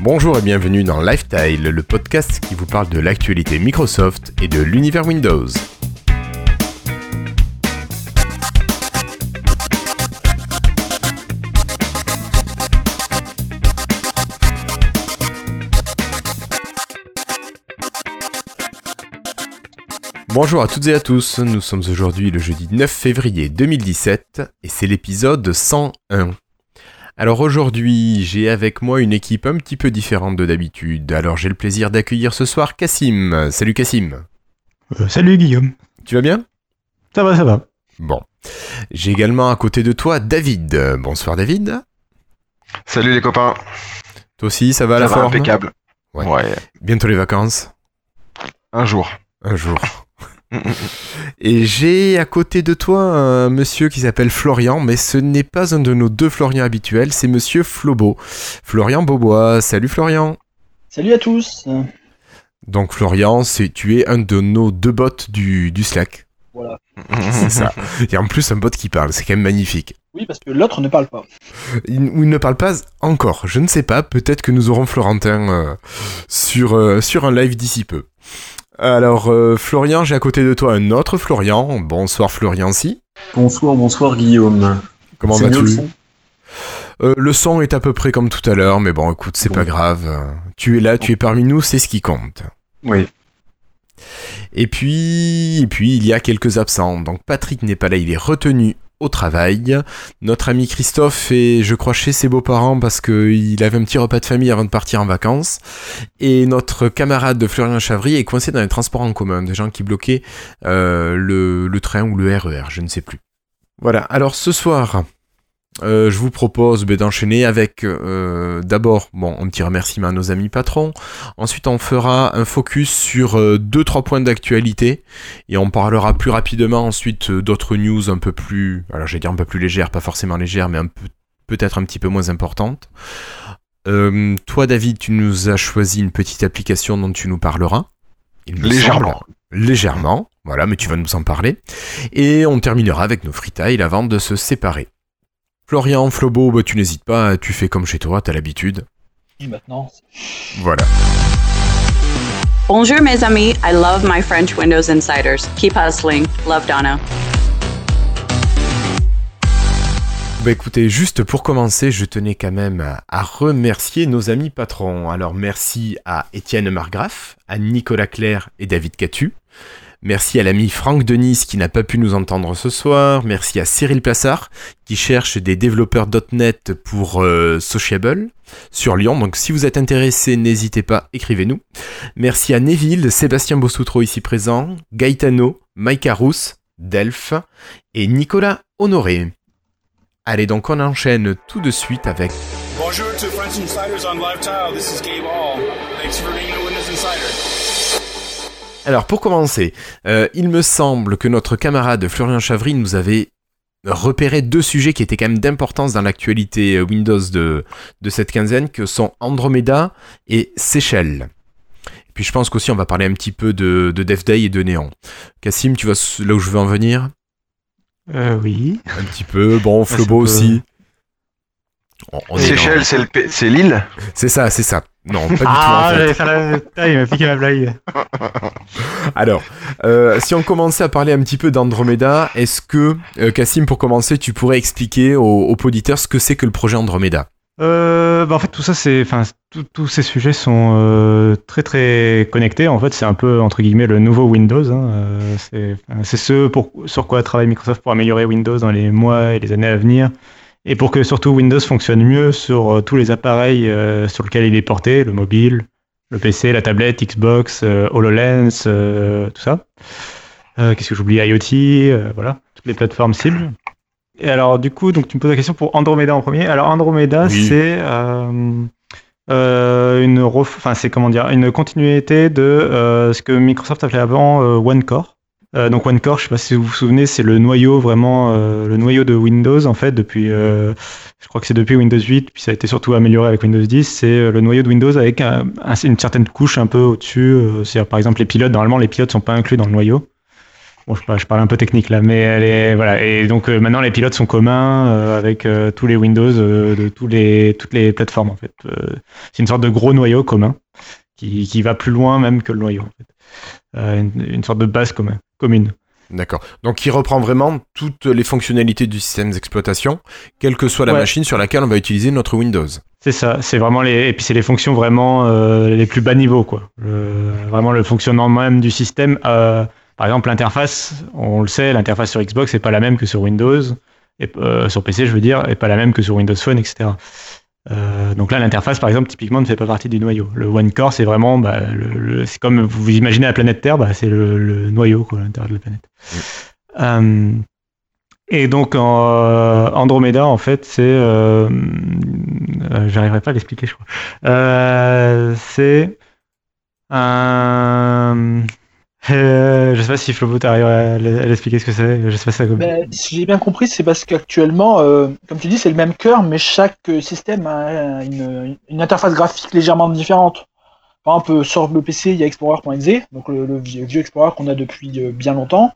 Bonjour et bienvenue dans Lifestyle, le podcast qui vous parle de l'actualité Microsoft et de l'univers Windows. Bonjour à toutes et à tous, nous sommes aujourd'hui le jeudi 9 février 2017 et c'est l'épisode 101. Alors aujourd'hui, j'ai avec moi une équipe un petit peu différente de d'habitude. Alors j'ai le plaisir d'accueillir ce soir Cassim. Salut Cassim. Euh, salut Guillaume. Tu vas bien? Ça va, ça va. Bon. J'ai également à côté de toi David. Bonsoir David. Salut les copains. Toi aussi, ça va à Ça la va forme? impeccable. Ouais. Ouais. Bientôt les vacances? Un jour. Un jour. Et j'ai à côté de toi un monsieur qui s'appelle Florian, mais ce n'est pas un de nos deux Florian habituels, c'est monsieur Flobo. Florian Beaubois. Salut Florian. Salut à tous. Donc Florian, c'est tu es un de nos deux bots du, du Slack. Voilà. C'est ça. Et en plus un bot qui parle, c'est quand même magnifique. Oui, parce que l'autre ne parle pas. Il, ou il ne parle pas encore, je ne sais pas, peut-être que nous aurons Florentin euh, sur, euh, sur un live d'ici peu. Alors euh, Florian, j'ai à côté de toi un autre Florian. Bonsoir Florian si. Bonsoir, bonsoir Guillaume. Comment vas-tu Euh, Le son est à peu près comme tout à l'heure, mais bon écoute, c'est Bon. pas grave. Tu es là, tu es parmi nous, c'est ce qui compte. Oui. Et puis, et puis, il y a quelques absents. Donc Patrick n'est pas là, il est retenu au travail. Notre ami Christophe est, je crois, chez ses beaux-parents parce qu'il avait un petit repas de famille avant de partir en vacances. Et notre camarade de Florian Chavry est coincé dans les transports en commun, des gens qui bloquaient euh, le, le train ou le RER, je ne sais plus. Voilà, alors ce soir, euh, je vous propose ben, d'enchaîner avec euh, d'abord bon, un petit remerciement à nos amis patrons. Ensuite, on fera un focus sur euh, deux trois points d'actualité et on parlera plus rapidement ensuite euh, d'autres news un peu plus, alors j'ai dire un peu plus légères, pas forcément légères, mais un peu peut-être un petit peu moins importantes. Euh, toi, David, tu nous as choisi une petite application dont tu nous parleras. Légèrement. semble. Légèrement, voilà, mais tu vas nous en parler. Et on terminera avec nos freetiles avant de se séparer. Florian, Flobo, bah, tu n'hésites pas, tu fais comme chez toi, t'as l'habitude. Et maintenant, Voilà. Bonjour mes amis, I love my French Windows Insiders. Keep hustling. Love Donna. Bah écoutez, juste pour commencer, je tenais quand même à- à remercier nos amis patrons. Alors merci à Étienne Margraff, à Nicolas Claire et David Catu. Merci à l'ami Franck Denis qui n'a pas pu nous entendre ce soir. Merci à Cyril Plassard qui cherche des développeurs .NET pour euh, Sociable sur Lyon. Donc si vous êtes intéressé, n'hésitez pas, écrivez-nous. Merci à Neville, Sébastien Bossoutro ici présent, Gaetano, Mike Arous, Delph et Nicolas Honoré. Allez donc on enchaîne tout de suite avec Bonjour to French Insiders on Live Tile. This is Gabe Hall. Thanks for being a Insider. Alors pour commencer, euh, il me semble que notre camarade Florian Chavry nous avait repéré deux sujets qui étaient quand même d'importance dans l'actualité euh, Windows de, de cette quinzaine, que sont Andromeda et Seychelles. Et puis je pense qu'aussi on va parler un petit peu de, de Dev Day et de Néon. Cassim, tu vois là où je veux en venir? Euh, oui. Un petit peu, bon, c'est Flobo peu- aussi. On- Seychelles, c'est l'île. C'est ça, c'est ça. Non, pas du Ah, tout en fait. j'allais faire la... Ah, il m'a piqué ma blague. Alors, euh, si on commençait à parler un petit peu d'Andromeda, est-ce que, euh, Cassim, pour commencer, tu pourrais expliquer aux, aux auditeurs ce que c'est que le projet Andromeda? Euh, bah en fait, tout ça, c'est, enfin, tous ces sujets sont euh, très très connectés. En fait, c'est un peu entre guillemets le nouveau Windows. hein. C'est, ce pour, sur quoi travaille Microsoft pour améliorer Windows dans les mois et les années à venir, et pour que surtout Windows fonctionne mieux sur euh, tous les appareils euh, sur lesquels il est porté, le mobile, le PC, la tablette, Xbox, euh, HoloLens, tout ça. Qu'est-ce que j'oublie? IoT, voilà, toutes les plateformes cibles. Et alors, du coup, donc tu me poses la question pour Andromeda en premier. Alors, Andromeda, Oui. c'est euh, euh, une, ref- enfin, c'est comment dire, une continuité de euh, ce que Microsoft appelait avant OneCore. Euh, donc OneCore, je sais pas si vous vous souvenez, c'est le noyau vraiment, euh, le noyau de Windows en fait depuis, euh, je crois que c'est depuis Windows 8, puis ça a été surtout amélioré avec Windows 10. C'est euh, le noyau de Windows avec un- un- une certaine couche un peu au-dessus. euh, C'est-à-dire par exemple les pilotes, normalement les pilotes sont pas inclus dans le noyau. Bon, je, je parle un peu technique là, mais elle est voilà. Et donc euh, maintenant les pilotes sont communs avec tous les Windows de tous les toutes les plateformes en fait. C'est une sorte de gros noyau commun qui, qui va plus loin même que le noyau en une, une sorte de base commun, commune. D'accord. Donc il reprend vraiment toutes les fonctionnalités du système d'exploitation, quelle que soit la Ouais. machine sur laquelle on va utiliser notre Windows. C'est ça, c'est vraiment les et puis c'est les fonctions vraiment euh, les plus bas niveaux quoi. Le- vraiment le fonctionnement même du système. euh, par exemple l'interface, on le sait, l'interface sur Xbox est pas la même que sur Windows et euh, sur PC je veux dire, est pas la même que sur Windows Phone etc. Euh, donc là l'interface par exemple typiquement ne fait pas partie du noyau. Le One Core c'est vraiment bah, c'est comme vous imaginez la planète Terre, bah, c'est le, le noyau à l'intérieur de la planète. Euh, et donc en, euh, Andromeda, en fait, c'est, euh, j'arriverai pas à l'expliquer, je crois. C'est un, euh, je sais pas si Flobo t'arrive à à l'expliquer ce que c'est. Je sais pas si ça. Ben, si j'ai bien compris, c'est parce qu'actuellement, euh, comme tu dis, c'est le même cœur, mais chaque euh, système a une, une interface graphique légèrement différente. Par exemple, sur le PC, il y a Explorer.exe, donc le, le vieux, Explorer qu'on a depuis euh, bien longtemps.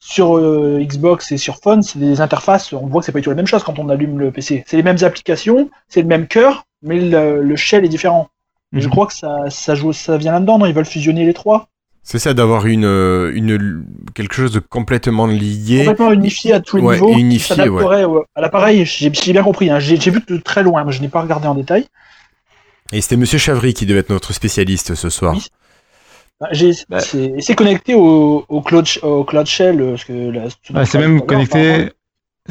Sur euh, Xbox et sur Phone, c'est des interfaces, on voit que c'est pas du tout la même chose quand on allume le PC. C'est les mêmes applications, c'est le même cœur, mais le, le shell est différent. Je Mhm. crois que ça, ça, joue, ça vient là-dedans, ils veulent fusionner les trois. C'est ça d'avoir une, euh, une quelque chose de complètement lié. complètement unifié à tous les Ouais, niveaux. unifié, au- à l'appareil. J'ai j'ai bien compris. Hein. J'ai vu de très loin, mais je n'ai pas regardé en détail. Et c'était Monsieur Chavry qui devait être notre spécialiste ce soir. Oui. Bah, Bah. C'est connecté au, au, cloud, au cloud shell. euh, Parce que la- Ouais, c'est même connecté.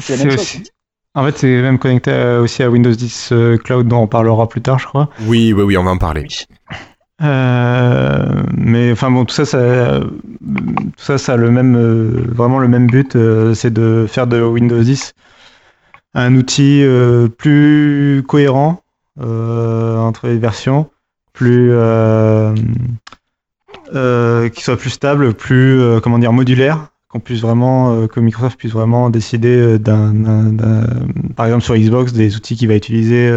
même aussi. chose. En fait, c'est même connecté euh, aussi à Windows 10 euh, Cloud, dont on parlera plus tard, je crois. Oui, oui, oui, on va en parler. Oui. Euh, mais enfin bon, tout ça, ça, tout ça, ça a le même, euh, vraiment le même but, euh, c'est de faire de Windows 10 un outil plus cohérent entre les versions, plus qui soit plus stable, plus comment dire modulaire, qu'on puisse vraiment, que Microsoft puisse vraiment décider d'un- par exemple sur Xbox, des outils qu'il va utiliser.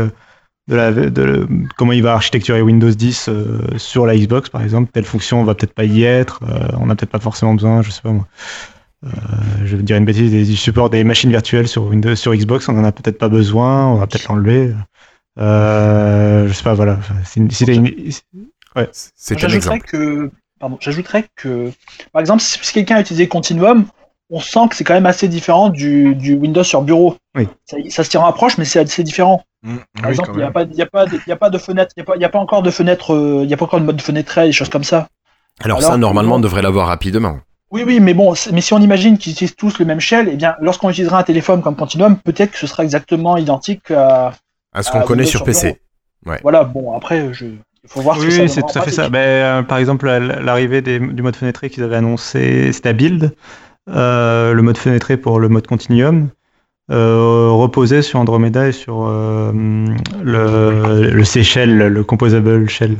De la, de, comment il va architecturer Windows 10 euh, sur la Xbox par exemple. Telle fonction va peut-être pas y être euh, on n'a peut-être pas forcément besoin je sais pas moi. Euh, je vais dire une bêtise du support des machines virtuelles sur Windows sur Xbox on en a peut-être pas besoin on va peut-être l'enlever. Euh, je sais pas voilà. C'est une- C'est un J'ajouterais que, pardon, j'ajouterais que, par exemple, si si quelqu'un a utilisé Continuum, on sent que c'est quand même assez différent du, du Windows sur bureau. Oui. Ça, ça se tient rapproche, mais c'est assez différent. Mm, Par oui, exemple, il n'y a pas, il y a pas, de- il y a pas de fenêtre, il n'y a, pas- il y a pas encore de fenêtre, euh, il n'y a pas encore de mode fenêtre, des choses comme ça. Alors, Alors ça, normalement, on devrait l'avoir rapidement. Oui, oui, mais bon, mais si on imagine qu'ils utilisent tous le même shell, eh bien, lorsqu'on utilisera un téléphone comme Continuum, peut-être que ce sera exactement identique à, À ce qu'on connaît sur sur PC. voilà, bon, après, je, il faut voir ce que ça oui c'est tout à fait ça. Ben, euh, par exemple la- l'arrivée des- du mode fenêtré qu'ils avaient annoncé c'était à Build euh, le mode fenêtré pour le mode Continuum euh, reposait sur Andromeda et sur euh, le, le C-Shell, le Composable Shell.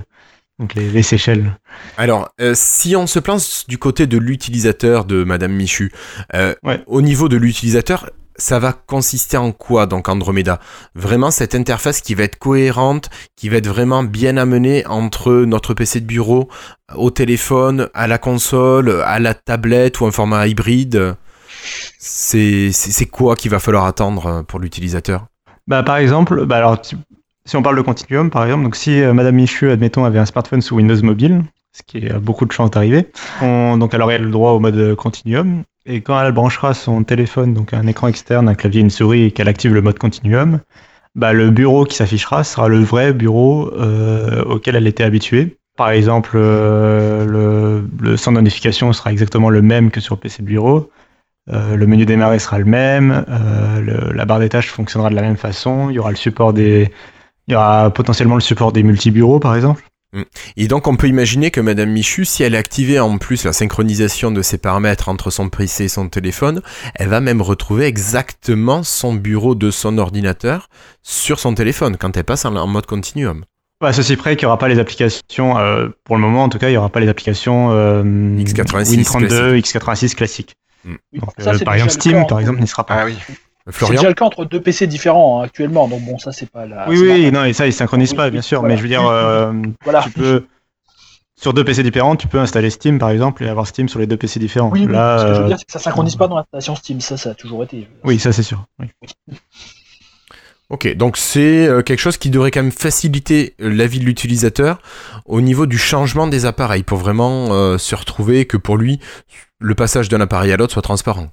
Donc les, les C-Shell. Alors, euh, si on se place du côté de l'utilisateur de Madame Michu, euh, Ouais. au niveau de l'utilisateur, ça va consister en quoi donc Andromeda? Vraiment cette interface qui va être cohérente, qui va être vraiment bien amenée entre notre PC de bureau, au téléphone, à la console, à la tablette ou un format hybride? C'est quoi qu'il va falloir attendre euh, pour l'utilisateur? Bah, par exemple, bah alors, si on parle de Continuum, par exemple, donc si euh, Madame Michu, admettons, avait un smartphone sous Windows Mobile, ce qui a beaucoup de chances d'arriver, on- donc elle aurait le droit au mode Continuum. Et quand elle branchera son téléphone, donc un écran externe, un clavier, une souris, et qu'elle active le mode Continuum, bah, le bureau qui s'affichera sera le vrai bureau euh, auquel elle était habituée. Par exemple, euh, le, le centre de notification sera exactement le même que sur le PC bureau. Euh, le menu démarrer sera le même, euh, le- la barre des tâches fonctionnera de la même façon, il y aura le support des, il y aura potentiellement le support des multibureaux par exemple. Et donc on peut imaginer que Madame Michu, si elle a activé en plus la synchronisation de ses paramètres entre son PC et son téléphone, elle va même retrouver exactement son bureau de son ordinateur sur son téléphone quand elle passe en, mode continuum. À ceci près qu'il n'y aura pas les applications, euh, pour le moment en tout cas, il n'y aura pas les applications euh, X86 Win32, x86 classiques. Mm. Oui, Donc, ça, euh, par exemple le Steam, cas par exemple, n'y sera pas. Ah oui. C'est déjà le cas entre deux PC différents hein, actuellement, donc bon, ça c'est pas la. oui, oui, non, et ça ils synchronisent pas, bien sûr, Voilà. mais je veux dire, euh, Voilà. tu peux sur deux PC différents, tu peux installer Steam par exemple et avoir Steam sur les deux PC différents. Oui, oui, Là, ce que je veux euh, dire, c'est que ça synchronise pas dans l'installation Steam, ça, ça a toujours été. oui, ça c'est sûr. oui. Ok, donc c'est euh, quelque chose qui devrait quand même faciliter euh, la vie de l'utilisateur au niveau du changement des appareils pour vraiment euh, se retrouver que pour lui le passage d'un appareil à l'autre soit transparent.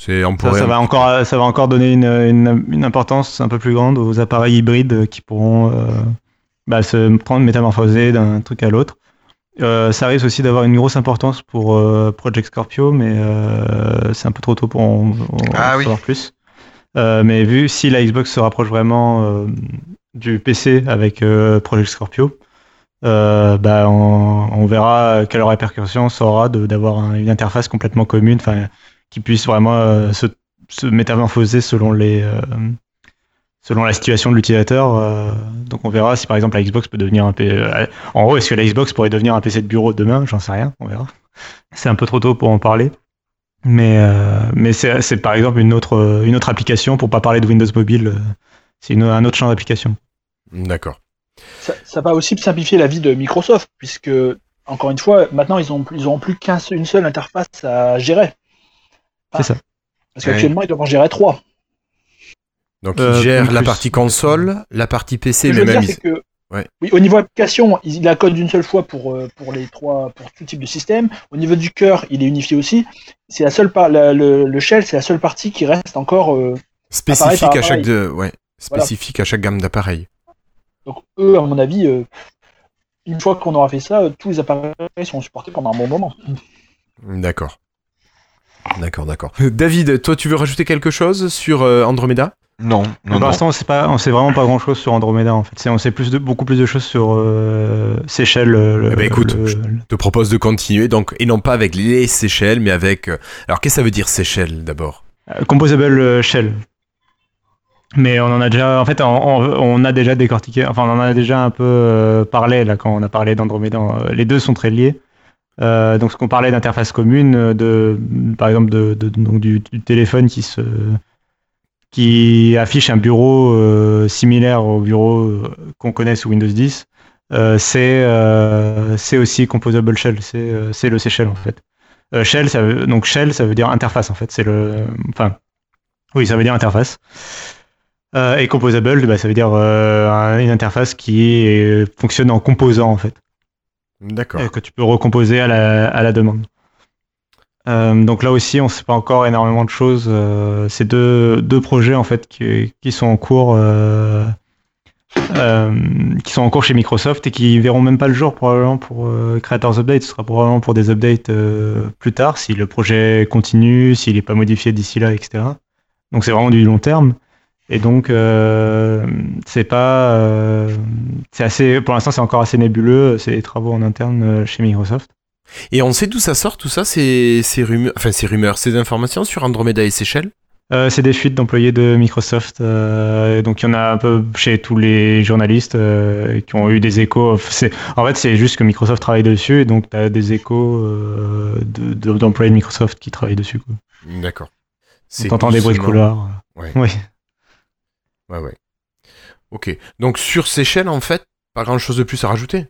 C'est on Ça, pourrait ça va encore, ça va encore donner une, une- une importance un peu plus grande aux appareils hybrides qui pourront euh, bah, se prendre métamorphoser d'un truc à l'autre. Euh, ça risque aussi d'avoir une grosse importance pour euh, Project Scorpio, mais c'est un peu trop tôt pour en, Ah oui. savoir plus. Mais vu si la Xbox se rapproche vraiment du PC avec Project Scorpio, euh, bah, on, on verra quelle répercussion ça aura d'avoir un- une interface complètement commune, enfin qui puisse vraiment euh, se, se métamorphoser selon les euh, selon la situation de l'utilisateur. euh, donc on verra si par exemple la Xbox peut devenir un P... euh, En gros, est-ce que la Xbox pourrait devenir un PC de bureau demain? J'en sais rien, on verra. C'est un peu trop tôt pour en parler. Mais, euh, mais c'est c'est par exemple une autre, une autre application, pour pas parler de Windows Mobile, c'est une- un autre champ d'application. D'accord. Ça, ça va aussi simplifier la vie de Microsoft, puisque, encore une fois, maintenant, ils ont, ils auront plus qu'une seule interface à gérer. C'est ça. Parce qu'actuellement, ils doivent en gérer trois. Donc Euh, il gère la plus. partie console, la partie PC, mais dire, même c'est que, Ouais. oui, au niveau application, il la code d'une seule fois pour, euh, pour les trois, pour tout type de système. Au niveau du cœur, il est unifié aussi. C'est la seule par, la- le, le shell, c'est la seule partie qui reste encore. euh, spécifique à chaque de, ouais, spécifique à chaque gamme d'appareils. donc eux, à mon avis, euh, une fois qu'on aura fait ça, euh, tous les appareils seront supportés pendant un bon moment. D'accord. D'accord, d'accord. Euh, David, toi, tu veux rajouter quelque chose sur euh, Andromeda? Non, non, pour l'instant, on sait pas, on sait vraiment pas grand chose sur Andromeda en fait. On sait plus de, beaucoup plus de choses sur euh, Seychelles. le- Eh ben, écoute, le- je te propose de continuer, donc, et non pas avec les Seychelles, mais avec. euh, Alors, qu'est-ce que ça veut dire Seychelles d'abord? Euh, Composable euh, Shell. Mais on en a déjà, en fait, on, on- a déjà décortiqué, enfin, on en a déjà un peu parlé là quand on a parlé d'Andromeda. Les deux sont très liés. Euh, donc, ce qu'on parlait d'interface commune, euh, de, par exemple, de, donc du, téléphone qui affiche un bureau euh, similaire au bureau qu'on connaît sous Windows 10, euh, c'est aussi Composable Shell, c'est le C Shell en fait. Shell, ça veut, donc shell, ça veut dire interface en fait. C'est le, enfin, oui, ça veut dire interface. Et composable, bah, ça veut dire un- une interface qui fonctionne en composant en fait, D'accord. et que tu peux recomposer à la, à la demande. Euh, donc là aussi, on ne sait pas encore énormément de choses. Euh, c'est deux, deux projets en fait qui, qui sont en cours, euh, euh, qui sont chez Microsoft et qui verront même pas le jour probablement pour euh, Creators Update. Ce sera probablement pour des updates euh, plus tard si le projet continue, s'il n'est pas modifié d'ici là, etc. Donc c'est vraiment du long terme. Et donc euh, c'est pas, euh, c'est assez, pour l'instant c'est encore assez nébuleux. C'est des travaux en interne euh, chez Microsoft. Et on sait d'où ça sort, tout ça, ces, ces rumeurs, enfin, ces rumeurs, ces informations sur Andromeda et Seychelles? Euh, c'est des fuites d'employés de Microsoft. euh, donc il y en a un peu chez tous les journalistes euh, qui ont eu des échos. C'est- En fait, c'est juste que Microsoft travaille dessus et donc tu as des échos euh, de- de- d'employés de, Microsoft qui travaillent dessus. quoi. D'accord. On entend des bruits de couloir. Ouais. Oui. Ouais, ouais. Ok. Donc, sur Seychelles, en fait, pas grand chose de plus à rajouter?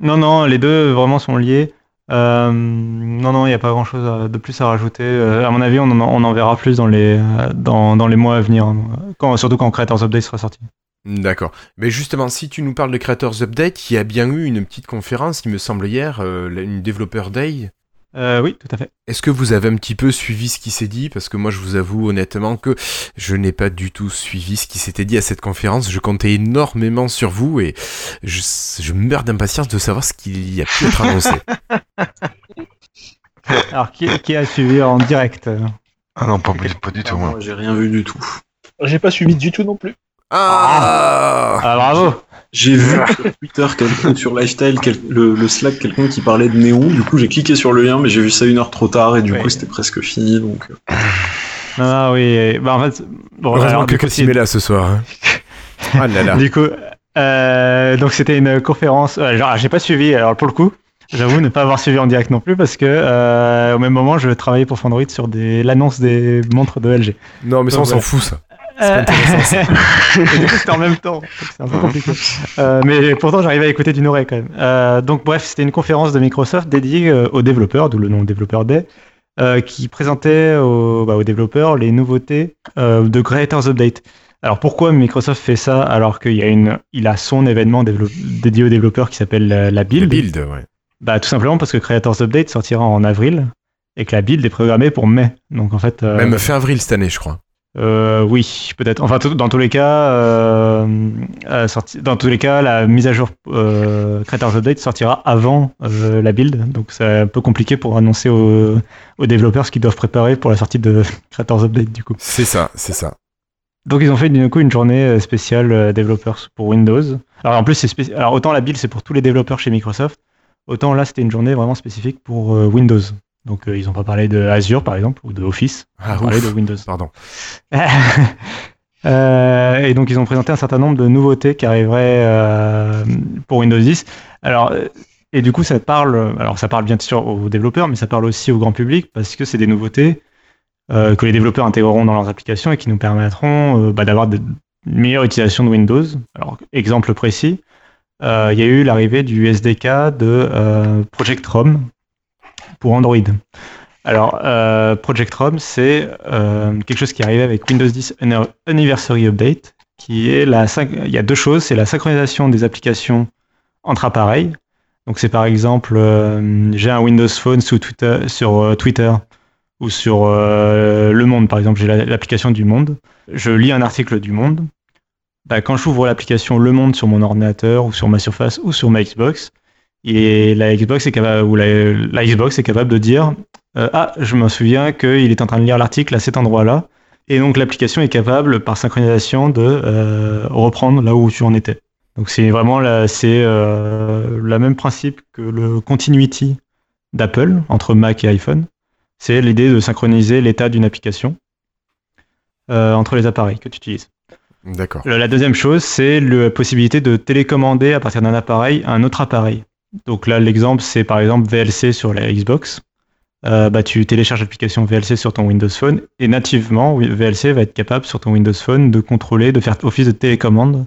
Non, non, les deux vraiment sont liés. Euh, non, non, il n'y a pas grand chose de plus à rajouter. Euh, à mon avis, on en, on en verra plus dans les, dans, dans les mois à venir, hein. quand, surtout quand Creators Update sera sorti. D'accord. Mais justement, si tu nous parles de Creators Update, il y a bien eu une petite conférence, il me semble hier, euh, une Developer Day. Euh, oui, tout à fait. Est-ce que vous avez un petit peu suivi ce qui s'est dit? Parce que moi, je vous avoue honnêtement que je n'ai pas du tout suivi ce qui s'était dit à cette conférence. Je comptais énormément sur vous et je, je meurs d'impatience de savoir ce qu'il y a pu être annoncé. Alors, qui, qui a suivi en direct? Ah non, pas, pas du tout. Ah, moi. moi, j'ai rien vu du tout. J'ai pas suivi du tout non plus. Ah Ah, bravo J'ai vu sur Twitter, quelqu'un- sur Lifestyle, quel- le, le Slack, quelqu'un qui parlait de Néon. Du coup, j'ai cliqué sur le lien, mais j'ai vu ça une heure trop tard et du Ouais. coup, c'était presque fini. Donc, non, oui. Bah, en fait, bon, Heureusement alors, que Cassim est là ce soir. hein. Ah là là. Du coup, euh, donc c'était une conférence. euh, genre, j'ai pas suivi. Alors pour le coup, j'avoue ne pas avoir suivi en direct non plus parce que euh, au même moment, je travaillais pour Fandroid sur des l'annonce des montres de LG. Non, mais ça, on s'en voilà. fout, ça. C'est c'était en même temps. C'est un peu compliqué. Euh, mais pourtant, j'arrivais à écouter d'une oreille quand même. Euh, donc, bref, c'était une conférence de Microsoft dédiée euh, aux développeurs, d'où le nom Développeur Day, euh, qui présentait aux, bah, aux développeurs les nouveautés euh, de Creators Update. Alors, pourquoi Microsoft fait ça alors qu'il y a une, il a son événement dédié aux développeurs qui s'appelle la, la Le Build build, ouais. Bah, tout simplement parce que Creators Update sortira en avril et que la build est programmée pour mai. Donc, en fait. euh, Même fin avril cette année, je crois. Euh, oui, peut-être. Enfin, dans tous les cas, euh, euh, sorti- dans tous les cas, la mise à jour euh, Creators Update sortira avant la build, donc c'est un peu compliqué pour annoncer aux, aux développeurs ce qu'ils doivent préparer pour la sortie de Creators Update du coup. C'est ça, c'est ça. Donc ils ont fait du coup une journée spéciale développeurs pour Windows. Alors en plus, c'est alors autant la build c'est pour tous les développeurs chez Microsoft, autant là c'était une journée vraiment spécifique pour Windows. Donc euh, ils n'ont pas parlé de Azure par exemple ou de Office, Ah, ils ont parlé ouf. de Windows. Pardon. Euh, et donc ils ont présenté un certain nombre de nouveautés qui arriveraient euh, pour Windows 10. Alors et du coup ça parle, alors ça parle bien sûr aux développeurs, mais ça parle aussi au grand public parce que c'est des nouveautés euh, que les développeurs intégreront dans leurs applications et qui nous permettront bah, d'avoir de- une meilleure utilisation de Windows. Alors exemple précis, il y a eu l'arrivée du SDK de Project Rom pour Android. Alors, euh, Project Rom, c'est euh, quelque chose qui est arrivé avec Windows 10 Anni- Anniversary Update, qui est la il y a deux choses, c'est la synchronisation des applications entre appareils. Donc c'est par exemple, euh, j'ai un Windows Phone sur Twitter ou sur Le Monde, par exemple, j'ai la- l'application du Monde. Je lis un article du Monde. Bah, quand j'ouvre l'application Le Monde sur mon ordinateur ou sur ma Surface ou sur ma Xbox, et la Xbox est capable, ou la, la Xbox est capable de dire euh, ah, je me souviens qu'il est en train de lire l'article à cet endroit-là. Et donc l'application est capable, par synchronisation, de euh, reprendre là où tu en étais. Donc c'est vraiment la, c'est euh, le même principe que le continuity d'Apple entre Mac et iPhone. C'est l'idée de synchroniser l'état d'une application entre les appareils que tu utilises. D'accord. La la deuxième chose, c'est la possibilité de télécommander à partir d'un appareil un autre appareil. Donc là, l'exemple, c'est par exemple VLC sur la Xbox. Euh, bah, tu télécharges l'application VLC sur ton Windows Phone et nativement, VLC va être capable sur ton Windows Phone de contrôler, de faire office de télécommande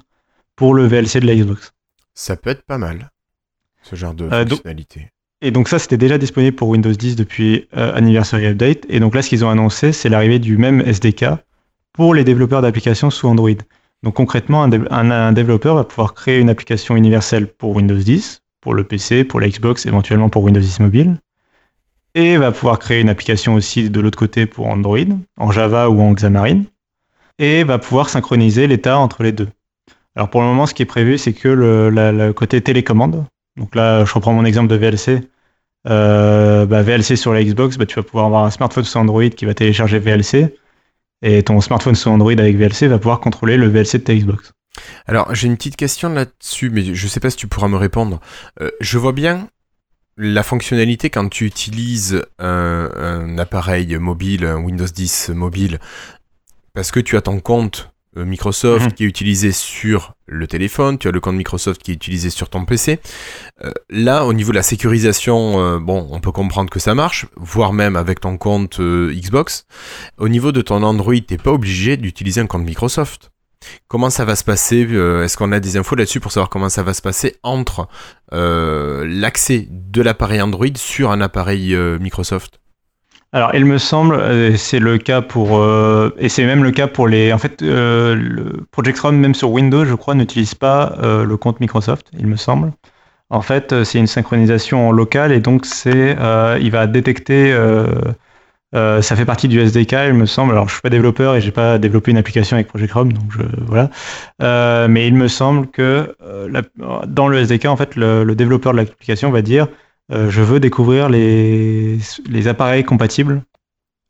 pour le VLC de la Xbox. Ça peut être pas mal, ce genre de Euh, donc- fonctionnalité. Et donc ça, c'était déjà disponible pour Windows 10 depuis euh, Anniversary Update. Et donc là, ce qu'ils ont annoncé, c'est l'arrivée du même SDK pour les développeurs d'applications sous Android. Donc concrètement, un, dé- un- un développeur va pouvoir créer une application universelle pour Windows 10, pour le PC, pour la Xbox, éventuellement pour Windows 10 mobile. Et va pouvoir créer une application aussi de l'autre côté pour Android, en Java ou en Xamarin. Et va pouvoir synchroniser l'état entre les deux. Alors pour le moment, ce qui est prévu, c'est que le, côté télécommande, donc là, je reprends mon exemple de VLC. Euh, bah, VLC sur la Xbox, bah, tu vas pouvoir avoir un smartphone sous Android qui va télécharger VLC. Et ton smartphone sous Android avec VLC va pouvoir contrôler le VLC de ta Xbox. Alors, j'ai une petite question là-dessus, mais je sais pas si tu pourras me répondre. Euh, je vois bien la fonctionnalité quand tu utilises un, un appareil mobile, un Windows 10 mobile, parce que tu as ton compte euh, Microsoft Mhm. qui est utilisé sur le téléphone, tu as le compte Microsoft qui est utilisé sur ton PC. Euh, là, au niveau de la sécurisation, euh, bon, on peut comprendre que ça marche, voire même avec ton compte euh, Xbox. Au niveau de ton Android, t'es pas obligé d'utiliser un compte Microsoft. Comment ça va se passer euh, Est-ce qu'on a des infos là-dessus pour savoir comment ça va se passer entre euh, l'accès de l'appareil Android sur un appareil euh, Microsoft? Alors, il me semble, c'est le cas pour, et c'est même le cas pour les, en fait, le Project même sur Windows, je crois, n'utilise pas le compte Microsoft, il me semble. En fait, c'est une synchronisation en local et donc c'est, il va détecter, euh, ça fait partie du SDK, il me semble. Alors, je suis pas développeur et j'ai pas développé une application avec Project Rom, donc je, voilà. Euh, mais il me semble que euh, dans le SDK, en fait, le, le développeur de l'application va dire euh, je veux découvrir les, les appareils compatibles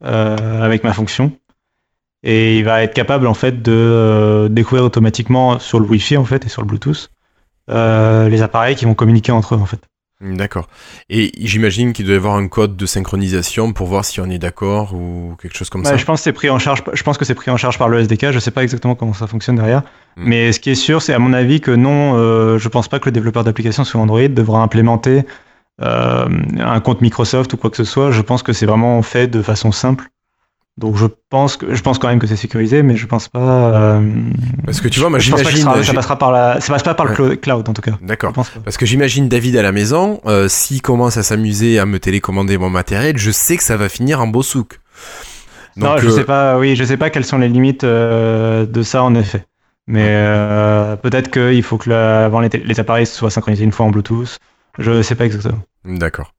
euh, avec ma fonction. Et il va être capable en fait de euh, découvrir automatiquement sur le Wi-Fi en fait et sur le Bluetooth les appareils qui vont communiquer entre eux en fait. D'accord. Et j'imagine qu'il doit y avoir un code de synchronisation pour voir si on est d'accord ou quelque chose comme Ouais, ça. je pense que c'est pris en charge. Je pense que c'est pris en charge par le SDK. Je sais pas exactement comment ça fonctionne derrière. Hmm. Mais ce qui est sûr, c'est à mon avis que non. Euh, je pense pas que le développeur d'application sur Android devra implémenter euh, un compte Microsoft ou quoi que ce soit. Je pense que c'est vraiment fait de façon simple Donc je pense que je pense quand même que c'est sécurisé, mais je pense pas. euh, Parce que tu vois, moi je pense pas que j'imagine. ça, ça passera par la, ça passe pas par le Ouais. cloud en tout cas. D'accord. Parce que j'imagine David à la maison, euh, s'il commence à s'amuser à me télécommander mon matériel, je sais que ça va finir en beau souk. non, je euh, sais pas. Oui, je sais pas quelles sont les limites euh, de ça en effet. Mais peut-être qu'il faut que la- avant les, les appareils soient synchronisés une fois en Bluetooth. Je sais pas exactement. D'accord.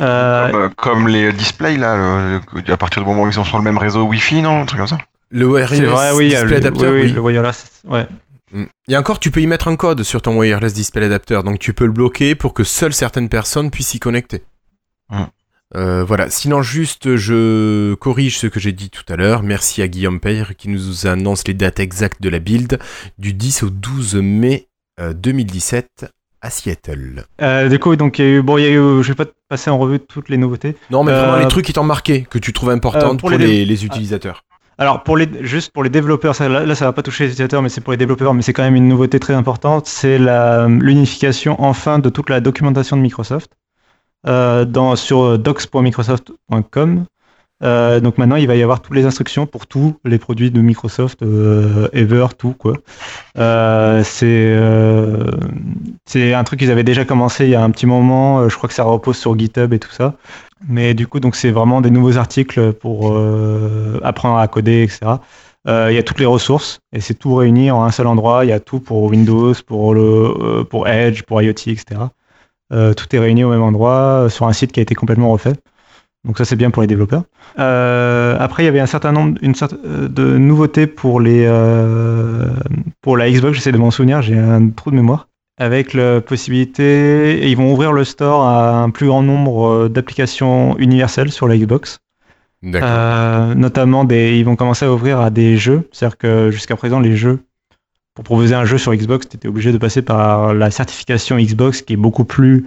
Euh, Comme, euh, comme les displays là, le- le- à partir du moment où ils sont sur le même réseau Wi-Fi, non, un truc comme ça. Le wireless vrai, oui, display le, adapter, oui, oui, oui. le wireless. Ouais. Mm. Et encore, tu peux y mettre un code sur ton wireless display adapter, donc tu peux le bloquer pour que seules certaines personnes puissent y connecter. Mm. Euh, voilà. Sinon, juste, je corrige ce que j'ai dit tout à l'heure. Merci à Guillaume Peyre qui nous annonce les dates exactes de la build du 10 au 12 mai euh, 2017 à Seattle. Euh, du coup, donc il y a eu, bon, il y a eu, je vais pas passer en revue toutes les nouveautés. Non, mais vraiment Euh, les trucs qui t'ont marqué, que tu trouves importantes euh, pour, pour les, les- les utilisateurs. Alors pour les juste pour les développeurs, ça, là, là, ça va pas toucher les utilisateurs, mais c'est pour les développeurs, mais c'est quand même une nouveauté très importante, c'est l'unification enfin de toute la documentation de Microsoft euh, dans sur docs.microsoft.com. Euh, donc maintenant, il va y avoir toutes les instructions pour tous les produits de Microsoft, euh, ever, tout quoi. Euh, c'est euh, c'est un truc qu'ils avaient déjà commencé il y a un petit moment. euh, Je crois que ça repose sur GitHub et tout ça. Mais du coup, donc c'est vraiment des nouveaux articles pour apprendre à coder, etc. Il y a toutes les ressources et c'est tout réuni en un seul endroit. Il y a tout pour Windows, pour le, pour Edge, pour IoT, etc. Tout est réuni au même endroit sur un site qui a été complètement refait. Donc ça c'est bien pour les développeurs. Euh, après il y avait un certain nombre une sorte, euh, de nouveautés pour les euh, pour la Xbox. J'essaie de m'en souvenir, j'ai un trou de mémoire avec la possibilité, et ils vont ouvrir le store à un plus grand nombre d'applications universelles sur la Xbox. D'accord. Euh, notamment, des, ils vont commencer à ouvrir à des jeux. C'est-à-dire que jusqu'à présent, les jeux, pour proposer un jeu sur Xbox, tu étais obligé de passer par la certification Xbox qui est beaucoup plus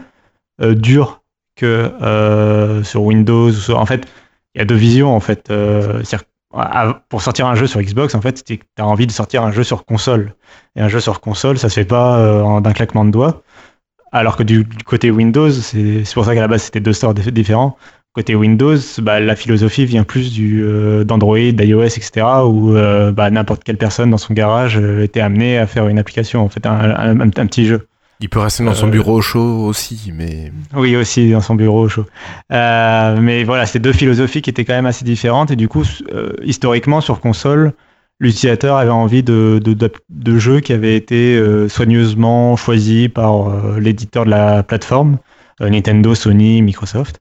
dure que euh, sur Windows. En fait, il y a deux visions. En fait. Euh, pour sortir un jeu sur Xbox, en fait, tu as envie de sortir un jeu sur console. Et un jeu sur console, ça se fait pas euh, d'un claquement de doigts. Alors que du, côté Windows, c'est pour ça qu'à la base c'était deux stores dif- différents. Côté Windows, bah, la philosophie vient plus du d'Android, d'iOS, etc. Où bah, n'importe quelle personne dans son garage était amenée à faire une application, en fait, un petit jeu. Il peut rester dans son euh, bureau au chaud aussi, mais Oui, aussi dans son bureau au chaud. Euh, mais voilà, c'était deux philosophies qui étaient quand même assez différentes. Et du coup, euh, historiquement, sur console, l'utilisateur avait envie de, de, de, de jeux qui avaient été euh, soigneusement choisis par euh, l'éditeur de la plateforme, euh, Nintendo, Sony, Microsoft.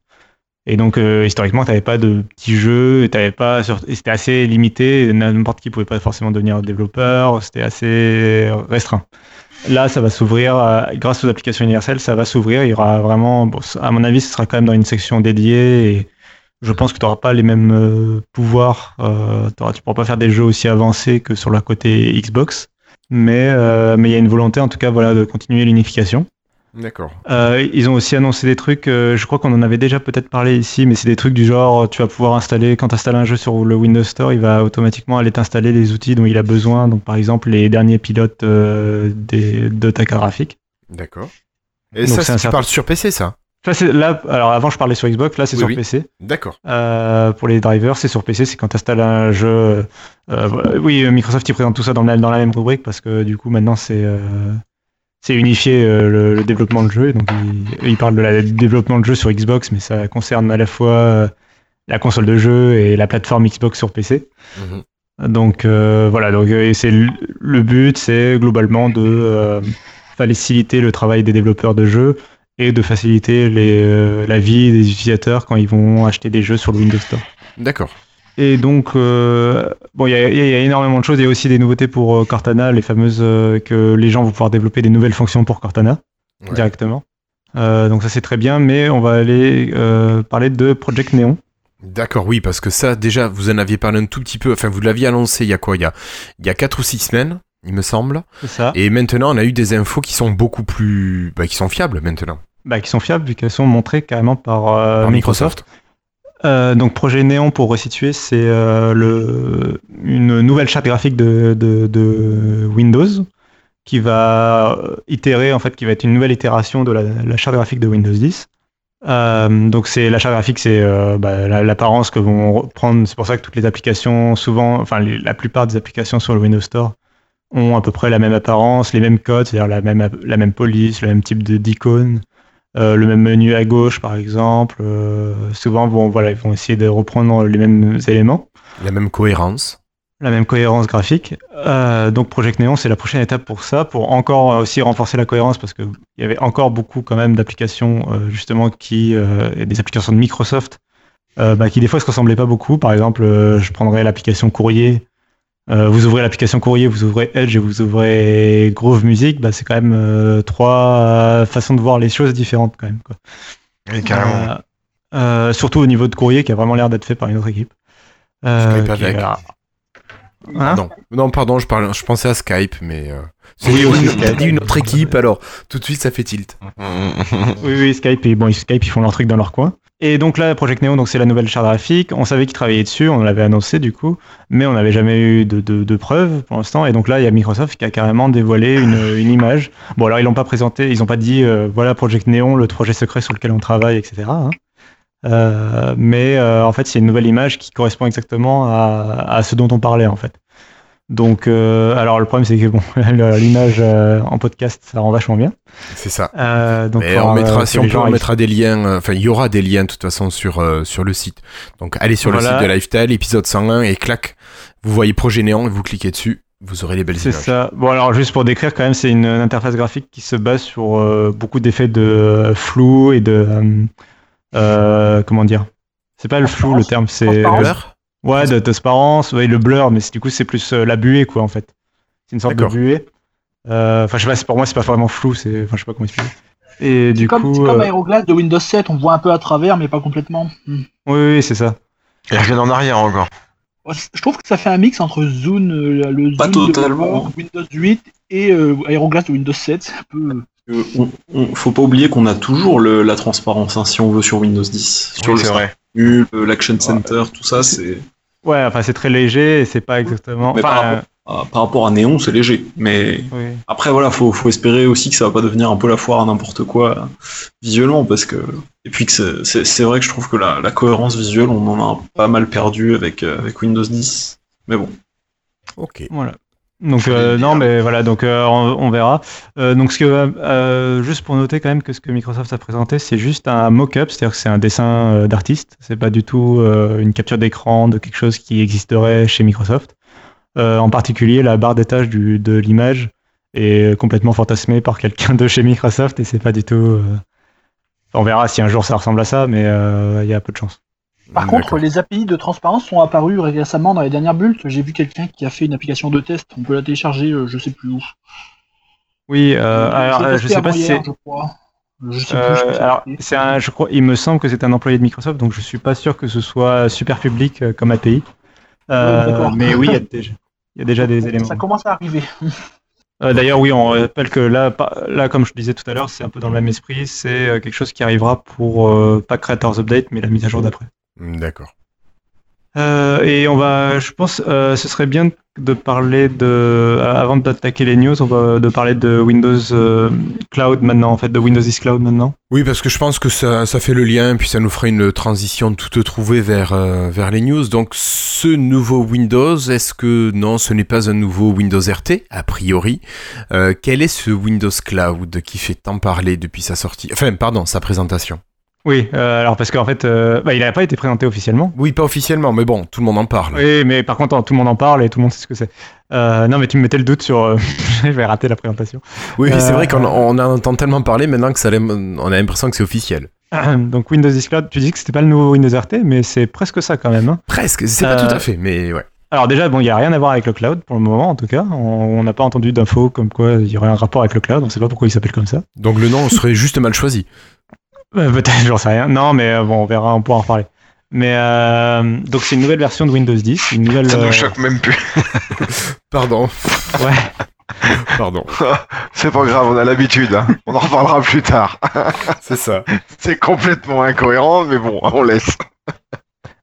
Et donc, historiquement, tu n'avais pas de petits jeux, t'avais pas c'était assez limité. N'importe qui pouvait pas forcément devenir développeur. C'était assez restreint. Là, ça va s'ouvrir, euh, grâce aux applications universelles, ça va s'ouvrir. Il y aura vraiment, à mon avis, ce sera quand même dans une section dédiée et je pense que tu n'auras pas les mêmes euh, pouvoirs. Euh, tu ne pourras pas faire des jeux aussi avancés que sur le côté Xbox. Mais mais il y a une volonté, en tout cas, voilà, de continuer l'unification. D'accord. Euh, ils ont aussi annoncé des trucs, euh, je crois qu'on en avait déjà peut-être parlé ici, mais c'est des trucs du genre, tu vas pouvoir installer, quand tu installes un jeu sur le Windows Store, il va automatiquement aller t'installer les outils dont il a besoin, donc par exemple les derniers pilotes euh, des, de ta carte graphique. D'accord. Et Donc ça, c'est tu certain- parles sur PC, ça? Ça, c'est là, alors avant je parlais sur Xbox, là c'est Oui, sur oui. PC. D'accord. Euh, pour les drivers, c'est sur PC, c'est quand tu installes un jeu. euh, oui, euh, Microsoft il présente tout ça dans la, dans la même rubrique parce que du coup maintenant c'est euh, c'est unifié euh, le, le développement de jeu. Donc il, il parle de la du développement de jeu sur Xbox, mais ça concerne à la fois euh, la console de jeu et la plateforme Xbox sur PC. Mhm. Donc euh, voilà, donc c'est le, le but, c'est globalement de faciliter le travail des développeurs de jeux et de faciliter les, la vie des utilisateurs quand ils vont acheter des jeux sur le Windows Store. D'accord. Et donc, euh, bon, il y, a- il y a énormément de choses. Il y a aussi des nouveautés pour euh, Cortana, les fameuses euh, que les gens vont pouvoir développer des nouvelles fonctions pour Cortana Ouais. directement. Euh, donc ça c'est très bien, mais on va aller parler de Project Neon. D'accord, oui, parce que ça, déjà, vous en aviez parlé un tout petit peu, enfin, vous l'aviez annoncé il y a quoi Il y a, il y a 4 ou 6 semaines, il me semble. Ça. Et maintenant, on a eu des infos qui sont beaucoup plus. Bah, qui sont fiables maintenant. Bah, qui sont fiables vu qu'elles sont montrées carrément par, Par Microsoft. Euh, donc projet Néon pour resituer, c'est euh, une nouvelle charte graphique de, Windows qui va euh, itérer en fait, qui va être une nouvelle itération de la, la charte graphique de Windows 10. Euh, donc c'est l'achat graphique, c'est bah, la- l'apparence que vont reprendre. C'est pour ça que toutes les applications, souvent, enfin la plupart des applications sur le Windows Store ont à peu près la même apparence, les mêmes codes, c'est-à-dire la même la même police, le même type d'icône, euh, le même menu à gauche par exemple. Euh, souvent, bon voilà, ils vont essayer de reprendre les mêmes éléments La même cohérence. la même cohérence graphique. Euh, donc Project Neon, c'est la prochaine étape pour ça, pour encore aussi renforcer la cohérence, parce qu'il y avait encore beaucoup quand même d'applications justement qui, des applications de Microsoft, bah, qui des fois se ressemblaient pas beaucoup. Par exemple, je prendrais l'application Courrier. Euh, vous ouvrez l'application Courrier, vous ouvrez Edge et vous ouvrez Groove Music, bah, c'est quand même euh, trois euh, façons de voir les choses différentes quand même. Quoi. Oui, carrément. Surtout au niveau de Courrier, qui a vraiment l'air d'être fait par une autre équipe. Qui-. Alors- Hein non. non, pardon, je, parlais, je pensais à Skype, mais. Euh, c'est Oui, Skype. dit une autre équipe, alors tout de suite ça fait tilt. Oui, oui, Skype, et, bon, Skype, ils font leur truc dans leur coin. Et donc là, Project Neo, donc c'est la nouvelle charte graphique. On savait qu'ils travaillaient dessus, on l'avait annoncé du coup, mais on n'avait jamais eu de, de, de preuves pour l'instant. Et donc là, il y a Microsoft qui a carrément dévoilé une, une image. Bon, alors ils l'ont pas présenté, ils n'ont pas dit euh, voilà Project Neon, le projet secret sur lequel on travaille, etc. hein. Euh, mais euh, en fait, c'est une nouvelle image qui correspond exactement à, à ce dont on parlait en fait. Donc, euh, alors le problème c'est que bon, l'image en podcast, ça rend vachement bien. C'est ça. Donc, Mais on mettra, si on peut, on mettra des liens. Enfin, il y aura des liens de toute façon sur, sur le site. Donc, allez sur le site de Lifestyle, épisode 101, et clac, vous voyez Projet Néant et vous cliquez dessus, vous aurez les belles C'est images. ça. Bon, alors juste pour décrire, quand même, c'est une interface graphique qui se base sur euh, beaucoup d'effets de euh, flou et de. Euh, comment dire? C'est pas le flou le terme, c'est. Ouais, de transparence, ouais, le blur, mais du coup, c'est plus euh, la buée, quoi, en fait. C'est une sorte de D'accord. buée. Euh, Enfin, je sais pas, pour moi, c'est pas vraiment flou, c'est. Enfin, je sais pas comment expliquer. Et du Comme, c'est coup. comme Aeroglass de Windows 7, on voit un peu à travers, mais pas complètement. Hmm. Oui, oui, c'est ça. Il revient en arrière encore. C- Je trouve que ça fait un mix entre Zune, euh, le Pas Zune de. Windows 8 et euh, Aeroglass de Windows 7. C'est un peu. Euh, on- on- faut pas oublier qu'on a toujours le- la transparence, hein, si on veut, sur Windows 10. Sur Oui, le l'Action Center, tout ça, c'est. Ouais, enfin, c'est très léger et c'est pas exactement. Mais par rapport- Ah, par rapport à Néon, c'est léger. Mais oui. après, voilà, faut, faut espérer aussi que ça va pas devenir un peu la foire à n'importe quoi visuellement, parce que. Et puis que c'est- c'est c'est vrai que je trouve que la, la cohérence visuelle, on en a pas mal perdu avec, euh, avec Windows 10. Mais bon. Ok. Voilà. Donc euh, non mais voilà donc euh, on, on verra. Euh, donc ce que euh, juste pour noter quand même que ce que Microsoft a présenté c'est juste un mock-up, c'est-à-dire que c'est un dessin euh, d'artiste, c'est pas du tout euh, une capture d'écran de quelque chose qui existerait chez Microsoft. Euh, en particulier la barre d'étage de l'image est complètement fantasmée par quelqu'un de chez Microsoft et c'est pas du tout. euh, On verra si un jour ça ressemble à ça, mais euh, il y a peu de chance. Par D'accord. contre, les API de transparence sont apparus récemment dans les dernières bulles. J'ai vu quelqu'un qui a fait une application de test. On peut la télécharger, euh, je sais plus où. Oui, euh, alors euh, je testé sais pas si c'est. je crois. Je sais Euh, plus. je sais alors, plus. c'est un, je crois, il me semble que c'est un employé de Microsoft, donc je suis pas sûr que ce soit super public comme API. Euh, mais oui, il y a déjà, il y a déjà des éléments. Ça commence à arriver. Euh, D'ailleurs, oui, on rappelle que là, là, comme je disais tout à l'heure, c'est un peu dans le même esprit. C'est quelque chose qui arrivera pour euh, pas Creators Update, mais la mise à jour d'après. D'accord. Euh, et on va, je pense, euh, ce serait bien de parler de, euh, avant d'attaquer les news, on va de parler de Windows euh, Cloud maintenant, en fait, de Windows is Cloud maintenant. Oui, parce que je pense que ça, ça fait le lien, puis ça nous fera une transition toute trouvée vers, vers les news. Donc, ce nouveau Windows, est-ce que non, ce n'est pas un nouveau Windows RT, a priori? Quel est ce Windows Cloud qui fait tant parler depuis sa sortie? Enfin, pardon, sa présentation? Oui, euh, alors parce qu'en fait, euh, bah, il n'a pas été présenté officiellement. Oui, pas officiellement, mais bon, tout le monde en parle. Oui, mais par contre, tout le monde en parle et tout le monde sait ce que c'est. Euh, non, mais tu me mettais le doute sur. je vais rater la présentation. Oui, c'est vrai qu'on on en entend tellement parler maintenant que ça, on a l'impression que c'est officiel. Donc Windows is Cloud, tu dis que c'était pas le nouveau Windows RT, mais c'est presque ça quand même. hein. Presque, c'est pas tout à fait, mais ouais. Alors déjà, bon, il n'y a rien à voir avec le cloud pour le moment, en tout cas. On on n'a pas entendu d'infos comme quoi il y aurait un rapport avec le cloud. On ne sait pas pourquoi il s'appelle comme ça. Donc le nom serait juste mal choisi. Euh, Peut-être, j'en sais rien. Non, mais euh, bon, on verra, on pourra en reparler. Mais euh, donc c'est une nouvelle version de Windows 10, une nouvelle. Ça euh, nous choque même plus. Pardon. Ouais. Pardon. C'est pas grave, on a l'habitude. hein. On en reparlera plus tard. C'est ça. C'est complètement incohérent, mais bon, on laisse.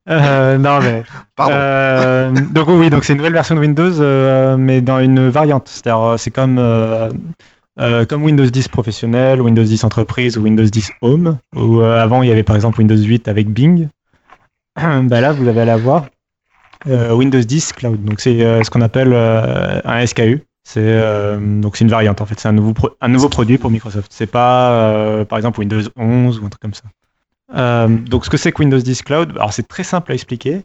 Euh, non mais. Pardon. Euh, donc oui, donc c'est une nouvelle version de Windows, euh, mais dans une variante. C'est-à-dire, euh, c'est comme euh, comme Windows 10 professionnel, Windows 10 entreprise ou Windows 10 Home, euh, avant il y avait par exemple Windows 8 avec Bing, bah là vous allez avoir euh, Windows 10 Cloud. Donc c'est euh, ce qu'on appelle euh, un SKU. C'est donc c'est une variante en fait, c'est un nouveau produit pour Microsoft. C'est pas par exemple Windows 11 ou un truc comme ça. Donc ce que c'est que Windows 10 Cloud, alors c'est très simple à expliquer.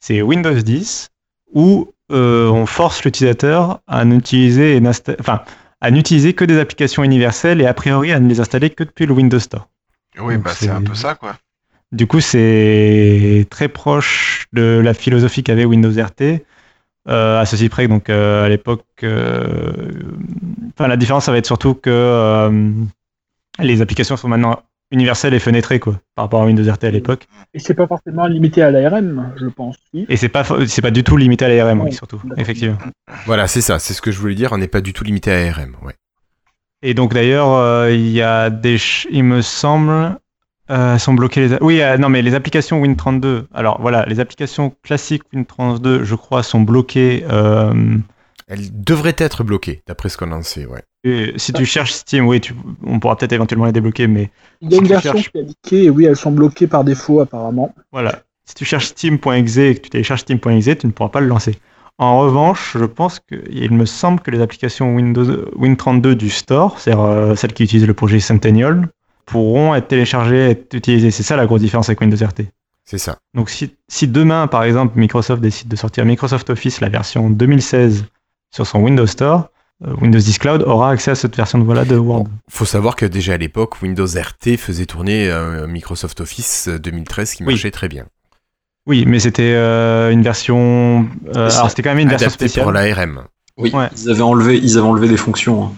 C'est Windows 10 où on force l'utilisateur à n'utiliser enfin à n'utiliser que des applications universelles et a priori à ne les installer que depuis le Windows Store. Oui, Donc bah c'est un peu ça, quoi. Du coup, c'est très proche de la philosophie qu'avait Windows RT. Euh, à ceci près, donc euh, à l'époque, euh, enfin la différence, ça va être surtout que euh, les applications sont maintenant universelles et fenêtrées quoi, par rapport à Windows RT à l'époque. Et c'est pas forcément limité à l'ARM, je pense. oui. Et c'est pas fa- c'est pas du tout limité à l'ARM, oui, surtout, effectivement. Voilà, c'est ça, c'est ce que je voulais dire, on n'est pas du tout limité à ARM. Ouais. Et donc d'ailleurs, euh, il y a des, ch- il me semble, euh, sont bloquées les, a- oui, euh, non mais les applications Win32. Alors voilà, les applications classiques Win32, je crois, sont bloquées. Elle devrait être bloquée, d'après ce qu'on en sait, ouais. et si tu cherches Steam, oui, tu, on pourra peut-être éventuellement les débloquer, mais Il y a une Si tu version cherches- qui est indiquée, et oui, elles sont bloquées par défaut apparemment. voilà. Si tu cherches steam.exe et que tu télécharges steam.exe, tu ne pourras pas le lancer. En revanche, je pense que il me semble que les applications Windows Win32 du store, c'est-à-dire euh, celles qui utilisent le projet Centennial, pourront être téléchargées et être utilisées. C'est ça la grosse différence avec Windows RT. C'est ça. Donc si, si demain, par exemple, Microsoft décide de sortir Microsoft Office, la version 2016, sur son Windows Store, euh, Windows 10 Cloud aura accès à cette version de voilà de Word. Bon, faut savoir que déjà à l'époque, Windows RT faisait tourner euh, Microsoft Office 2013 qui Oui. marchait très bien. Oui, mais c'était euh, une version... euh, alors c'était quand même une version spéciale. pour l'ARM. Oui, Ouais. ils, avaient enlevé, ils avaient enlevé des fonctions. hein.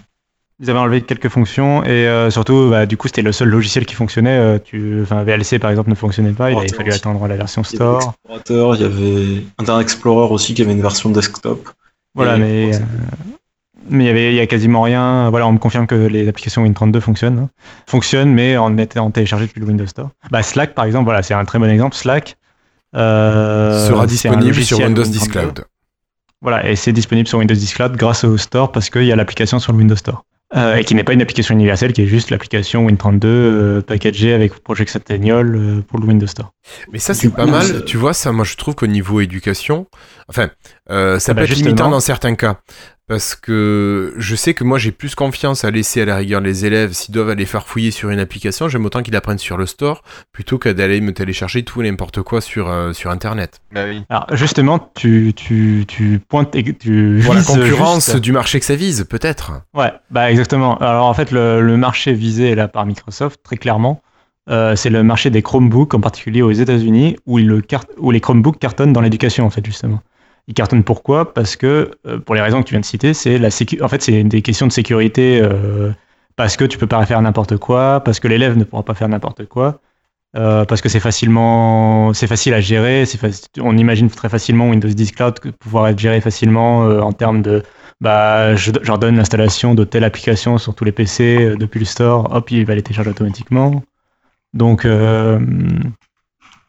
Ils avaient enlevé quelques fonctions et euh, surtout, bah, du coup, c'était le seul logiciel qui fonctionnait. euh, tu... Enfin, VLC, par exemple, ne fonctionnait pas. Il avait fallu attendre la version Store. il y avait Internet Explorer aussi qui avait une version desktop. Voilà, mais... euh, Mais il y avait, il y a quasiment rien. Voilà, on me confirme que les applications Win32 fonctionnent. hein. Fonctionnent, mais en étant téléchargées depuis le Windows Store. Bah, Slack, par exemple, voilà, c'est un très bon exemple. Slack euh, sera disponible sur Windows Win32. 10 Cloud. Voilà, et c'est disponible sur Windows 10 Cloud grâce au Store parce qu'il y a l'application sur le Windows Store. Euh, et qui n'est pas une application universelle, qui est juste l'application Win32 euh, packagée avec Project Centennial euh, pour le Windows Store. Mais ça, c'est pas mal. Tu vois, ça, moi, je trouve qu'au niveau éducation, enfin, euh, ça Ah bah, peut être justement. limitant dans certains cas. Parce que je sais que moi, j'ai plus confiance à laisser à la rigueur les élèves s'ils doivent aller farfouiller sur une application. J'aime autant qu'ils apprennent sur le store plutôt que d'aller me télécharger tout et n'importe quoi sur, euh, sur Internet. Bah oui. Alors justement, tu, tu, tu pointes et tu Pour la vises concurrence juste- du marché que ça vise, peut-être. Ouais, bah exactement. Alors en fait, le, le marché visé là par Microsoft, très clairement, euh, c'est le marché des Chromebooks, en particulier aux États-Unis, le où les Chromebooks cartonnent dans l'éducation, en fait, justement. Ils cartonnent pourquoi? Parce que, euh, pour les raisons que tu viens de citer, c'est la sécu- en fait, c'est des questions de sécurité, euh, parce que tu peux pas faire n'importe quoi, parce que l'élève ne pourra pas faire n'importe quoi. euh, parce que c'est facilement, c'est facile à gérer. On imagine très facilement Windows 10 Cloud pouvoir être géré facilement en termes de bah, je, je leur donne l'installation de telle application sur tous les PC depuis le store, hop, il va les télécharger automatiquement. Donc,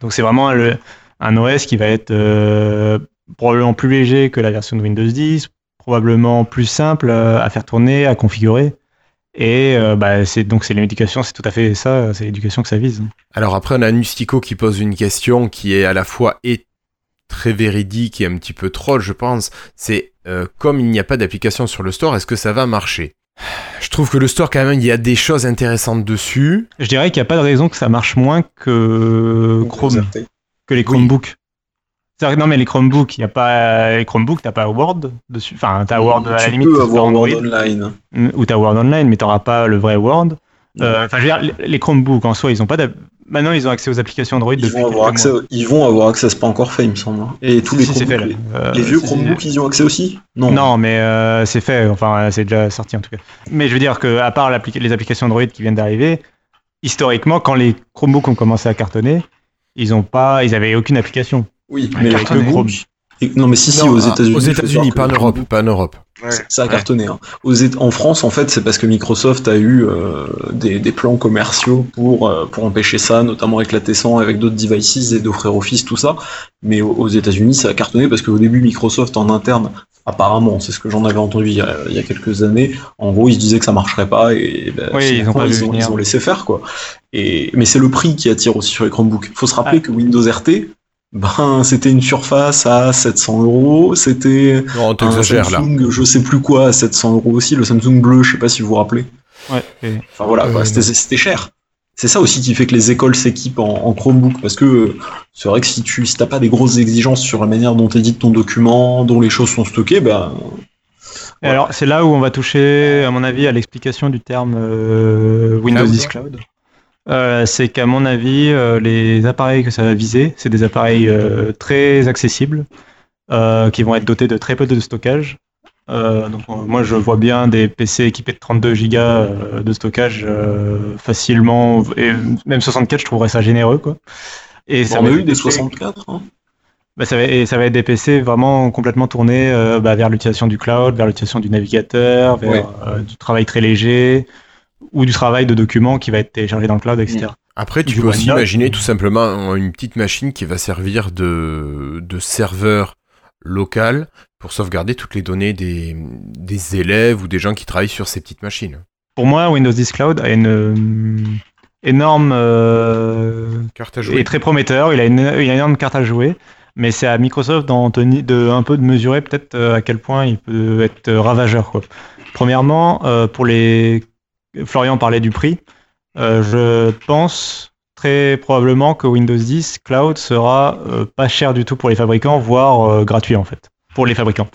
donc c'est vraiment un OS qui va être probablement plus léger que la version de Windows 10, probablement plus simple euh, à faire tourner, à configurer. Et euh, bah, c'est donc c'est l'éducation, c'est tout à fait ça, c'est l'éducation que ça vise. Alors après, on a Nustico qui pose une question qui est à la fois et très véridique et un petit peu troll, je pense. C'est euh, comme il n'y a pas d'application sur le store, est-ce que ça va marcher? Je trouve que le store, quand même, il y a des choses intéressantes dessus. Je dirais qu'il n'y a pas de raison que ça marche moins que Chrome. Que les Chromebooks. C'est-à-dire non, mais les Chromebooks, y a pas les Chromebooks, t'as pas Word dessus. Enfin, t'as Word à la tu limite peux sur avoir Android, Word Online. ou t'as Word Online, mais t'auras pas le vrai Word. Euh, Enfin, je veux dire, les- Chromebooks en soi, ils ont pas. Maintenant, ils ont accès aux applications Android Ils vont, avoir accès, mois. ils vont avoir accès, c'est pas encore fait, il me semble. hein. Et tous les fait, Chromebooks. Euh, les, vieux Chromebooks, ils y ont accès aussi? Non. Non, mais euh, c'est fait. Enfin, c'est déjà sorti en tout cas. Mais je veux dire que à part les applications Android qui viennent d'arriver, historiquement, quand les Chromebooks ont commencé à cartonner, ils ont pas, ils avaient aucune application. Oui, Ouais, mais les cartonné. Chromebooks, Et- non, mais si, si, aux ah, États-Unis. Aux États-Unis, pas en Europe, pas en Europe. Ça a cartonné. hein. Aux en France, en fait, c'est parce que Microsoft a eu euh, des, des plans commerciaux pour, euh, pour empêcher ça, notamment avec la T100, avec d'autres devices et d'offrir Office, tout ça. Mais aux, États-Unis, ça a cartonné parce qu'au début, Microsoft en interne, apparemment, c'est ce que j'en avais entendu il y, a, il y a quelques années, en gros, ils se disaient que ça marcherait pas et ben, Oui, ils ont pas ils, ont, venir. ils ont laissé faire quoi. Et, mais c'est le prix qui attire aussi sur les Chromebooks. Faut se rappeler que Windows RT, ben, c'était une surface à 700 euros, c'était Non, un t'exagères là. Samsung, je sais plus quoi, à 700 euros aussi, le Samsung bleu, je sais pas si vous vous rappelez. Ouais, et- Enfin voilà, quoi, Euh, c'était c'était cher. C'est ça aussi qui fait que les écoles s'équipent en, en Chromebook, parce que euh, c'est vrai que si tu si t'as pas des grosses exigences sur la manière dont édite ton document, dont les choses sont stockées, ben Et alors, c'est là où on va toucher, à mon avis, à l'explication du terme euh, Windows Cloud. 10 Cloud. Euh, c'est qu'à mon avis, euh, les appareils que ça va viser, c'est des appareils euh, très accessibles, qui vont être dotés de très peu de stockage. Donc, moi, je vois bien des PC équipés de 32 Go de stockage facilement, et même 64, je trouverais ça généreux, quoi. Et on va a eu des PC 64. Hein. bah, ça va, et ça va être des PC vraiment complètement tournés bah, vers l'utilisation du cloud, vers l'utilisation du navigateur, vers Ouais. du travail très léger ou du travail de documents qui va être téléchargé dans le cloud, etc. Après, tu Du peux aussi imaginer tout simplement une petite machine qui va servir de, de serveur local pour sauvegarder toutes les données des, des élèves ou des gens qui travaillent sur ces petites machines. Pour moi, Windows 10 Cloud a une euh, énorme euh, Carte à est très prometteur. Il a une, il a une énorme carte à jouer, mais c'est à Microsoft d'en tenir- de un peu de mesurer peut-être euh, à quel point il peut être ravageur. Quoi. Premièrement, euh, pour les Florian parlait du prix. Euh, je pense très probablement que Windows 10 Cloud sera euh, pas cher du tout pour les fabricants, voire euh, gratuit en fait pour les fabricants.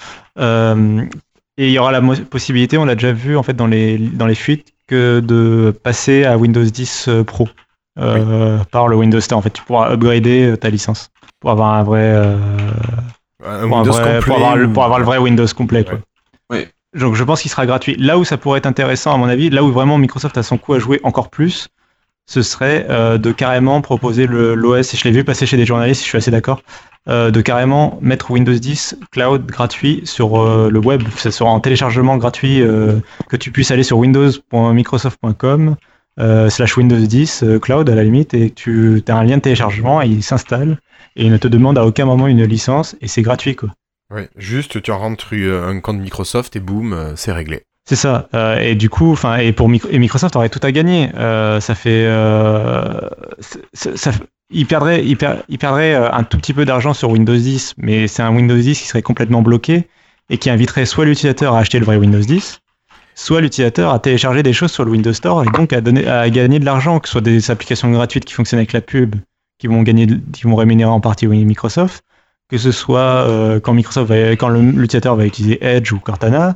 Et il y aura la possibilité, on l'a déjà vu en fait dans les dans les fuites, que de passer à Windows 10 Pro par le Windows Store. En fait, tu pourras upgrader ta licence pour avoir un vrai, Un pour, un Windows vrai- complet pour avoir, le- ou- pour avoir le vrai Windows complet. Quoi. Ouais. Donc je pense qu'il sera gratuit. Là où ça pourrait être intéressant, à mon avis, là où vraiment Microsoft a son coup à jouer encore plus, ce serait euh, de carrément proposer l'OS, et je l'ai vu passer chez des journalistes, je suis assez d'accord, euh, de carrément mettre Windows 10 Cloud gratuit sur euh, le web. Ça sera en téléchargement gratuit, que tu puisses aller sur windows.microsoft.com slash Windows 10 euh, Cloud à la limite, et tu as un lien de téléchargement, il s'installe, et il ne te demande à aucun moment une licence, et c'est gratuit quoi. Ouais, juste tu rentres euh, un compte Microsoft et boum, euh, c'est réglé. C'est ça. Euh, et du coup, enfin, et pour Microsoft aurait tout à gagner. Euh, ça fait, un tout petit peu d'argent sur Windows 10, mais c'est un Windows 10 qui serait complètement bloqué et qui inviterait soit l'utilisateur à acheter le vrai Windows 10, soit l'utilisateur à télécharger des choses sur le Windows Store et donc à donner, à gagner de l'argent, que ce soit des applications gratuites qui fonctionnent avec la pub, qui vont gagner, qui vont rémunérer en partie oui, Microsoft, que ce soit euh, quand Microsoft, va- quand l'utilisateur va utiliser Edge ou Cortana,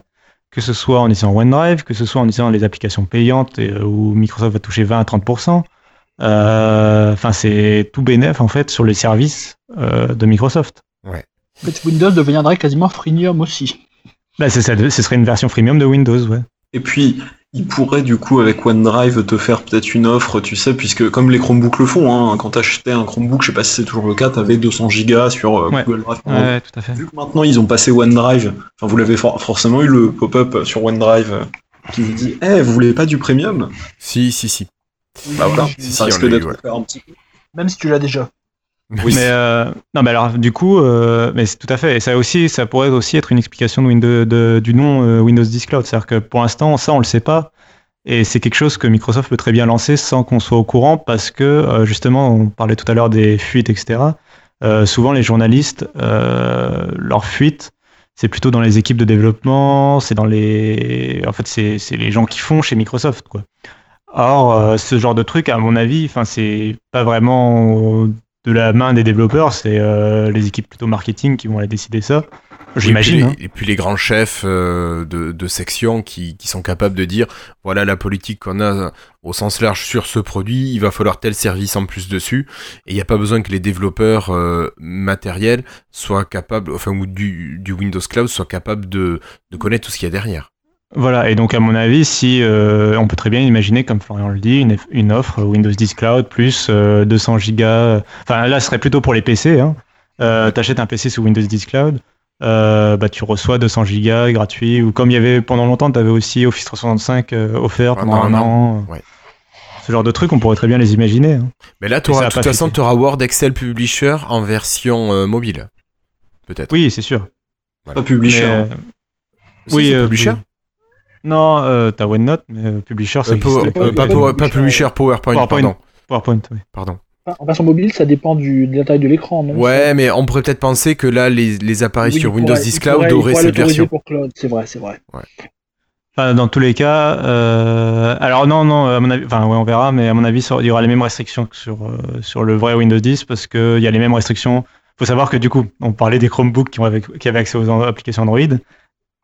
que ce soit en utilisant OneDrive, que ce soit en utilisant les applications payantes et, euh, où Microsoft va toucher 20 à 30%. Euh, Enfin, c'est tout bénéf en fait sur les services euh, de Microsoft. En fait, Windows deviendrait quasiment freemium aussi. Bah, c'est ça, ce serait une version freemium de Windows, ouais. Et puis, il pourrait du coup avec OneDrive te faire peut-être une offre, tu sais, puisque comme les Chromebooks le font, hein, quand t'achetais un Chromebook, je sais pas si c'est toujours le cas, t'avais 200 gigas sur euh, Ouais. Google Drive. Ouais, tout à fait. Vu que maintenant ils ont passé OneDrive, enfin vous l'avez for- forcément eu le pop-up sur OneDrive euh, qui vous dit Eh, vous voulez pas du premium? Si, si, si. Bah voilà, Si, ça si, risque d'être ouais. un petit peu. Même si tu l'as déjà. Oui. Mais euh, non, mais alors du coup, euh, mais c'est tout à fait. Et ça aussi, ça pourrait aussi être une explication de Windows, de- du nom euh, Windows 10 Cloud. C'est-à-dire que pour l'instant, ça, on le sait pas. Et c'est quelque chose que Microsoft peut très bien lancer sans qu'on soit au courant parce que euh, justement, on parlait tout à l'heure des fuites, etc. Euh, souvent, les journalistes, leurs fuites, c'est plutôt dans les équipes de développement, c'est dans les, en fait, c'est c'est les gens qui font chez Microsoft, quoi. Or, ce genre de truc, à mon avis, enfin, c'est pas vraiment de la main des développeurs, c'est euh, les équipes plutôt marketing qui vont aller décider ça. J'imagine. Et hein. puis, les, et puis les grands chefs euh, de, de section qui, qui sont capables de dire voilà la politique qu'on a au sens large sur ce produit, il va falloir tel service en plus dessus. Et il n'y a pas besoin que les développeurs euh, matériels soient capables, enfin, ou du, du Windows Cloud soient capables de, de connaître tout ce qu'il y a derrière. Voilà, et donc à mon avis, si euh, on peut très bien imaginer, comme Florian le dit, une, une offre Windows 10 Cloud plus euh, 200 gigas. Enfin là, ce serait plutôt pour les PC, hein, euh, t'achètes un PC sous Windows 10 Cloud, euh, bah, tu reçois 200 gigas gratuits, ou comme il y avait pendant longtemps, tu avais aussi Office 365 euh, offert pendant un an. Ouais. Ce genre de trucs, on pourrait très bien les imaginer. hein. Mais là, ça t'auras, a de toute façon, tu auras Word Excel Publisher en version euh, mobile. Peut-être. Oui, c'est sûr. Pas publisher. Mais, hein. euh, oui, c'est euh, Publisher. oui. Non, euh, t'as OneNote, mais euh, Publisher, ça Euh, pas. pas, Pas Power- pas Publisher. PowerPoint, PowerPoint. pardon. PowerPoint, oui. pardon. En version mobile, ça dépend du, de la taille de l'écran, non? Ouais, mais on pourrait peut-être penser que là, les, les appareils Oui, sur il Windows pourrait- 10 il Cloud pourrait- il auraient cette version. pour Cloud, c'est vrai, c'est vrai. Enfin, dans tous les cas, euh, alors non, non, à mon avis, enfin, ouais, on verra, mais à mon avis, il y aura les mêmes restrictions que sur, euh, sur le vrai Windows 10 parce qu'il y a les mêmes restrictions. faut savoir que du coup, on parlait des Chromebooks qui, ont avec- qui avaient accès aux applications Android.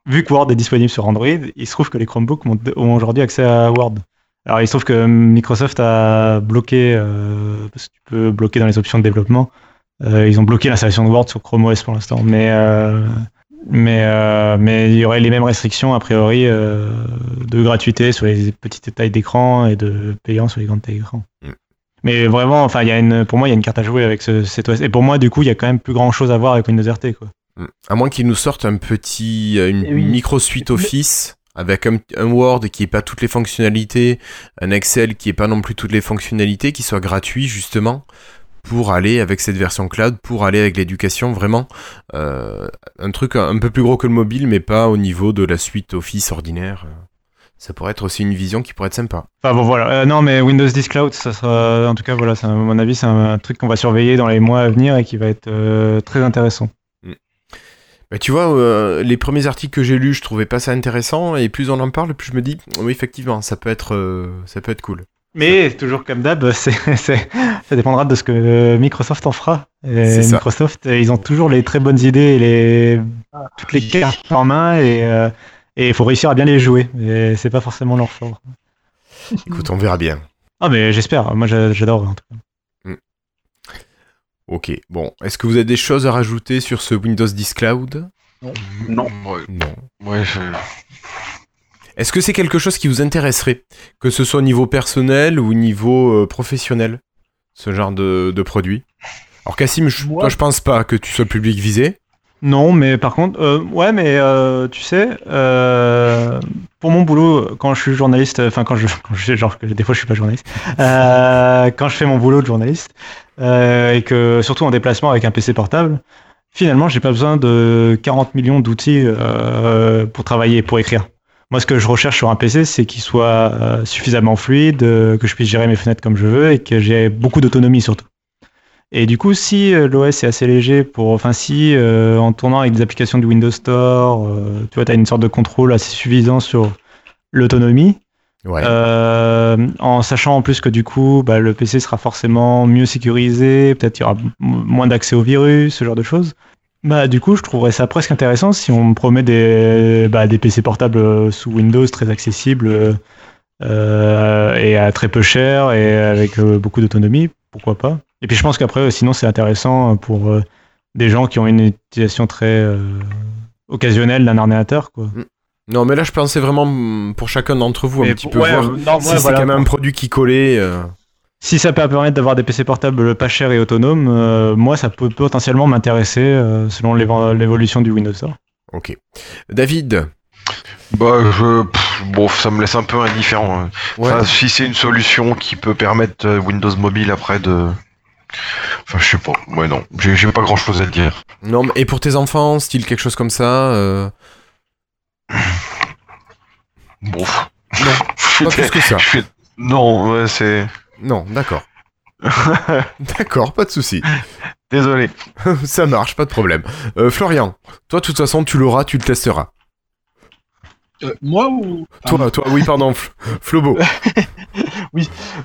Vu que Word est disponible sur Android, il se trouve que les Chromebooks ont, aujourd'hui accès à Word. Alors, il se trouve que Microsoft a bloqué, euh, parce que tu peux bloquer dans les options de développement, euh, ils ont bloqué l'installation de Word sur Chrome OS pour l'instant. Mais, euh, mais, mais il y aurait les mêmes restrictions, a priori, de gratuité sur les petites tailles d'écran et de payant sur les grandes tailles d'écran. Mm. Mais vraiment, enfin, il y a une, pour moi, il y a une carte à jouer avec ce, cet OS. Et pour moi, du coup, il y a quand même plus grand chose à voir avec Windows RT, quoi. À moins qu'ils nous sortent un petit, euh, une oui. micro-suite Mais- Office avec un, un Word qui ait pas toutes les fonctionnalités, un Excel qui ait pas non plus toutes les fonctionnalités, qui soit gratuit justement pour aller avec cette version cloud, pour aller avec l'éducation, vraiment euh, un truc un, un peu plus gros que le mobile, mais pas au niveau de la suite Office ordinaire. Ça pourrait être aussi une vision qui pourrait être sympa. Enfin bon voilà, Euh, non mais Windows 10 Cloud, ça sera, en tout cas voilà, c'est un- à mon avis c'est un, un truc qu'on va surveiller dans les mois à venir et qui va être euh, très intéressant. Mais tu vois, euh, les premiers articles que j'ai lus, je trouvais pas ça intéressant, et plus on en parle, plus je me dis, oui effectivement, ça peut être, euh, ça peut être cool. Mais toujours comme d'hab, ça dépendra de ce que Microsoft en fera. Et C'est ça. Microsoft, euh, ils ont toujours les très bonnes idées et les, toutes les cartes en main et euh, il faut réussir à bien les jouer. Et c'est pas forcément leur fort. Écoute, on verra bien. Ah mais j'espère, moi j'a- j'adore. en tout cas. Ok, bon, est-ce que vous avez des choses à rajouter sur ce Windows 10 Cloud? Non. Ouais, Non. ouais, je- Est-ce que c'est quelque chose qui vous intéresserait Que ce soit au niveau personnel ou au niveau euh, professionnel Ce genre de, de produit? Alors Cassim, je, Moi- toi je pense pas que tu sois le public visé. Non, mais par contre, euh, ouais, mais euh, tu sais, euh, pour mon boulot, quand je suis journaliste, enfin quand je, quand genre des fois je suis pas journaliste, euh, quand je fais mon boulot de journaliste et que surtout en déplacement avec un PC portable, finalement j'ai pas besoin de 40 millions d'outils pour travailler, pour écrire. Moi, ce que je recherche sur un PC, c'est qu'il soit suffisamment fluide, que je puisse gérer mes fenêtres comme je veux et que j'ai beaucoup d'autonomie surtout. Et du coup, si euh, l'OS est assez léger pour, enfin, si euh, en tournant avec des applications du Windows Store, euh, tu vois, tu as une sorte de contrôle assez suffisant sur l'autonomie, Ouais. euh, en sachant en plus que du coup, bah, le PC sera forcément mieux sécurisé, peut-être il y aura moins d'accès aux virus, ce genre de choses. Bah, du coup, je trouverais ça presque intéressant si on me promet des, bah, des PC portables sous Windows très accessibles et à très peu cher et avec beaucoup d'autonomie, pourquoi pas. Et puis je pense qu'après, euh, sinon, c'est intéressant pour euh, des gens qui ont une utilisation très euh, occasionnelle d'un ordinateur, quoi. Non, mais là je pensais vraiment mm, pour chacun d'entre vous un Mais petit pour- peu ouais, voir euh, non, si ouais, c'est voilà, quand même un produit qui collait. euh, Si ça peut permettre d'avoir des PC portables pas chers et autonomes, euh, moi ça peut potentiellement m'intéresser euh, selon l'évo- l'évolution du Windows Store. Ok. David? Bah, je, pff, bon, ça me laisse un peu indifférent. hein. Ouais. Enfin, si c'est une solution qui peut permettre euh, Windows Mobile après de, enfin, je sais pas. Ouais, non, j'ai pas grand chose à dire. Non, mais- et pour tes enfants, style quelque chose comme ça euh, Bon, Non, Pas plus que ça. Suis- Non, ouais, c'est. Non, d'accord. D'accord, pas de souci. Désolé. ça marche, pas de problème. Euh, Florian, toi de toute façon tu l'auras, tu le testeras. Euh, moi ou Toi, toi, oui, pardon, Flobo.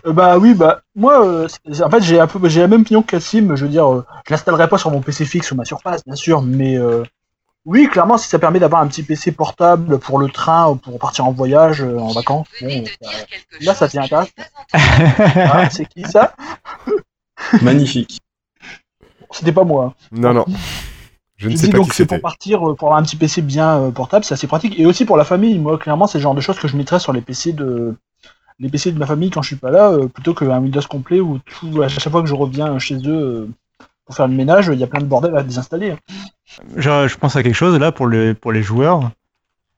Euh, bah oui, bah moi, euh, en fait, j'ai un peu, j'ai la même opinion que Cassim. Je veux dire, euh, je l'installerai pas sur mon PC fixe ou ma surface, bien sûr, mais euh, oui, clairement, si ça permet d'avoir un petit PC portable pour le train ou pour partir en voyage, euh, en vacances, bon, ça- là, ça devient intéressant. Ah, c'est qui ça? Magnifique. C'était pas moi. Non, non. Je ne Je sais dis pas donc qui c'est pour partir, euh, pour avoir un petit PC bien euh, portable, c'est assez pratique. Et aussi pour la famille, moi, clairement, c'est le genre de choses que je mettrais sur les PC de les PC de ma famille quand je suis pas là, euh, plutôt qu'un Windows complet où tout, à chaque fois que je reviens chez eux, euh, pour faire le ménage, il y a plein de bordel à désinstaller. hein. Je, je pense à quelque chose là pour les, pour les joueurs.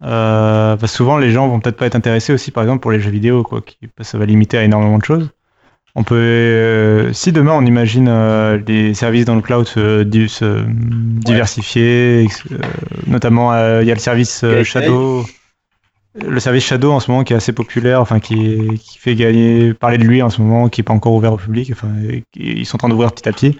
Euh, parce que souvent les gens vont peut-être pas être intéressés aussi par exemple pour les jeux vidéo quoi, qui, parce que ça va limiter à énormément de choses. On peut, euh, si demain on imagine euh, les services dans le cloud se, di- se diversifier, ex- euh, notamment euh, il y a le service euh. Shadow, le service Shadow en ce moment qui est assez populaire, enfin qui, qui fait gagner, parler de lui en ce moment, qui est pas encore ouvert au public, enfin ils sont en train d'ouvrir petit à petit,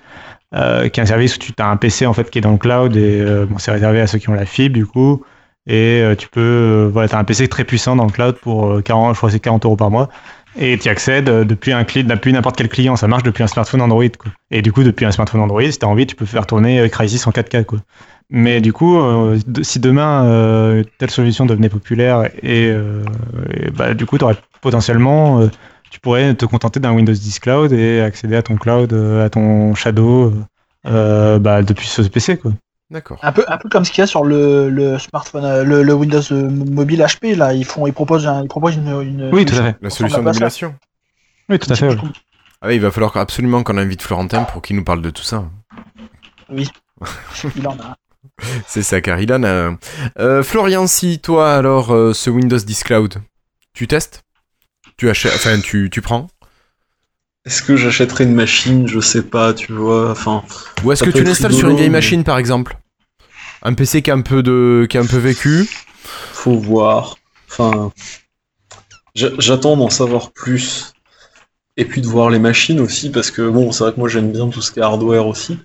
euh, qui est un service où tu as un PC en fait qui est dans le cloud et euh, bon c'est réservé à ceux qui ont la fibre du coup. Et euh, tu peux euh, voilà t'as un PC très puissant dans le cloud pour euh, 40 je crois que c'est 40 euros par mois et tu accèdes euh, depuis un client depuis n'importe quel client ça marche depuis un smartphone Android quoi. et du coup depuis un smartphone Android si t'as envie tu peux faire tourner euh, Crysis en 4K quoi mais du coup euh, si demain telle solution devenait populaire et, bah, du coup t'aurais potentiellement euh, tu pourrais te contenter d'un Windows 10 Cloud et accéder à ton cloud à ton Shadow bah, depuis ce PC quoi D'accord. Un peu, un peu comme ce qu'il y a sur le, le smartphone, euh, le, le Windows euh, mobile HP, là, ils, font, ils proposent, un- ils proposent une, une oui tout à fait La solution pas ça. d'émulation. oui tout à fait. Ah oui, il va falloir absolument qu'on invite Florentin pour qu'il nous parle de tout ça. Il en a. C'est ça, car il en a un. Euh, Florian, si toi, alors, euh, ce Windows 10 Cloud, tu testes? Tu achètes, enfin, tu, tu prends? Est-ce que j'achèterais une machine? Je sais pas, tu vois. Enfin, Ou est-ce que tu l'installes sur une vieille mais- machine, par exemple? Un PC qui a un peu, de, qui a un peu vécu faut voir. Enfin, j'a- j'attends d'en savoir plus. Et puis de voir les machines aussi, parce que bon, c'est vrai que moi j'aime bien tout ce qui est hardware aussi.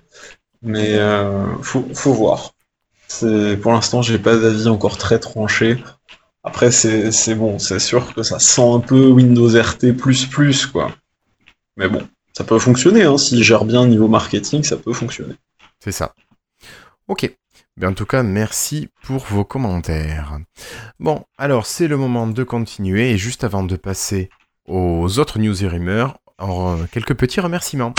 Mais euh, faut, faut voir. C'est, pour l'instant, j'ai pas d'avis encore très tranché. Après, c'est, c'est bon, c'est sûr que ça sent un peu Windows RT++, quoi. Mais bon, ça peut fonctionner, hein. S'il gère bien niveau marketing, ça peut fonctionner. C'est ça. Ok. En tout cas, merci pour vos commentaires. Bon, alors c'est le moment de continuer et juste avant de passer aux autres news et rumeurs, quelques petits remerciements.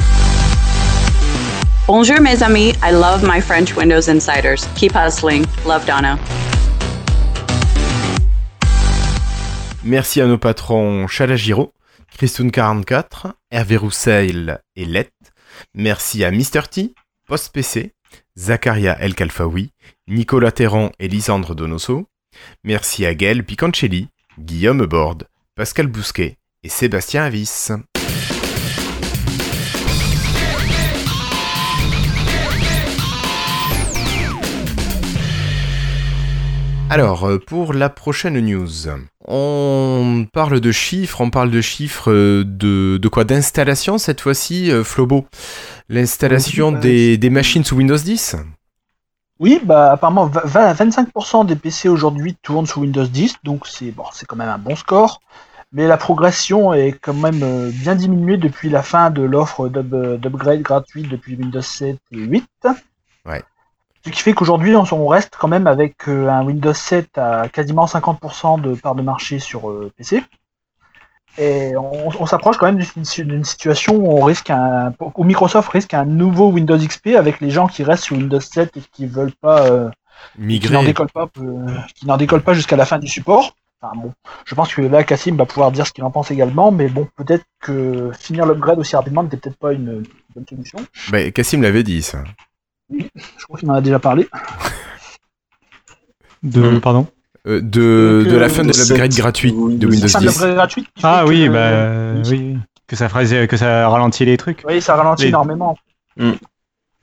Bonjour, mes amis. I love my French Windows Insiders. Keep hustling. Love Donna. Merci à nos patrons Chalagiro, Christoun44, Hervé Rousseil et Let. Merci à Mr. T, Post PC, Zakaria El Kalfaoui, Nicolas Terron et Lisandre Donoso. Merci à Gaël Picancelli, Guillaume Borde, Pascal Bousquet et Sébastien Avis. Alors, euh, pour la prochaine news, on parle de chiffres, on parle de chiffres euh, de, de quoi? D'installation cette fois-ci, euh, Flobo? L'installation bah, des, des machines sous Windows 10 Oui, bah apparemment va- va- 25% des PC aujourd'hui tournent sous Windows 10, donc c'est bon, c'est quand même un bon score. Mais la progression est quand même bien diminuée depuis la fin de l'offre d'up- d'upgrade gratuite depuis Windows 7 et 8. Ouais. Ce qui fait qu'aujourd'hui on reste quand même avec euh, un Windows 7 à quasiment 50% de part de marché sur euh, PC. Et on, on s'approche quand même d'une situation où on risque un, où Microsoft risque un nouveau Windows XP avec les gens qui restent sur Windows 7 et qui veulent pas, euh, qui n'en Migrer décollent pas, euh, qui n'en décollent pas jusqu'à la fin du support. Enfin, bon, je pense que là, Cassim va pouvoir dire ce qu'il en pense également, mais bon, peut-être que finir l'upgrade aussi rapidement n'était peut-être pas une, bonne solution. Cassim l'avait dit ça. Je crois qu'il en a déjà parlé. de Mm. pardon Euh, de, Donc, de la euh, fin de Windows l'upgrade 7 gratuit de Windows Windows Fin de 10. l'upgrade gratuite. qui ah oui que- bah oui. oui que ça ferait que ça ralentit les trucs Oui, ça ralentit Les- énormément.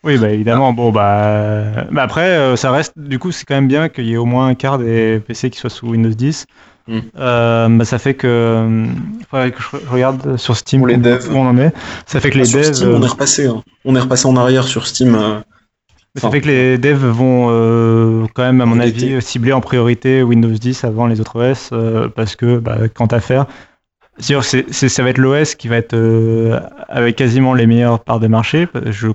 Oui, bah évidemment. Bon, bah, bah après, euh, ça reste. Du coup, c'est quand même bien qu'il y ait au moins un quart des PC qui soient sous Windows 10. Mm. Euh, bah, ça fait que. euh, faudrait que je re- regarde sur Steam Pour les où- devs. où on en est. Ça fait que les sur devs. Steam, on euh, est repassé. hein. On est repassé en arrière sur Steam. Ça fait que les devs vont euh, quand même, à mon avis, cibler en priorité Windows 10 avant les autres OS euh, parce que, bah, quant à faire. c'est sûr, ça va être l'OS qui va être euh, avec quasiment les meilleures parts de marché. Je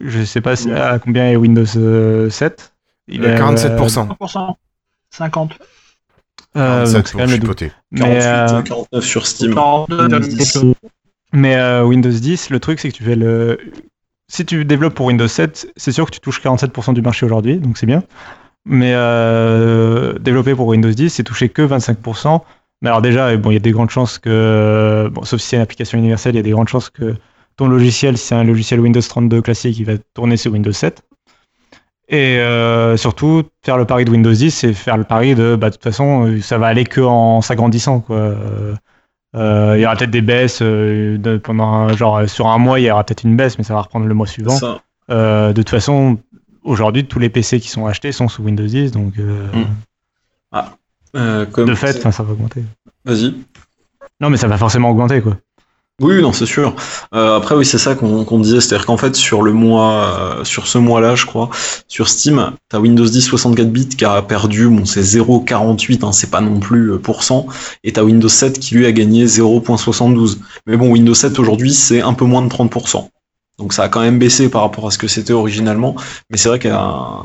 je sais pas si- à combien est Windows euh, 7. Il Euh, est, 47%. 100%. 50. Euh, 47 donc c'est pour chipoter. 48, Mais, euh, 49 sur Steam. 42,10. mais euh, Windows 10, le truc c'est que tu fais le. Si tu développes pour Windows 7, c'est sûr que tu touches 47% du marché aujourd'hui, donc c'est bien. Mais euh, développer pour Windows 10, c'est toucher que 25%. Mais alors déjà, bon, il y a des grandes chances que, bon, sauf si c'est une application universelle, il y a des grandes chances que ton logiciel, si c'est un logiciel Windows 32 classique, il va tourner sur Windows 7. Et euh, surtout, faire le pari de Windows 10, c'est faire le pari de, bah, de toute façon, euh, ça va aller que en s'agrandissant. Euh, euh, il y aura peut-être des baisses euh, de- pendant, un- genre, sur un mois, il y aura peut-être une baisse, mais ça va reprendre le mois suivant. Euh, de toute façon, aujourd'hui, tous les PC qui sont achetés sont sous Windows 10, donc euh, Mm. Euh, comme de fait, ça va augmenter. Vas-y. Non, mais ça va forcément augmenter, quoi. Oui, non, c'est sûr. Euh, après, oui, c'est ça qu'on disait, c'est-à-dire qu'en fait, sur le mois, euh, sur ce mois-là, je crois, sur Steam, t'as Windows 10 64 bits qui a perdu, bon, c'est 0,48, hein, c'est pas non plus euh, pour cent, et t'as Windows 7 qui lui a gagné 0,72. Mais bon, Windows 7 aujourd'hui, c'est un peu moins de 30%. Donc ça a quand même baissé par rapport à ce que c'était originalement, mais c'est vrai qu'il y a un-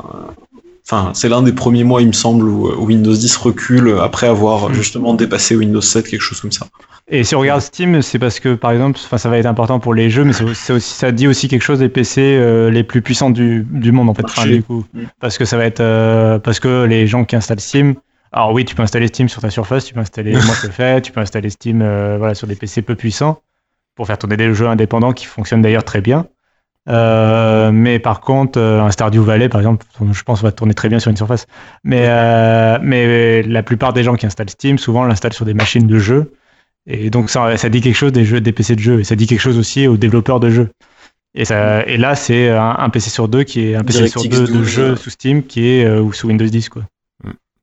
Enfin, c'est l'un des premiers mois, il me semble, où, où Windows 10 recule après avoir Mm. justement dépassé Windows 7, quelque chose comme ça. Et si on regarde Steam, c'est parce que, par exemple, enfin, ça va être important pour les jeux, mais c'est aussi, ça dit aussi quelque chose des PC euh, les plus puissants du, du monde, en fait. Enfin, du coup, Mm. parce que ça va être, euh, parce que les gens qui installent Steam, alors oui, tu peux installer Steam sur ta Surface, tu peux installer, moi je le fais, tu peux installer Steam, euh, voilà, sur des PC peu puissants pour faire tourner des jeux indépendants qui fonctionnent d'ailleurs très bien. Euh, mais par contre, euh, un Stardew Valley, par exemple, je pense va tourner très bien sur une surface. Mais, euh, mais la plupart des gens qui installent Steam, souvent l'installent sur des machines de jeux. Et donc ça, ça dit quelque chose des jeux, des PC de jeux, et ça dit quelque chose aussi aux développeurs de jeux. Et, ça, et là, c'est un, un PC sur deux qui est un PC sur deux de 12, jeux euh. sous Steam qui est euh, ou sous Windows 10 quoi.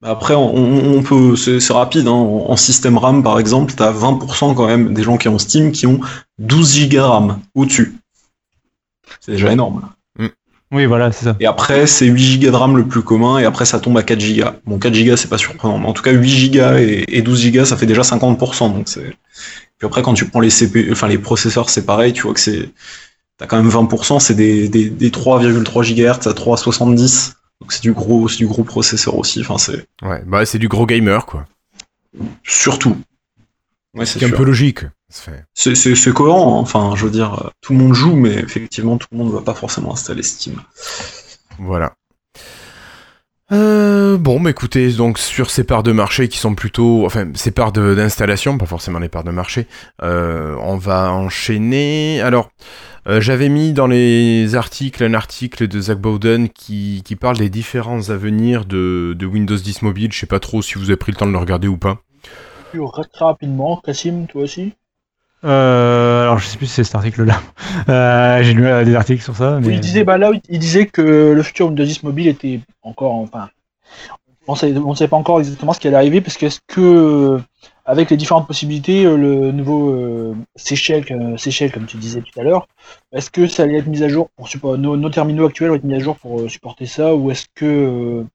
Après, on, on peut, c'est rapide. Hein. En système RAM, par exemple, t'as 20% quand même des gens qui ont Steam qui ont 12 Go RAM au-dessus. C'est déjà énorme. Oui, voilà, c'est ça. Et après, c'est 8 Go de RAM le plus commun, et après, ça tombe à 4 Go. Bon, 4 Go, c'est pas surprenant, mais en tout cas, 8 Go et, et 12 Go, ça fait déjà 50%. Donc c'est. Puis après, quand tu prends les CPU, enfin les processeurs, c'est pareil. Tu vois que c'est, t'as quand même 20%, c'est des, des, des 3,3 GHz à 3,70. Donc c'est du gros, c'est du gros processeur aussi. Enfin, c'est Ouais, bah c'est du gros gamer, quoi. surtout. Ouais, c'est un peu logique. C'est- C'est c'est cohérent, hein. enfin, je veux dire, euh, tout le monde joue, mais effectivement, tout le monde ne va pas forcément installer Steam. Voilà. Euh, bon, bah écoutez, donc sur ces parts de marché qui sont plutôt, enfin, ces parts de- d'installation, pas forcément les parts de marché, euh, on va enchaîner. Alors, euh, j'avais mis dans les articles un article de Zach Bowden qui, qui parle des différents avenirs de, de Windows 10 Mobile. Je sais pas trop si vous avez pris le temps de le regarder ou pas. Très rapidement, Cassim, toi aussi? Euh, alors je sais plus si c'est cet article-là. Euh, J'ai lu euh, des articles sur ça. Mais... Il disait, bah là, il disait que le futur Windows 10 mobile était encore, enfin, on sait, on sait pas encore exactement ce qui allait arriver parce que est-ce que, avec les différentes possibilités, le nouveau Seychelles, Seychelles, comme tu disais tout à l'heure, est-ce que ça allait être mis à jour pour support- nos, nos terminaux actuels vont être mis à jour pour supporter ça ou est-ce que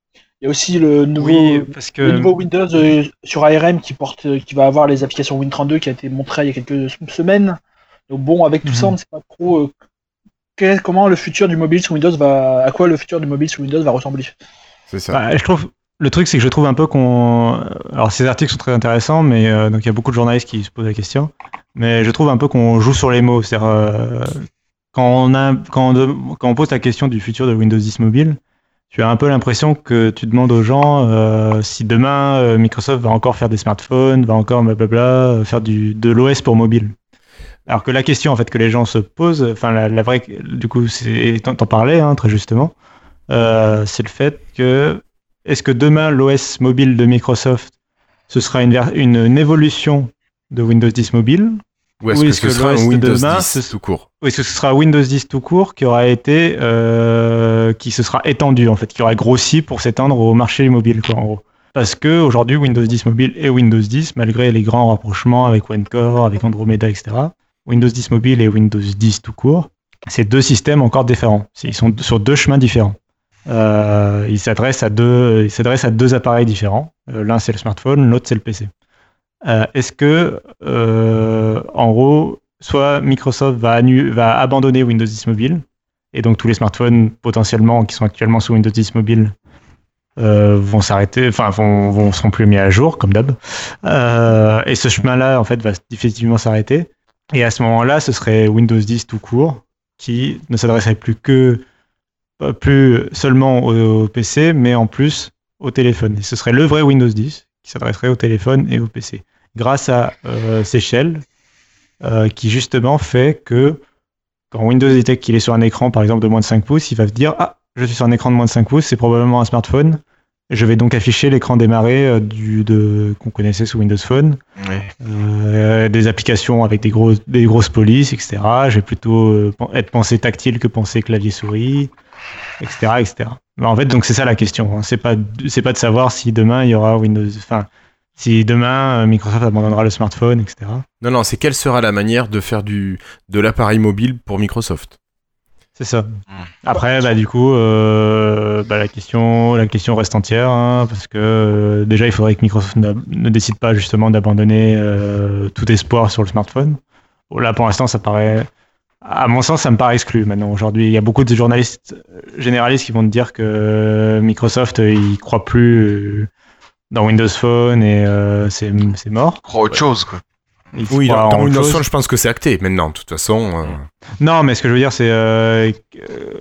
il y a aussi le nouveau, Oui, parce que le nouveau Windows euh, sur ARM qui porte, euh, qui va avoir les applications Win32 qui a été montré il y a quelques semaines. Donc bon, avec tout ça, Mhm. on ne sait pas trop euh, quel- comment le futur du mobile sur Windows va, à quoi le futur du mobile sur Windows va ressembler. C'est ça. Bah, je trouve le truc c'est que je trouve un peu qu'on alors ces articles sont très intéressants mais euh, donc il y a beaucoup de journalistes qui se posent la question mais je trouve un peu qu'on joue sur les mots c'est-à-dire euh, quand on a quand on, de- quand on pose la question du futur de Windows 10 mobile tu as un peu l'impression que tu demandes aux gens euh, si demain euh, Microsoft va encore faire des smartphones va encore blablabla euh, faire du de l'OS pour mobile. Alors que la question en fait que les gens se posent enfin la, vraie du coup t'en parlais hein, très justement c'est le fait que est-ce que demain l'OS mobile de Microsoft ce sera une, une évolution de Windows 10 mobile Ou est-ce oui, que ce que sera de Windows demain, 10 ce- tout court? Ou est-ce que ce sera Windows 10 tout court qui aura été euh, qui se sera étendu en fait qui aura grossi pour s'étendre au marché mobile quoi en gros parce que aujourd'hui Windows 10 mobile et Windows 10 malgré les grands rapprochements avec OneCore avec Andromeda etc Windows 10 mobile et Windows 10 tout court c'est deux systèmes encore différents ils sont sur deux chemins différents euh, ils s'adressent à deux, ils s'adressent à deux appareils différents. Euh, L'un c'est le smartphone, l'autre c'est le PC. Euh, Est-ce que, euh, en gros, soit Microsoft va, abandonner Windows 10 Mobile et donc tous les smartphones potentiellement qui sont actuellement sous Windows 10 Mobile euh, vont s'arrêter, enfin vont, vont seront plus mis à jour comme d'hab. Et ce chemin-là en fait va définitivement s'arrêter. Et à ce moment-là, ce serait Windows 10 tout court qui ne s'adresserait plus que plus seulement au, PC, mais en plus au téléphone. Ce serait le vrai Windows 10 qui s'adresserait au téléphone et au PC. Grâce à euh, Seychelles, euh, qui justement fait que quand Windows détecte qu'il est sur un écran, par exemple, de moins de 5 pouces, il va se dire Ah, je suis sur un écran de moins de 5 pouces, c'est probablement un smartphone. Je vais donc afficher l'écran démarré euh, du, de, qu'on connaissait sous Windows Phone, Ouais. euh, des applications avec des, gros, des grosses polices, etc. Je vais plutôt être pensé tactile que pensé clavier-souris, etc., etc. En fait, donc c'est ça la question. hein. C'est pas, c'est pas de savoir si demain il y aura Windows, enfin, si demain euh, Microsoft abandonnera le smartphone, etc. Non, non, c'est quelle sera la manière de faire du de l'appareil mobile pour Microsoft? C'est ça. Après, bah, du coup, euh, bah, la, question, la question reste entière, hein, parce que euh, déjà, il faudrait que Microsoft ne, ne décide pas justement d'abandonner euh, tout espoir sur le smartphone. Bon, là, pour l'instant, ça paraît, à mon sens, ça me paraît exclu maintenant. Aujourd'hui, il y a beaucoup de journalistes généralistes qui vont te dire que Microsoft, il croit plus euh, dans Windows Phone et euh, c'est c'est mort. Crois autre chose, quoi. Il Oui, dans, Windows chose. Phone, je pense que c'est acté maintenant. De toute façon, euh, Non, mais ce que je veux dire, c'est euh, que, euh,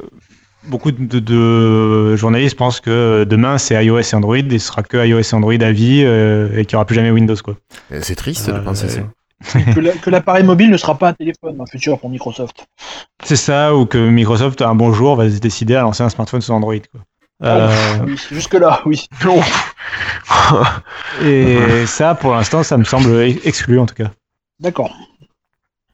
beaucoup de, de journalistes pensent que demain c'est iOS et Android, et ce sera que iOS et Android à vie euh, et qu'il n'y aura plus jamais Windows quoi. c'est triste de Euh, penser ça. que la- que l'appareil mobile ne sera pas un téléphone dans le futur pour Microsoft. C'est ça ou que Microsoft un bon jour va se décider à lancer un smartphone sur Android quoi. Euh, Oui, jusque-là, oui. et ça, pour l'instant, ça me semble exclu en tout cas. D'accord.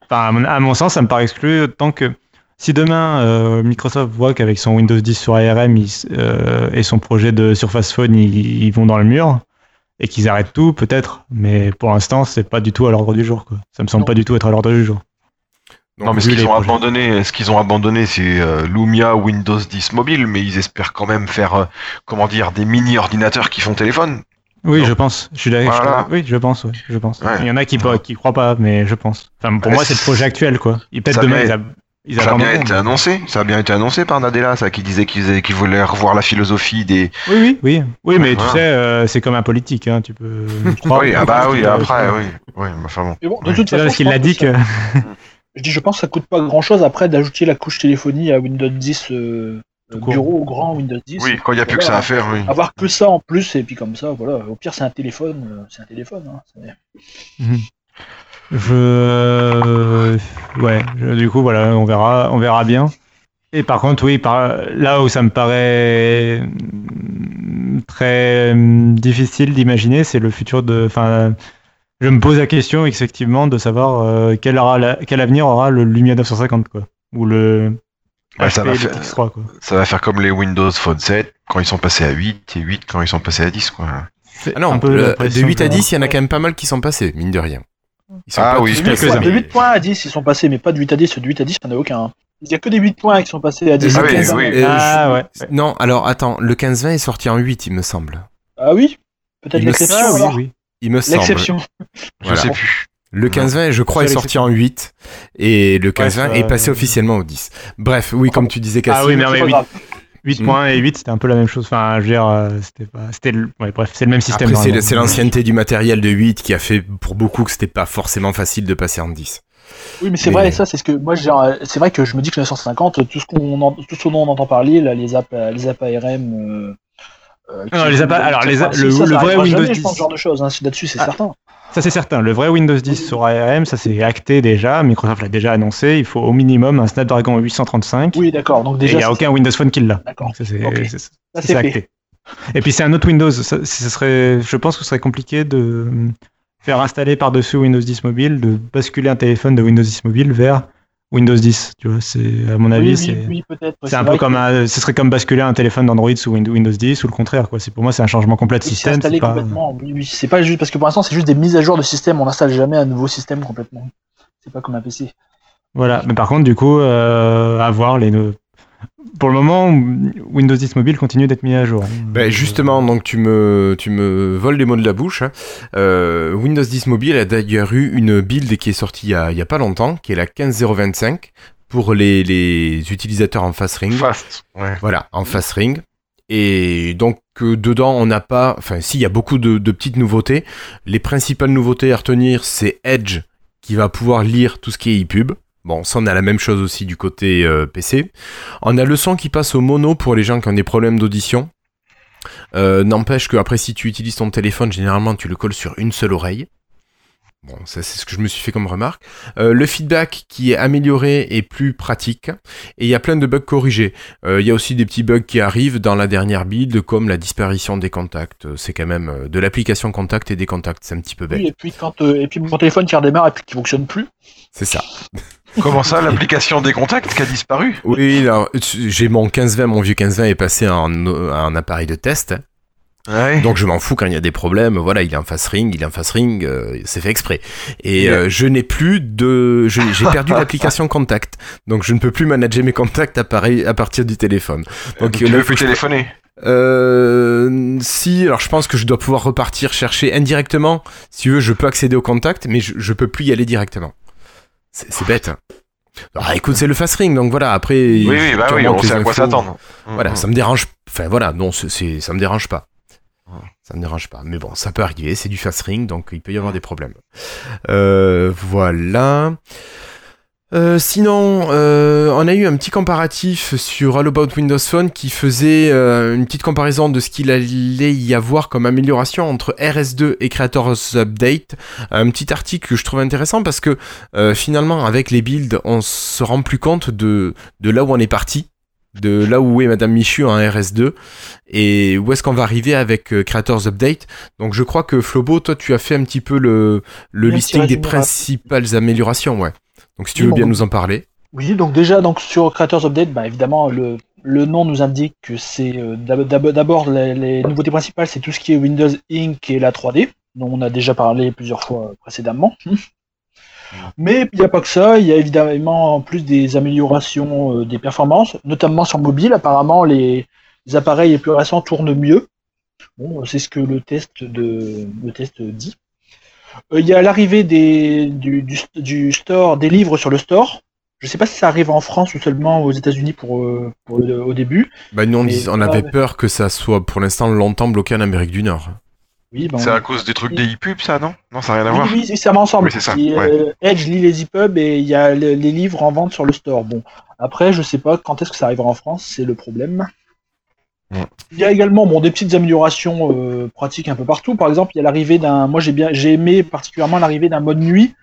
Enfin, à mon, à mon sens, ça me paraît exclu tant que si demain euh, Microsoft voit qu'avec son Windows 10 sur ARM il euh, et son projet de Surface Phone, ils, ils vont dans le mur et qu'ils arrêtent tout, peut-être. Mais pour l'instant, c'est pas du tout à l'ordre du jour. Quoi. Ça me semble Non. pas du tout être à l'ordre du jour. Donc, non, mais ce qu'ils ont projets. abandonné, ce qu'ils ont abandonné, c'est euh, Lumia Windows 10 mobile, mais ils espèrent quand même faire, euh, comment dire, des mini ordinateurs qui font téléphone. Oui, je pense. Je suis d'accord. Voilà. Oui, je pense. ouais, je pense. Ouais. Il y en a qui pas, qui croient pas, mais je pense. Enfin, pour Ouais, moi, c'est le projet actuel, quoi. Et peut-être ça demain, a ils, ils Ça a bien été annoncé, ça a bien été annoncé par Nadella, ça, qui disait qu'ils voulaient revoir la philosophie des. Oui, oui, oui. Oui, mais tu Voilà. sais, euh, c'est comme un politique, hein. Tu peux. croire- oui, ah bah oui, après, oui, oui, enfin bon. Mais bon, de Ouais. toute façon, parce qu'il l'a dit que. ça- Je dis, je pense que ça coûte pas grand chose après d'ajouter la couche téléphonie à Windows 10 euh, euh, court. bureau au grand Windows 10. Oui, quand il n'y a plus que ça à faire, oui. Avoir que ça en plus, et puis comme ça, voilà. Au pire, c'est un téléphone. euh, C'est un téléphone. Hein. Mhm. Je. Ouais, je- du coup, voilà, on verra, on verra bien. Et par contre, oui, par... là où ça me paraît mm, très mm, difficile d'imaginer, c'est le futur de. Enfin, je me pose la question, effectivement, de savoir euh, quel, aura la- quel avenir aura le Lumia 950, quoi. Ou le. Ouais, ça, va HP faire, X3, quoi. ça va faire comme les Windows Phone 7 quand ils sont passés à 8 et 8 quand ils sont passés à 10, quoi. Ah non, un peu le- de l'impression 8 à que- 10, il y en a quand même pas mal qui sont passés, mine de rien. Ils sont Ah pas oui, De 8, passés, quelques-uns. points, de mais- 8 points à 10, ils sont passés, mais pas de 8 à 10. De 8 à 10, il n'y en a aucun. hein. Il n'y a que des 8 points qui sont passés à 10. Ah Le oui, 15 oui. euh, Ah je- ouais. Non, alors attends, le 15-20 est sorti en 8, il me semble. Ah oui Peut-être l'exception Ah oui, oui. Il me semble. L'exception. Je Voilà. sais plus. Le 15-20, je crois, est sorti en 8. Et le 15-20 Bref, est euh, passé officiellement au 10. Bref, oui, comme tu disais, Cassie. Ah oui, mais, mais pas oui. grave. 8 Mm. points et 8, c'était un peu la même chose. Enfin, je veux dire, euh, c'était pas. C'était le... ouais, bref, c'est le même système. Après, c'est l'ancienneté du matériel de 8 qui a fait pour beaucoup que c'était pas forcément facile de passer en 10. Oui, mais c'est Mais- vrai, ça, c'est ce que moi, j'ai- c'est vrai que je me dis que le 950, tout ce qu'on, tout ce dont on entend parler, là, les apps, les apps ARM. Euh, euh, Non, alors, les le- ça, ça le vrai Windows jamais, je pense, 10. ce genre de choses. Hein, là-dessus, c'est Ah. certain. Ça, c'est certain. Le vrai Windows 10 sur ARM, ça c'est acté déjà. Microsoft l'a déjà annoncé. Il faut au minimum un Snapdragon 835. Oui, d'accord. Donc et il déjà, n'y a aucun Windows Phone qui l'a. D'accord. Donc Ça, c'est fait. acté. Et puis, c'est un autre Windows. Ça, ce serait, je pense que ce serait compliqué de faire installer par-dessus Windows 10 mobile, de basculer un téléphone de Windows 10 mobile vers Windows 10. Tu vois, c'est, à mon avis, Oui, c'est. oui, oui, un peu comme que- un, ce serait comme basculer un téléphone d'Android sous Windows Windows 10 ou le contraire quoi. C'est pour moi c'est un changement complet de système. c'est pas-. C'est juste parce que pour l'instant, c'est juste des mises à jour de système. On n'installe jamais un nouveau système complètement. C'est pas comme un PC. Voilà. Mais par contre du coup euh, à voir les. Pour le moment Windows 10 mobile continue d'être mis à jour. Ben justement, donc tu me, tu me voles les mots de la bouche. hein. Euh, Windows 10 Mobile a d'ailleurs eu une build qui est sortie il y a, il y a pas longtemps, qui est la 15025 pour les, les utilisateurs en face ring. Fast. Ouais. Voilà, en face ring. Et donc euh, dedans, on n'a pas, enfin si, il y a beaucoup de, de petites nouveautés. Les principales nouveautés à retenir, c'est Edge qui va pouvoir lire tout ce qui est ePub. Bon, ça on a la même chose aussi du côté euh, PC. On a le son qui passe au mono pour les gens qui ont des problèmes d'audition. Euh, N'empêche que après si tu utilises ton téléphone, généralement tu le colles sur une seule oreille. Bon, ça c'est ce que je me suis fait comme remarque. Euh, le feedback qui est amélioré et plus pratique. Et il y a plein de bugs corrigés. Il y a aussi des petits bugs qui arrivent dans la dernière build, comme la disparition des contacts. C'est quand même de l'application contact et des contacts. C'est un petit peu bête. Et puis quand et puis mon téléphone qui redémarre et puis qui fonctionne plus. C'est ça. Comment ça, l'application des contacts qui a disparu Oui, alors, j'ai mon 1520, mon vieux 1520 est passé en, en appareil de test. Ouais. Donc je m'en fous quand il y a des problèmes. Voilà, il est en face ring, il est en face ring, euh, c'est fait exprès. Et Yeah. euh, je n'ai plus de, j'ai perdu l'application contact. Donc je ne peux plus manager mes contacts à, pareil- à partir du téléphone. Donc, tu il faut plus téléphoner Euh, si, alors je pense que je dois pouvoir repartir chercher indirectement. Si tu veux, je peux accéder au contact, mais je, je peux plus y aller directement. C'est bête. hein. Alors écoute, c'est le fast ring, donc voilà. Après, Oui, oui, bah oui, on sait à quoi s'attendre. Voilà, Mhm. ça me dérange. Enfin voilà, non, c'est- ça me dérange pas. Ouais. Ça me dérange pas. Mais bon, ça peut arriver, c'est du fast ring, donc il peut y avoir des problèmes. Euh, voilà. Euh, sinon, euh, on a eu un petit comparatif sur All About Windows Phone qui faisait euh, une petite comparaison de ce qu'il allait y avoir comme amélioration entre RS2 et Creators Update. Un petit article que je trouve intéressant parce que euh, finalement, avec les builds, on se rend plus compte de, de là où on est parti de là où est Madame Michu en RS2 et où est-ce qu'on va arriver avec euh, Creators Update. Donc je crois que Flobo, toi tu as fait un petit peu le, le listing des principales améliorations, ouais. Donc si tu veux bien bon. nous en parler. Oui, donc déjà donc sur Creators Update, bah, évidemment le, le nom nous indique que c'est euh, d'ab- d'ab- d'abord les, les nouveautés principales, c'est tout ce qui est Windows Inc et la 3D, dont on a déjà parlé plusieurs fois précédemment. Mais il n'y a pas que ça, il y a évidemment en plus des améliorations euh, des performances, notamment sur mobile. Apparemment, les, les appareils les plus récents tournent mieux. Bon, c'est ce que le test de le test dit. Euh, Il y a l'arrivée des du, du, du store des livres sur le store. Je sais pas si ça arrive en France ou seulement aux États-Unis pour, euh, pour au début. Bah nous on, dis- on avait ouais. peur que ça soit pour l'instant longtemps bloqué en Amérique du Nord. Oui, ben, C'est à cause des trucs des e-pubs, ça, non? Non, ça n'a rien à oui, voir. oui, oui, ça va ensemble. Oui, c'est ça, Et, ouais. euh, Edge lit les EPUB et il y a le- les livres en vente sur le store. Bon, après, je sais pas quand est-ce que ça arrivera en France, c'est le problème. Ouais. Il y a également bon, des petites améliorations euh, pratiques un peu partout. Par exemple, il y a l'arrivée d'un. Moi, j'ai bien, j'ai aimé particulièrement l'arrivée d'un mode nuit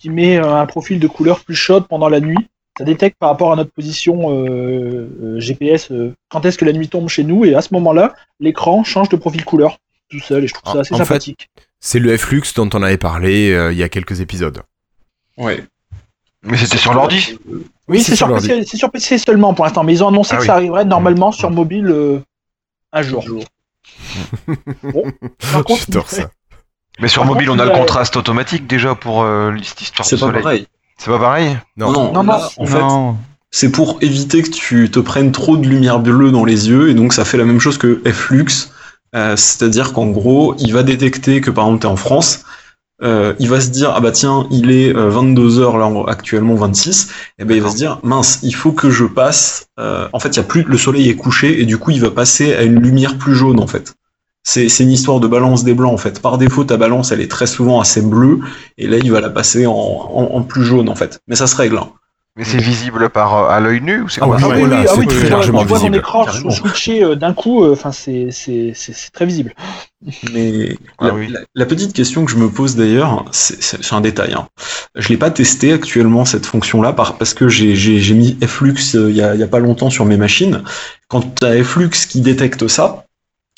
qui met euh, un profil de couleur plus chaude pendant la nuit. Ça détecte par rapport à notre position euh, euh, GPS euh, quand est-ce que la nuit tombe chez nous et à ce moment-là, l'écran change de profil couleur tout seul et je trouve ça assez en fait, sympathique. C'est le Flux dont on avait parlé euh, il y a quelques épisodes. Ouais. Mais c'était sur l'ordi. Oui, c'est sur, l'ordi. PC c'est sur PC seulement pour l'instant, mais ils ont annoncé Ah que oui. ça arriverait normalement sur mobile euh, un jour. bon, par contre, J'adore ça. Mais sur Par mobile, contre, on a le a- contraste automatique déjà pour euh, cette histoire de C'est pas soleil. pareil. C'est pas pareil Non. Non, Non, là, en fait, Non. c'est pour éviter que tu te prennes trop de lumière bleue dans les yeux, et donc ça fait la même chose que Flux, euh, c'est-à-dire qu'en gros, il va détecter que par exemple t'es en France, euh, il va se dire ah bah tiens, il est 22h là en- actuellement 26, et ben il va se dire mince, il faut que je passe. euh, en fait, il y a plus le soleil est couché et du coup il va passer à une lumière plus jaune en fait. C'est c'est une histoire de balance des blancs en fait. Par défaut, ta balance elle est très souvent assez bleue et là il va la passer en, en, en plus jaune en fait. Mais ça se règle. hein. Mais c'est visible par euh, à l'œil nu ou c'est Ah quoi Ah oui, voilà, oui, ah oui, tu largement tu vois ton écran switcher euh, d'un coup, euh, enfin c'est c'est c'est c'est très visible. Mais Ah la, oui. la- la petite question que je me pose d'ailleurs, c'est c'est- c'est un détail. Hein. Je l'ai pas testé actuellement cette fonction-là par- parce que j'ai j'ai- j'ai mis Flux euh, il y, a, y a pas longtemps sur mes machines. Quand tu as Flux qui détecte ça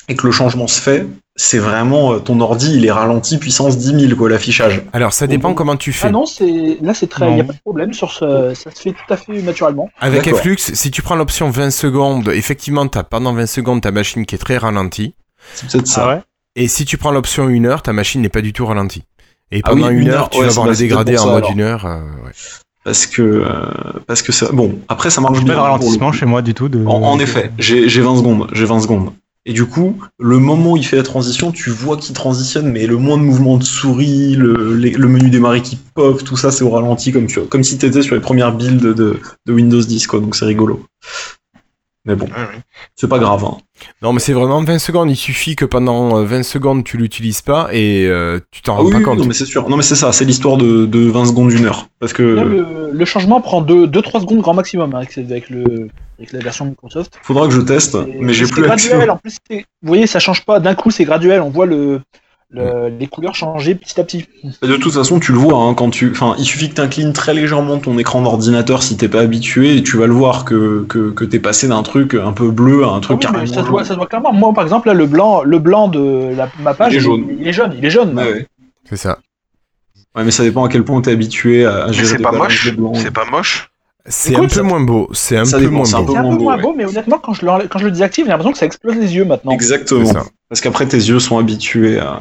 et que le changement se fait, c'est vraiment euh, ton ordi il est ralenti puissance 10 000 quoi l'affichage. Alors ça dépend comment tu fais. Ah non, c'est là c'est très, il y a pas de problème sur ce, ça se fait tout à fait naturellement. Avec. Flux, si tu prends l'option 20 secondes, effectivement, t'as pendant 20 secondes ta machine qui est très ralentie. C'est peut-être ça. Ah ouais Et si tu prends l'option 1 heure, ta machine n'est pas du tout ralentie. Et Ah pendant oui, une une heure, heure, tu ouais, vas voir bah, le c'est dégradé peut-être en mode alors. une heure. euh, ouais. Parce que euh, parce que ça bon après ça marche Pas bien. de pour le ralentissement chez moi du tout. De... En, en effet, j'ai j'ai 20 secondes, j'ai 20 secondes. Et du coup, le moment où il fait la transition, tu vois qu'il transitionne, mais le moins de mouvement de souris, le, menu démarrer qui pop, tout ça, c'est au ralenti, comme, tu, comme si t'étais sur les premières builds de, de Windows 10, quoi. Donc c'est rigolo. Mais bon, Ouais, ouais. c'est pas grave. Hein. Non, mais c'est vraiment 20 secondes. Il suffit que pendant euh, 20 secondes, tu l'utilises pas et euh, tu t'en Ah rends oui, pas oui, compte. non mais c'est sûr. Non mais c'est ça, c'est l'histoire de, de 20 secondes, une heure. Parce que Là, le, le changement prend 2-3 secondes grand maximum hein, avec, avec le avec la version Microsoft. faudra que je teste, Et- mais j'ai c'est plus graduel. En plus, vous voyez, ça change pas d'un coup, c'est graduel. On voit le le- les couleurs changeaient petit à petit. De toute façon, tu le vois hein, quand tu. Enfin, il suffit que tu inclines très légèrement ton écran d'ordinateur si t'es pas habitué, et tu vas le voir que, que, que t'es passé d'un truc un peu bleu à un Ah truc oui, mais carrément. ça, se voit, ça se voit clairement. Moi, par exemple, là, le blanc, le blanc de la, ma page, Il est jaune. Il, est jaune. Il est jaune. Ouais. C'est ça. Ouais, mais ça dépend à quel point t'es habitué à, à Mais gérer c'est des pas balances moche. C'est pas moche. C'est un peu ça- moins beau. C'est un peu moins beau. C'est un peu moins beau, moins ouais. beau, mais honnêtement, quand je, le, quand je le désactive, j'ai l'impression que ça explose les yeux maintenant. Exactement. Parce qu'après tes yeux sont habitués à.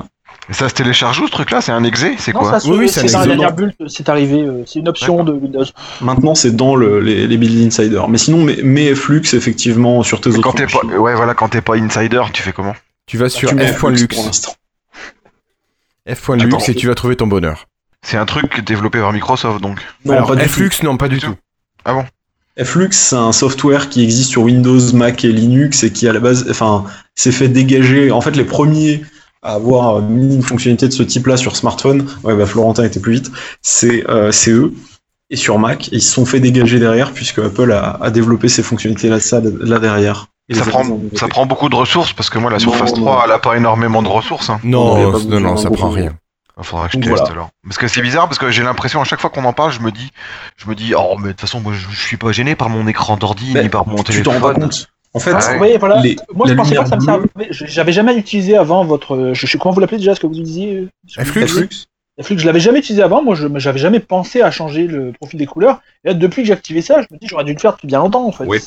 Et ça se télécharge où ce truc là C'est un exe C'est quoi? ça se- Oui, oui, ça c'est dans la dernière bulle, c'est arrivé. euh, C'est une option de Windows. Maintenant, c'est dans le, les, les build insider. Mais sinon, mets, mets Flux effectivement sur tes Mais autres quand t'es pas, ouais voilà, quand t'es pas insider, tu fais comment? Tu vas sur Tu mets Flux f.lux. pour l'instant. f.lux Attends. et tu vas trouver ton bonheur. C'est un truc développé par Microsoft donc. Non, Alors, pas du flux, non, pas du tout. tout. Flux, c'est un software qui existe sur Windows, Mac et Linux et qui à la base, enfin, s'est fait dégager. En fait, les premiers à avoir mis une fonctionnalité de ce type-là sur smartphone, ouais, bah Florentin était plus vite, c'est euh, c'est eux. Et sur Mac, et ils se sont fait dégager derrière puisque Apple a, a développé ces fonctionnalités-là ça, là derrière. Et Ça prend, ça prend beaucoup de ressources parce que moi la Surface non. 3 elle a pas énormément de ressources. Hein. Non, Non, non, ça beaucoup. prend rien. Il faudra que je teste voilà. alors. Parce que c'est bizarre parce que j'ai l'impression à chaque fois qu'on en parle, je me dis, je me dis, oh mais de toute façon moi je, je suis pas gêné par mon écran d'ordi ni par mon Tu téléphone. t'en rends pas compte En fait, Ah ouais. Oui, voilà. les- Moi, je pensais pas que ça me servait. J'avais jamais utilisé avant votre. Je sais comment vous l'appelez déjà, ce que vous disiez euh, Flux. Flux, Flux, je l'avais jamais utilisé avant. Moi, je j'avais jamais pensé à changer le profil des couleurs. Et là, depuis que j'ai activé ça, je me dis, j'aurais dû le faire depuis bien longtemps, en fait. Oui.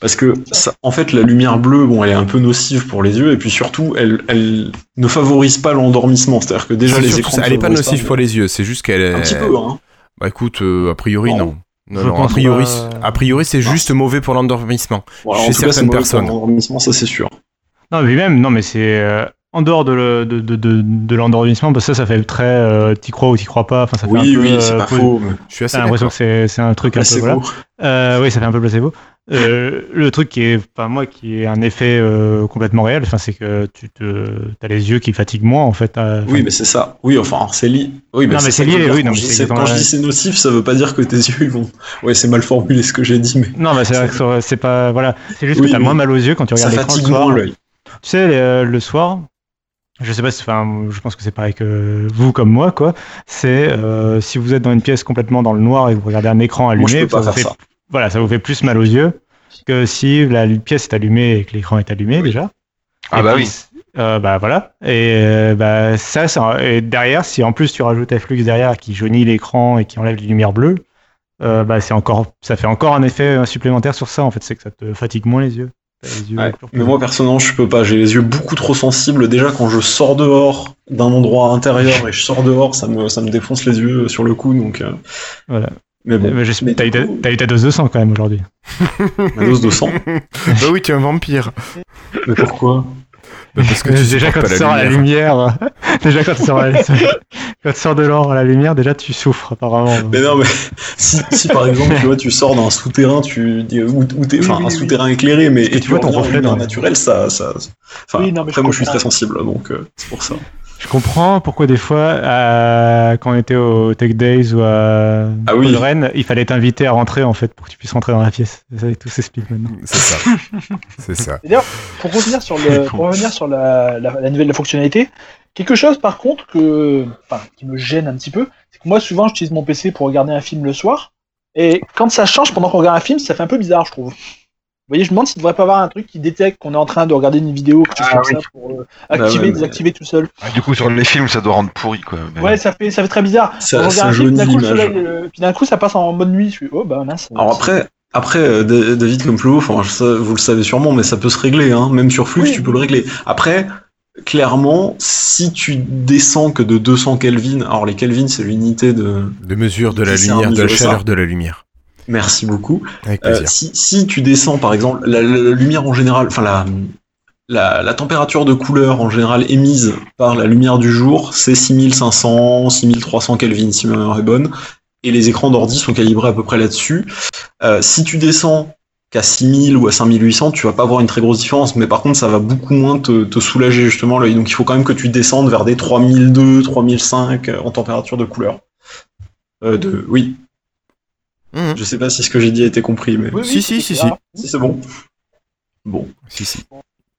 Parce que, ça, en fait, la lumière bleue, bon, elle est un peu nocive pour les yeux, et puis surtout, elle, elle ne favorise pas l'endormissement. C'est-à-dire que déjà, les écrans. ça, Elle est pas nocive pour les yeux, c'est juste qu'elle est. Un petit peu, hein. Bah écoute, euh, a priori Non. non. Non, Je non, a pense priori, pas. a priori c'est juste mauvais pour l'endormissement. Voilà, Chez cas, certaines pour personnes. l'endormissement, ça c'est sûr. Non, mais même, non, mais c'est euh, en dehors de, le- de, de, de, de l'endormissement, parce que ça, ça fait très euh, t'y crois ou t'y crois pas. Enfin, ça fait Oui, un peu, oui, c'est euh, pas faux. mais Je suis assez l'impression que c'est c'est un truc un peu placebo. voilà. Euh, oui, ça fait un peu placebo. Euh, le truc qui est, enfin moi, qui est un effet euh, complètement réel, enfin c'est que tu te, t'as les yeux qui fatiguent moins en fait. euh, Oui, mais c'est ça. Oui, enfin, c'est lié. Oui, Non, mais c'est lié, oui, non, mais je dis c'est c'est- Quand je dis c'est nocif, ça veut pas dire que tes yeux ils vont. Ouais, c'est mal formulé ce que j'ai dit, mais Non, mais c'est vrai que c'est pas, voilà, c'est juste Oui, que t'as moins mal aux yeux quand tu regardes l'écran le fatigue soir. moins l'œil. Tu sais, le, le soir, je sais pas si, enfin, je pense que c'est pareil que vous comme moi, quoi. C'est euh, si vous êtes dans une pièce complètement dans le noir et que vous regardez un écran Moi, je allumé, peux pas ça faire fait, ça. Voilà, ça vous fait plus mal aux yeux que si la pièce est allumée et que l'écran est allumé déjà. Ah Et bah puis, oui. euh, bah voilà. Et euh, bah ça, ça, et derrière, si en plus tu rajoutes Flux derrière qui jaunit l'écran et qui enlève les lumières bleues, euh, bah c'est encore, ça fait encore un effet euh, supplémentaire sur ça. En fait, c'est que ça te fatigue moins les yeux. Les yeux Ouais. Mais moi personnellement, je peux pas. J'ai les yeux beaucoup trop sensibles. Déjà, quand je sors dehors d'un endroit intérieur et je sors dehors, ça me, ça me défonce les yeux sur le coup. Donc, Voilà. Mais bon, Mais j'espère- Mais T'as eu, ta- coup- t'as eu ta dose de sang quand même aujourd'hui. ma dose de sang. bah oui, tu es un vampire. Mais pourquoi? Bah, parce que tu déjà quand tu sors à la lumière, déjà quand tu sors, à la- quand tu sors de l'or à la lumière, déjà tu souffres apparemment. Mais non, mais si, si par exemple, tu vois, tu sors d'un souterrain, tu t'es, Oui, enfin oui, un oui. souterrain éclairé, mais et tu vois ton reflet dans- naturelle, ça, ça. Enfin, Oui, non, mais après je moi, je suis très sensible, donc euh, c'est pour ça. Je comprends pourquoi des fois, euh, quand on était au Tech Days ou à Ah oui. Rennes, il fallait t'inviter à rentrer en fait pour que tu puisses rentrer dans la pièce. Ça, tout s'explique maintenant. C'est ça. C'est ça. D'ailleurs, pour revenir sur, le, pour revenir sur la, la, la nouvelle fonctionnalité, quelque chose par contre que, enfin, qui me gêne un petit peu, c'est que moi souvent j'utilise mon PC pour regarder un film le soir, et quand ça change pendant qu'on regarde un film, ça fait un peu bizarre, je trouve. Vous voyez, je me demande s'il ne devrait pas avoir un truc qui détecte qu'on est en train de regarder une vidéo, quelque chose Ah comme oui. ça, pour euh, activer, ouais, mais- désactiver tout seul. Ah, du coup sur les films ça doit rendre pourri quoi. Mais- Ouais, ça fait, ça fait très bizarre. Ça, On regarde un film, jaunit d'un coup, le l'image. soleil, euh, puis d'un coup ça passe en mode nuit. Je suis, oh bah mince. Alors après, après euh, Da- David comme enfin, je sais- vous le savez sûrement, mais ça peut se régler, hein. Même sur Flux, Oui. tu peux le régler. Après, clairement, si tu descends que de 200 Kelvin, alors les Kelvin, c'est l'unité de. De mesure de la lumière, de la ça. chaleur de la lumière. Merci beaucoup. Euh, si, si tu descends, par exemple, la, la- la lumière en général, enfin la, la, la température de couleur en général émise par la lumière du jour, c'est 6500, 6300 Kelvin, si ma mémoire est bonne. Et les écrans d'ordi sont calibrés à peu près là-dessus. Euh, si tu descends qu'à 6000 ou à 5800, tu vas pas avoir une très grosse différence, mais par contre, ça va beaucoup moins te, te soulager justement l'œil. Donc il faut quand même que tu descendes vers des 3002, 3005 euh, en température de couleur. Euh, de, oui, Mhm. je sais pas si ce que j'ai dit a été compris, mais Oui, oui, Si, si, si, si c'est bon. Bon. Si, si.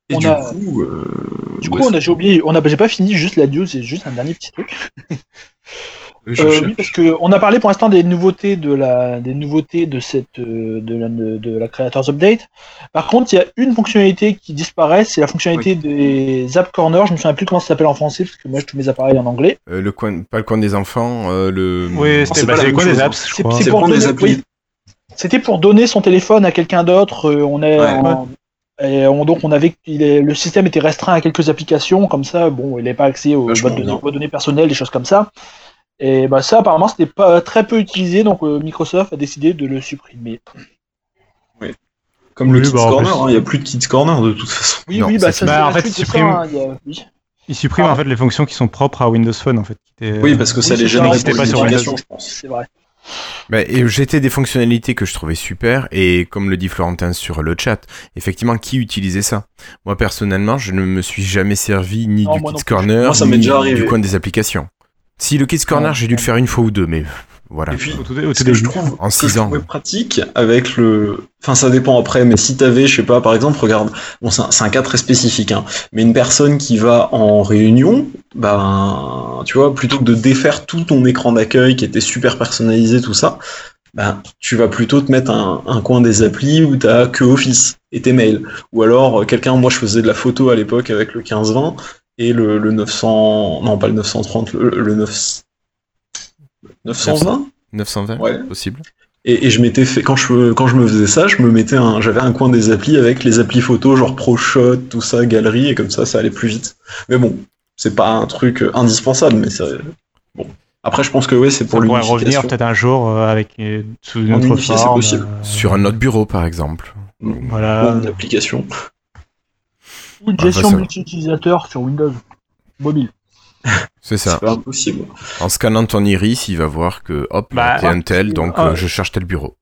Et On du a- coup, euh, Du ouais, coup, on a, j'ai oublié, on a, j'ai pas fini juste la news, c'est juste un dernier petit truc. Je Euh, oui, parce que on a parlé pour l'instant des nouveautés de la, des nouveautés de cette, euh, de la, de, de la Creators Update. Par contre, il y a une fonctionnalité qui disparaît, c'est la fonctionnalité des App Corner. Je me souviens plus comment ça s'appelle en français, parce que moi, j'ai tous mes appareils en anglais. Euh, le coin, pas le coin des enfants, euh, le. Oui, c'était bah, quoi chose, des apps, je C'est- crois. c'est C'est pour donner- oui. C'était pour donner son téléphone à quelqu'un d'autre. euh, On est, Ouais. en- et on, donc on avait, il est- le système était restreint à quelques applications, comme ça, bon, il n'avait pas accès boîtes aux données personnelles, des choses comme ça. Et bah ça, apparemment, c'était pas très peu utilisé, donc euh, Microsoft a décidé de le supprimer. Comme le Oui, Kids bah, Corner, hein, il n'y a plus de Kids Corner de toute façon. Oui, Non, oui, bah ça Bah, en fait, supprime- hein, il y a- oui. Ah. en fait les fonctions qui sont propres à Windows Phone en fait. qui étaient- Oui, parce que ça Oui, les pas sur Windows. je pense. C'est vrai. Bah, et j'étais des fonctionnalités que je trouvais super et comme le dit Florentin sur le chat, effectivement, qui utilisait ça? Moi personnellement, je ne me suis jamais servi ni Non, du Kids. Corner Moi, ça ni déjà du coin des applications. Si le Kids Corner, j'ai dû le faire une fois ou deux, mais voilà. Et puis, Au tout, au tout ce que je trouve En que six ans. trouvais pratique avec le. Enfin, ça dépend après, mais si t'avais, je sais pas, par exemple, regarde, bon, c'est un, c'est un cas très spécifique, hein, mais une personne qui va en réunion, ben, tu vois, plutôt que de défaire tout ton écran d'accueil qui était super personnalisé, tout ça, ben, tu vas plutôt te mettre un, un coin des applis où t'as que Office et tes mails. Ou alors, euh, quelqu'un, moi, je faisais de la photo à l'époque avec le 1520 et le, le 900, non, pas le 930, le, le 9... 920 920, Ouais. possible. et, et je m'étais fait quand je quand je me faisais ça, je me mettais un j'avais un coin des applis avec les applis photos genre ProShot, tout ça, galerie et comme ça ça allait plus vite. Mais bon, c'est pas un truc euh, indispensable mais bon. Après je pense que ouais, c'est pour pourrait revenir peut-être un jour euh, avec euh, sous une En autre unifié, forme. possible. euh, Sur un autre bureau, par exemple. Voilà. Ou une application. Ou une Ah, gestion bah, multi-utilisateur sur Windows mobile. C'est ça. C'est pas impossible. En scannant ton iris, il va voir que hop, Bah, t'es un tel, donc ah. euh, je cherche tel bureau.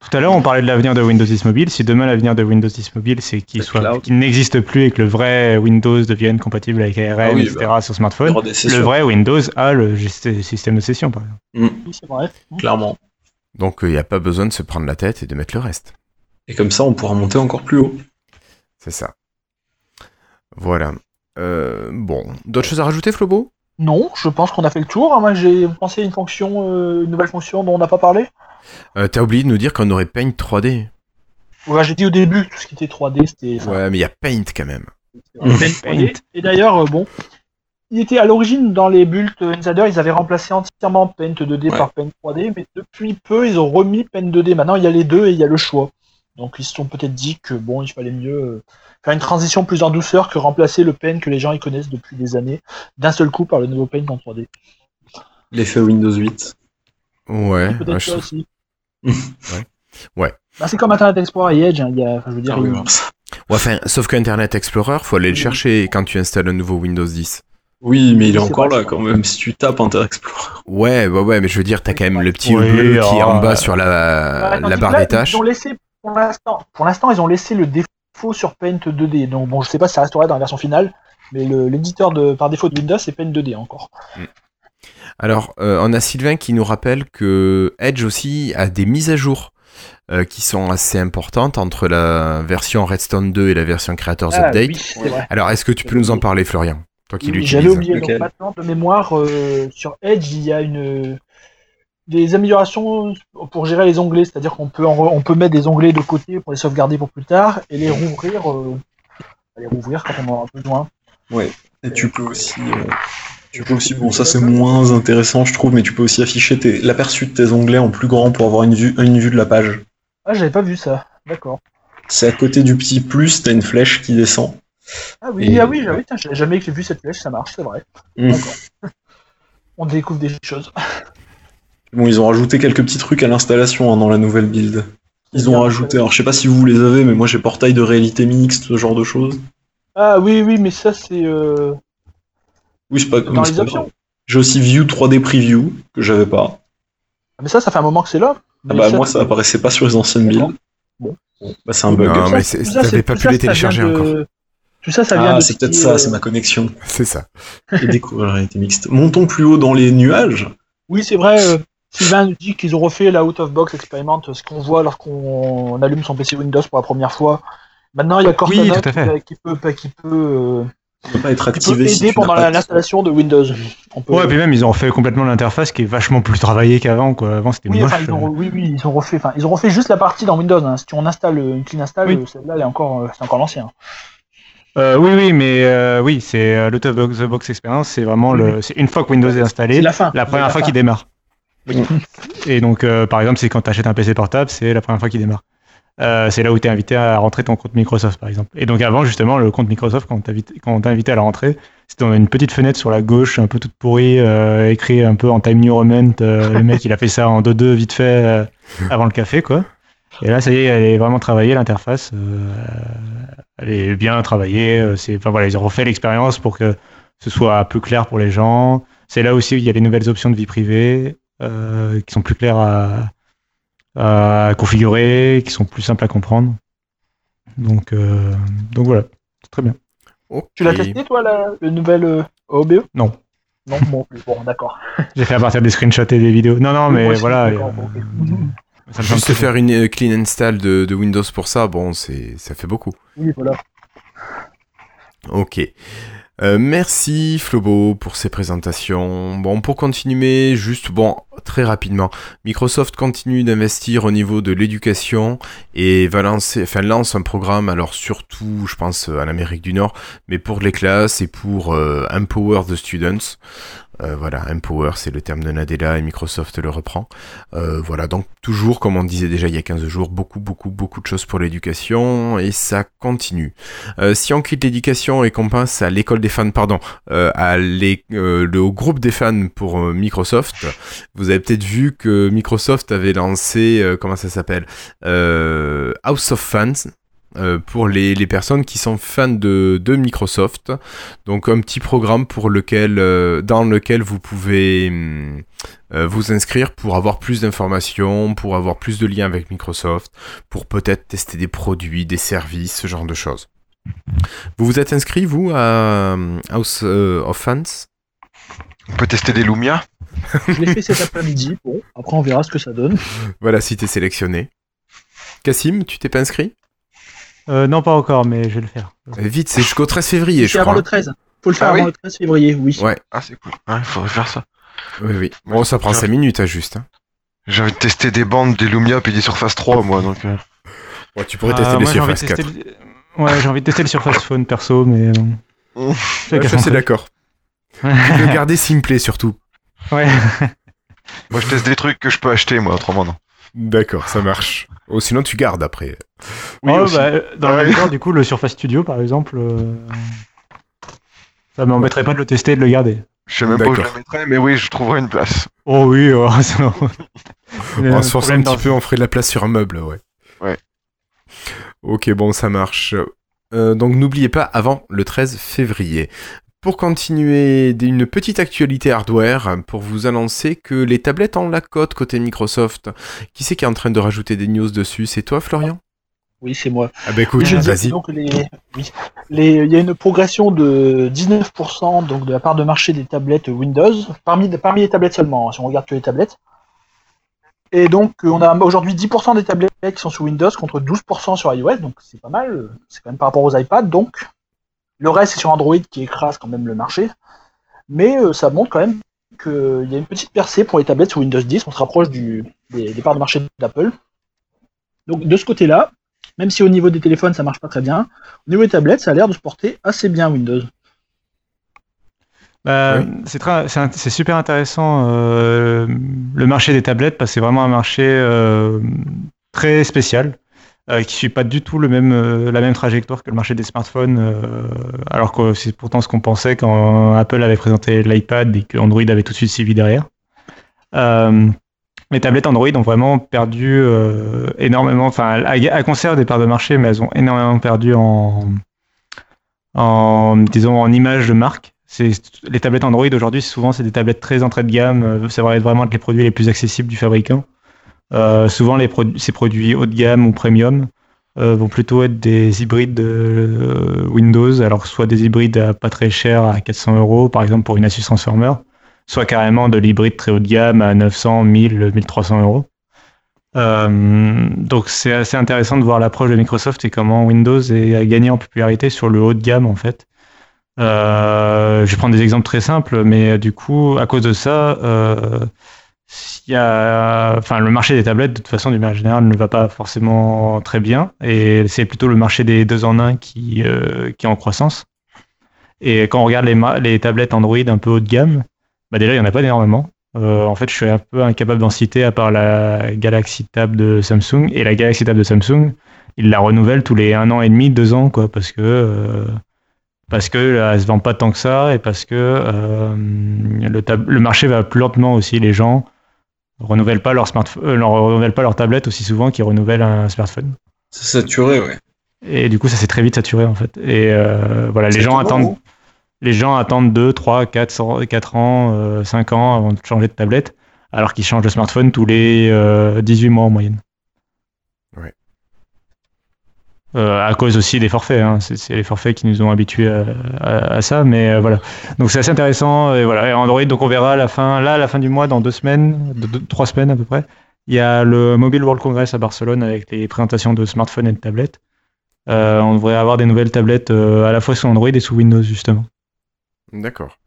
Tout à l'heure, on parlait de l'avenir de Windows 10 Mobile. Si demain l'avenir de Windows 10 Mobile, c'est qu'il soit, qu'il n'existe plus et que le vrai Windows devienne compatible avec ARM, Ah oui, etc. sur Il y smartphone, le vrai Windows a le système de session, par exemple. Oui, c'est vrai. clairement. Donc il n'y a pas besoin de se prendre la tête et de mettre le reste. Et comme ça on pourra monter encore plus haut. C'est ça. Voilà. Euh, bon, d'autres choses à rajouter, Flobo? Non, je pense qu'on a fait le tour. hein. Moi, j'ai pensé à une fonction, euh, une nouvelle fonction dont on n'a pas parlé. euh, T'as oublié de nous dire qu'on aurait Paint 3D. Ouais, j'ai dit au début que tout ce qui était 3D, c'était. Ouais, mais il y a Paint quand même. 3D. Et d'ailleurs, euh, bon, il était à l'origine dans les builds Insider, ils avaient remplacé entièrement Paint 2D Ouais. par Paint 3D, mais depuis peu, ils ont remis Paint 2D. Maintenant, il y a les deux et il y a le choix. Donc, ils se sont peut-être dit que bon, il fallait mieux euh, faire une transition plus en douceur que remplacer le Paint que les gens y connaissent depuis des années d'un seul coup par le nouveau Paint en 3D. L'effet Windows 8. Ouais, Peut-être ça aussi. Ouais. Ouais. Bah, c'est comme Internet Explorer et Edge. hein, y a, je veux dire, Ah oui. Ouais, enfin, sauf qu'Internet Explorer, faut aller le chercher quand tu installes un nouveau Windows 10. Oui, mais il est encore là quand même. Si tu tapes Internet Explorer. Ouais, ouais, ouais, mais je veux dire, t'as quand même le petit Oui, bleu qui est en bas ouais. sur la, Bah, la barre des tâches. Ils ont laissé, pour l'instant, pour l'instant, ils ont laissé le défaut sur Paint 2D. Donc bon, je sais pas si ça restera dans la version finale, mais l'éditeur de par défaut de Windows c'est Paint 2D encore. Alors, euh, on a Sylvain qui nous rappelle que Edge aussi a des mises à jour euh, qui sont assez importantes entre la version Redstone 2 et la version Creators Ah, Update. oui. Alors, est-ce que tu peux nous en parler, Florian? Toi qui Oui, l'utilises. J'avais oublié. Donc maintenant de mémoire euh, sur Edge, il y a une des améliorations pour gérer les onglets, c'est-à-dire qu'on peut en- on peut mettre des onglets de côté pour les sauvegarder pour plus tard et les rouvrir euh, les rouvrir quand on en a besoin. Et tu peux aussi, euh, tu peux aussi, bon ça c'est moins intéressant je trouve, mais tu peux aussi afficher tes- l'aperçu de tes onglets en plus grand pour avoir une vue, une vue de la page. Ah, j'avais pas vu ça. D'accord. C'est à côté du petit plus, t'as une flèche qui descend. Ah oui, Et- ah oui, jamais vu cette flèche, ça marche, c'est vrai. D'accord. On découvre des choses. Bon, ils ont rajouté quelques petits trucs à l'installation hein, dans la nouvelle build. Ils ont rajouté, alors je sais pas si vous les avez, mais moi j'ai portail de réalité mixte, ce genre de choses. Ah oui, oui, mais ça c'est euh, Oui, c'est pas c'est les options. J'ai aussi View 3D Preview, que j'avais pas. Mais ça, ça fait un moment que c'est là. Ah bah moi ça apparaissait pas sur les anciennes builds. Bon. Bah c'est un bug. Non, mais t'avais pas pu les télécharger de- encore. Tout ça, ça vient Ah, de c'est ce peut-être ça, euh, c'est ma connexion. C'est ça. Et découvrir la réalité mixte. Montons plus haut dans les nuages. Oui, c'est vrai. euh, Sylvain nous dit qu'ils ont refait la out of box experiment, ce qu'on voit lorsqu'on allume son PC Windows pour la première fois Maintenant, il y a Cortana Oui, tout à fait. qui, qui peut, qui peut, euh, peut pas être qui peut activé si aider pendant l'installation de Windows. On peut- Ouais, et puis même, ils ont refait complètement l'interface qui est vachement plus travaillée qu'avant, quoi. Avant, c'était oui, moche. enfin, ils ont, oui, oui, ils ont refait, enfin, ils ont refait juste la partie dans Windows. hein. Si on installe une clean install, Oui. euh, celle-là, elle est encore, euh, c'est encore l'ancien. Euh, oui, oui, mais euh, oui, c'est euh, l'out of the box experience, c'est vraiment le, c'est une fois que Windows est installé, la fin. la C'est première la fois qu'il démarre. Et donc, euh, par exemple, c'est quand tu achètes un PC portable, c'est la première fois qu'il démarre. Euh, c'est là où tu es invité à rentrer ton compte Microsoft, par exemple. Et donc, avant, justement, le compte Microsoft, quand on t'invitait à la rentrée, c'était une petite fenêtre sur la gauche, un peu toute pourrie, euh, écrit un peu en Time New Roman. euh, le mec, il a fait ça en 2-2 vite fait avant le café, quoi. Et là, ça y est, elle est vraiment travaillée, l'interface. elle est bien travaillée. enfin voilà, ils ont refait l'expérience pour que ce soit plus clair pour les gens. C'est là aussi où il y a les nouvelles options de vie privée euh, qui sont plus claires à, à configurer, qui sont plus simples à comprendre. Donc, euh, donc voilà, c'est très bien. Tu l'as testé, toi, la, le nouvel euh, OBE Non. Non, bon, bon d'accord. J'ai fait à partir des screenshots et des vidéos. Non, non, mais moi voilà. bon, ça Juste faire une euh, clean install de, de Windows pour ça, bon, c'est ça fait beaucoup. Oui, voilà. Ok. Euh, merci Flobo pour ces présentations. Bon, pour continuer, juste bon, très rapidement, Microsoft continue d'investir au niveau de l'éducation et va lancer, enfin lance un programme, alors surtout, je pense en Amérique du Nord, mais pour les classes et pour euh, Empower the Students. Euh, voilà, Empower, c'est le terme de Nadella et Microsoft le reprend. Euh, voilà, donc toujours, comme on disait déjà il y a 15 jours, beaucoup, beaucoup, beaucoup de choses pour l'éducation et ça continue. Euh, si on quitte l'éducation et qu'on passe à l'école des fans, pardon, euh, à euh, le au groupe des fans pour Microsoft, vous avez peut-être vu que Microsoft avait lancé, comment ça s'appelle, House of Fans. Euh, pour les, les personnes qui sont fans de, de Microsoft, donc un petit programme pour lequel, euh, dans lequel vous pouvez hum, euh, vous inscrire pour avoir plus d'informations, pour avoir plus de liens avec Microsoft, pour peut-être tester des produits, des services, ce genre de choses. Vous vous êtes inscrit, vous, à House of Fans? On peut tester des Lumia Je l'ai fait cet après-midi. Bon, après, on verra ce que ça donne. Voilà, si t'es sélectionné. Cassim, tu t'es pas inscrit? Euh, non, pas encore, mais je vais le faire. Euh, Vite, c'est jusqu'au 13 février, je avant crois. le 13. Faut le faire Ah avant oui le 13 février, oui. Ouais, Ah, c'est cool. Ouais, faudrait faire ça. oui, oui. Bon, ça prend 5 minutes, à juste. hein. J'ai envie de tester des bandes, des Lumia puis des Surface 3, moi, donc. euh, Ouais, tu pourrais Ah, tester les moi, j'ai envie de Surface 4. tester le- Ouais, j'ai envie de tester le Surface Phone perso, mais. bon. Mm. Ouais, ça, c'est truc. d'accord. Le garder simplé, surtout. Ouais. Moi, je teste des trucs que je peux acheter, moi, autrement, non. D'accord, ça marche. Oh, sinon, tu gardes après. Oui, Oh, bah, dans le Ouais. même temps, du coup, le Surface Studio, par exemple, euh, ça m'embêterait pas de le tester et de le garder. Je sais même pas où je D'accord. la mettrais, mais oui, je trouverai une place. Oh oui, oh, ça- On va se forcer un petit peu, on ferait de la place sur un meuble, ouais. Ouais. Ok, bon, ça marche. Euh, donc n'oubliez pas, avant le 13 février. Pour continuer, une petite actualité hardware pour vous annoncer que les tablettes ont la cote côté Microsoft. Qui c'est qui est en train de rajouter des news dessus? C'est toi, Florian? Oui, c'est moi. Ah bah écoute, vas-y. les, oui, les, il y a une progression de 19% donc de la part de marché des tablettes Windows, parmi, parmi les tablettes seulement, hein, si on regarde que les tablettes. Et donc on a aujourd'hui 10% des tablettes qui sont sous Windows contre 12% sur iOS, donc c'est pas mal, c'est quand même par rapport aux iPads. Donc le reste c'est sur Android qui écrase quand même le marché, mais euh, ça montre quand même qu'il y a une petite percée pour les tablettes sous Windows 10, on se rapproche du, des, des parts de marché d'Apple. Donc de ce côté-là, même si au niveau des téléphones ça marche pas très bien, au niveau des tablettes ça a l'air de se porter assez bien Windows. Bah, Oui. c'est très- c'est int- c'est super intéressant euh, le marché des tablettes parce que c'est vraiment un marché euh, très spécial euh, qui suit pas du tout euh, la même trajectoire que le marché des smartphones euh, alors que c'est pourtant ce qu'on pensait quand Apple avait présenté l'iPad et que Android avait tout de suite suivi derrière. Euh, les tablettes Android ont vraiment perdu énormément, enfin elles, conservent des parts de marché mais elles ont énormément perdu en, disons en image de marque. Les tablettes Android aujourd'hui, souvent c'est des tablettes très entrée de gamme. Ça va vraiment être les produits les plus accessibles du fabricant. Euh, souvent ces produits haut de gamme ou premium euh, vont plutôt être des hybrides de euh, Windows, alors soit des hybrides à pas très cher à 400 euros par exemple pour une Asus Transformer, soit carrément de l'hybride très haut de gamme à 900, 1000, 1300 euros. Donc c'est assez intéressant de voir l'approche de Microsoft et comment Windows a gagné en popularité sur le haut de gamme en fait. Euh, je vais prendre des exemples très simples, mais du coup, à cause de ça, il y a, enfin, le marché des tablettes, de toute façon, d'une manière générale, ne va pas forcément très bien, et c'est plutôt le marché des deux en un qui, euh, qui est en croissance. Et quand on regarde les, les tablettes Android un peu haut de gamme, bah déjà, il n'y en a pas énormément. Euh, en fait, je suis un peu incapable d'en citer à part la Galaxy Tab de Samsung. Et la Galaxy Tab de Samsung, ils la renouvellent tous les un an et demi, deux ans, quoi, parce que euh, parce que là, elle se vend pas tant que ça et parce que euh, le, le marché va plus lentement aussi. Les gens renouvellent pas leur smartphone, euh, renouvellent pas leur tablette aussi souvent qu'ils renouvellent un smartphone. C'est saturé, ouais. Et du coup, ça s'est très vite saturé en fait. Et euh, voilà, les gens attendent, les gens attendent 2, 3, 4, 4 ans, euh, 5 ans avant de changer de tablette, alors qu'ils changent de smartphone tous les euh, 18 mois en moyenne. Ouais. Euh, à cause aussi des forfaits, hein. c'est les forfaits qui nous ont habitués à, ça, mais euh, voilà. Donc c'est assez intéressant. Et voilà, Android, donc on verra à la fin, là, la fin du mois, dans deux semaines, trois semaines à peu près, il y a le Mobile World Congress à Barcelone avec les présentations de smartphones et de tablettes. Euh, on devrait avoir des nouvelles tablettes euh, à la fois sous Android et sous Windows justement. D'accord.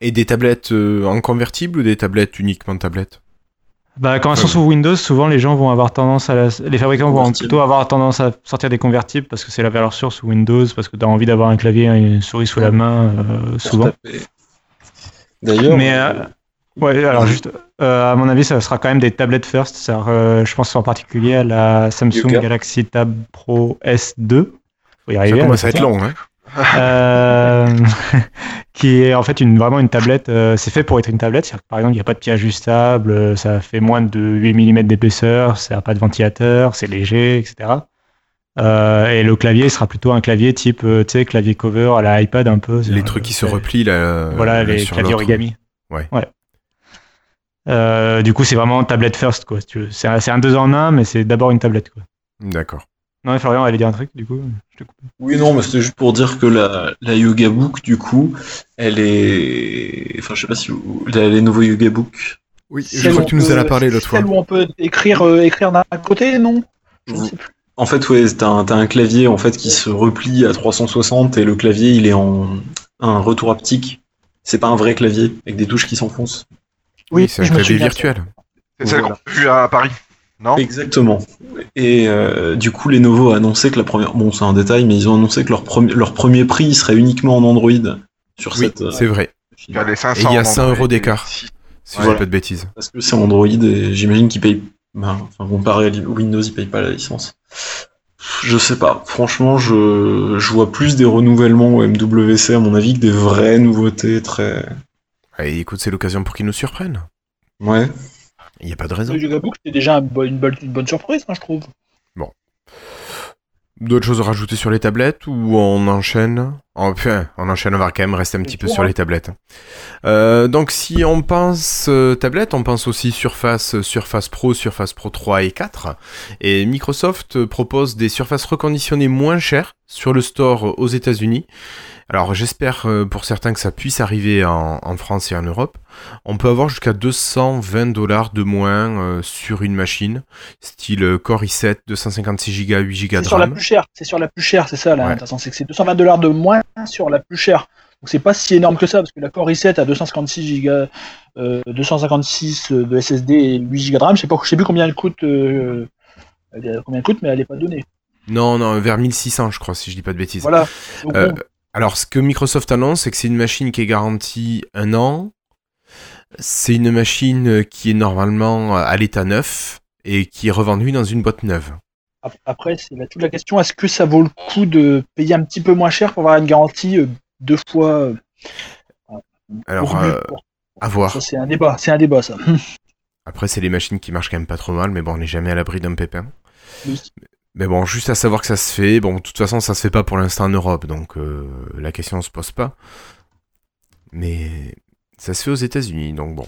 Et des tablettes euh, en convertible ou des tablettes uniquement tablettes? Bah, quand elles sont Ouais. sous Windows, souvent les gens vont avoir tendance à la- les fabricants vont Convertible. plutôt avoir tendance à sortir des convertibles parce que c'est la valeur sûre sous Windows, parce que tu as envie d'avoir un clavier et une souris sous la main euh, souvent. D'ailleurs, Mais euh, ouais, alors juste euh, à mon avis, ça sera quand même des tablettes first. Euh, je pense en particulier à la Samsung. Galaxy Tab Pro S2. Faut y Ça arriver. commence à être long, hein euh, qui est en fait une, vraiment une tablette. euh, c'est fait pour être une tablette. Que, par exemple, il n'y a pas de pied ajustable, euh, ça fait moins de 8 mm d'épaisseur, ça n'a pas de ventilateur, c'est léger, etc. Euh, et le clavier sera plutôt un clavier type, tu sais, clavier cover à la iPad un peu. Les trucs qui se replient là. Voilà, les claviers origami. Ouais. Du coup, c'est vraiment tablette first, quoi. si. C'est un, c'est un deux en un, mais c'est d'abord une tablette, quoi. D'accord. Non, mais Florian allait dire un truc, du coup. Je te coupe. Oui, non, mais c'était juste pour dire que la, la Yoga Book, du coup, elle est. Enfin, je sais pas si vous. la- les nouveaux Yoga Book. Oui, je crois que tu nous en as parlé l'autre fois. Celle où on peut écrire, euh, écrire d'un côté, non? Je sais plus. En fait, ouais, t'as un, t'as un clavier en fait qui se replie à 360 et le clavier il est en un retour haptique. C'est pas un vrai clavier avec des touches qui s'enfoncent. Oui, c'est un clavier virtuel. C'est celle Voilà. qu'on a vue à Paris. Non? Exactement. Et euh, du coup, Lenovo a annoncé que la première. Bon, c'est un détail, mais ils ont annoncé que leur, premier leur premier prix serait uniquement en Android sur Oui, cette. euh, c'est vrai. Il y a les 500 Et il y a en 100 Android euros et d'écart. si- Si Voilà. je dis pas de bêtises. Parce que c'est Android et j'imagine qu'ils payent. ben, enfin, comparé à Windows, ils payent pas la licence. Je sais pas. Franchement, je, je vois plus des renouvellements au MWC à mon avis que des vraies nouveautés très. Allez, écoute, c'est l'occasion pour qu'ils nous surprennent. Ouais. Il n'y a pas de raison. Le Yoga Book, c'était déjà un bo- une, bonne, une bonne surprise, hein, je trouve. D'autres choses à rajouter sur les tablettes ou on enchaîne? Enfin, on enchaîne, on va quand même rester un petit peu sur les tablettes. Euh, donc si on pense euh, tablette, on pense aussi Surface, euh, Surface Pro, Surface Pro 3 et 4. Et Microsoft propose des surfaces reconditionnées moins chères sur le store aux États-Unis. Alors j'espère pour certains que ça puisse arriver en, en France et en Europe. On peut avoir jusqu'à 220 dollars de moins euh, sur une machine, style Core i7, 256 Go, 8 Go C'est de sur la RAM. plus chère, c'est sur la plus chère, c'est ça là. Ouais. intéressant, C'est que c'est 220 dollars de moins sur la plus chère. Donc c'est pas si énorme que ça, parce que la Core i7 a 256 Go, euh, 256 de SSD et 8 Go de RAM. Je sais pas, je sais plus combien elle coûte, euh, combien elle coûte, mais elle est pas donnée. Non, non, vers 1600 je crois, si je dis pas de bêtises. Voilà. Donc, Euh, bon, alors, ce que Microsoft annonce, c'est que c'est une machine qui est garantie un an. C'est une machine qui est normalement à l'état neuf et qui est revendue dans une boîte neuve. Ap- après, c'est la- toute la question est-ce que ça vaut le coup de payer un petit peu moins cher pour avoir une garantie euh, deux fois euh, Alors, euh, à voir. C'est un débat, c'est un débat ça. Après, c'est les machines qui marchent quand même pas trop mal, mais bon, on n'est jamais à l'abri d'un pépin. Oui. Mais bon, juste à savoir que ça se fait. Bon, de toute façon, ça se fait pas pour l'instant en Europe, donc euh, la question se pose pas. Mais ça se fait aux États-Unis, donc bon.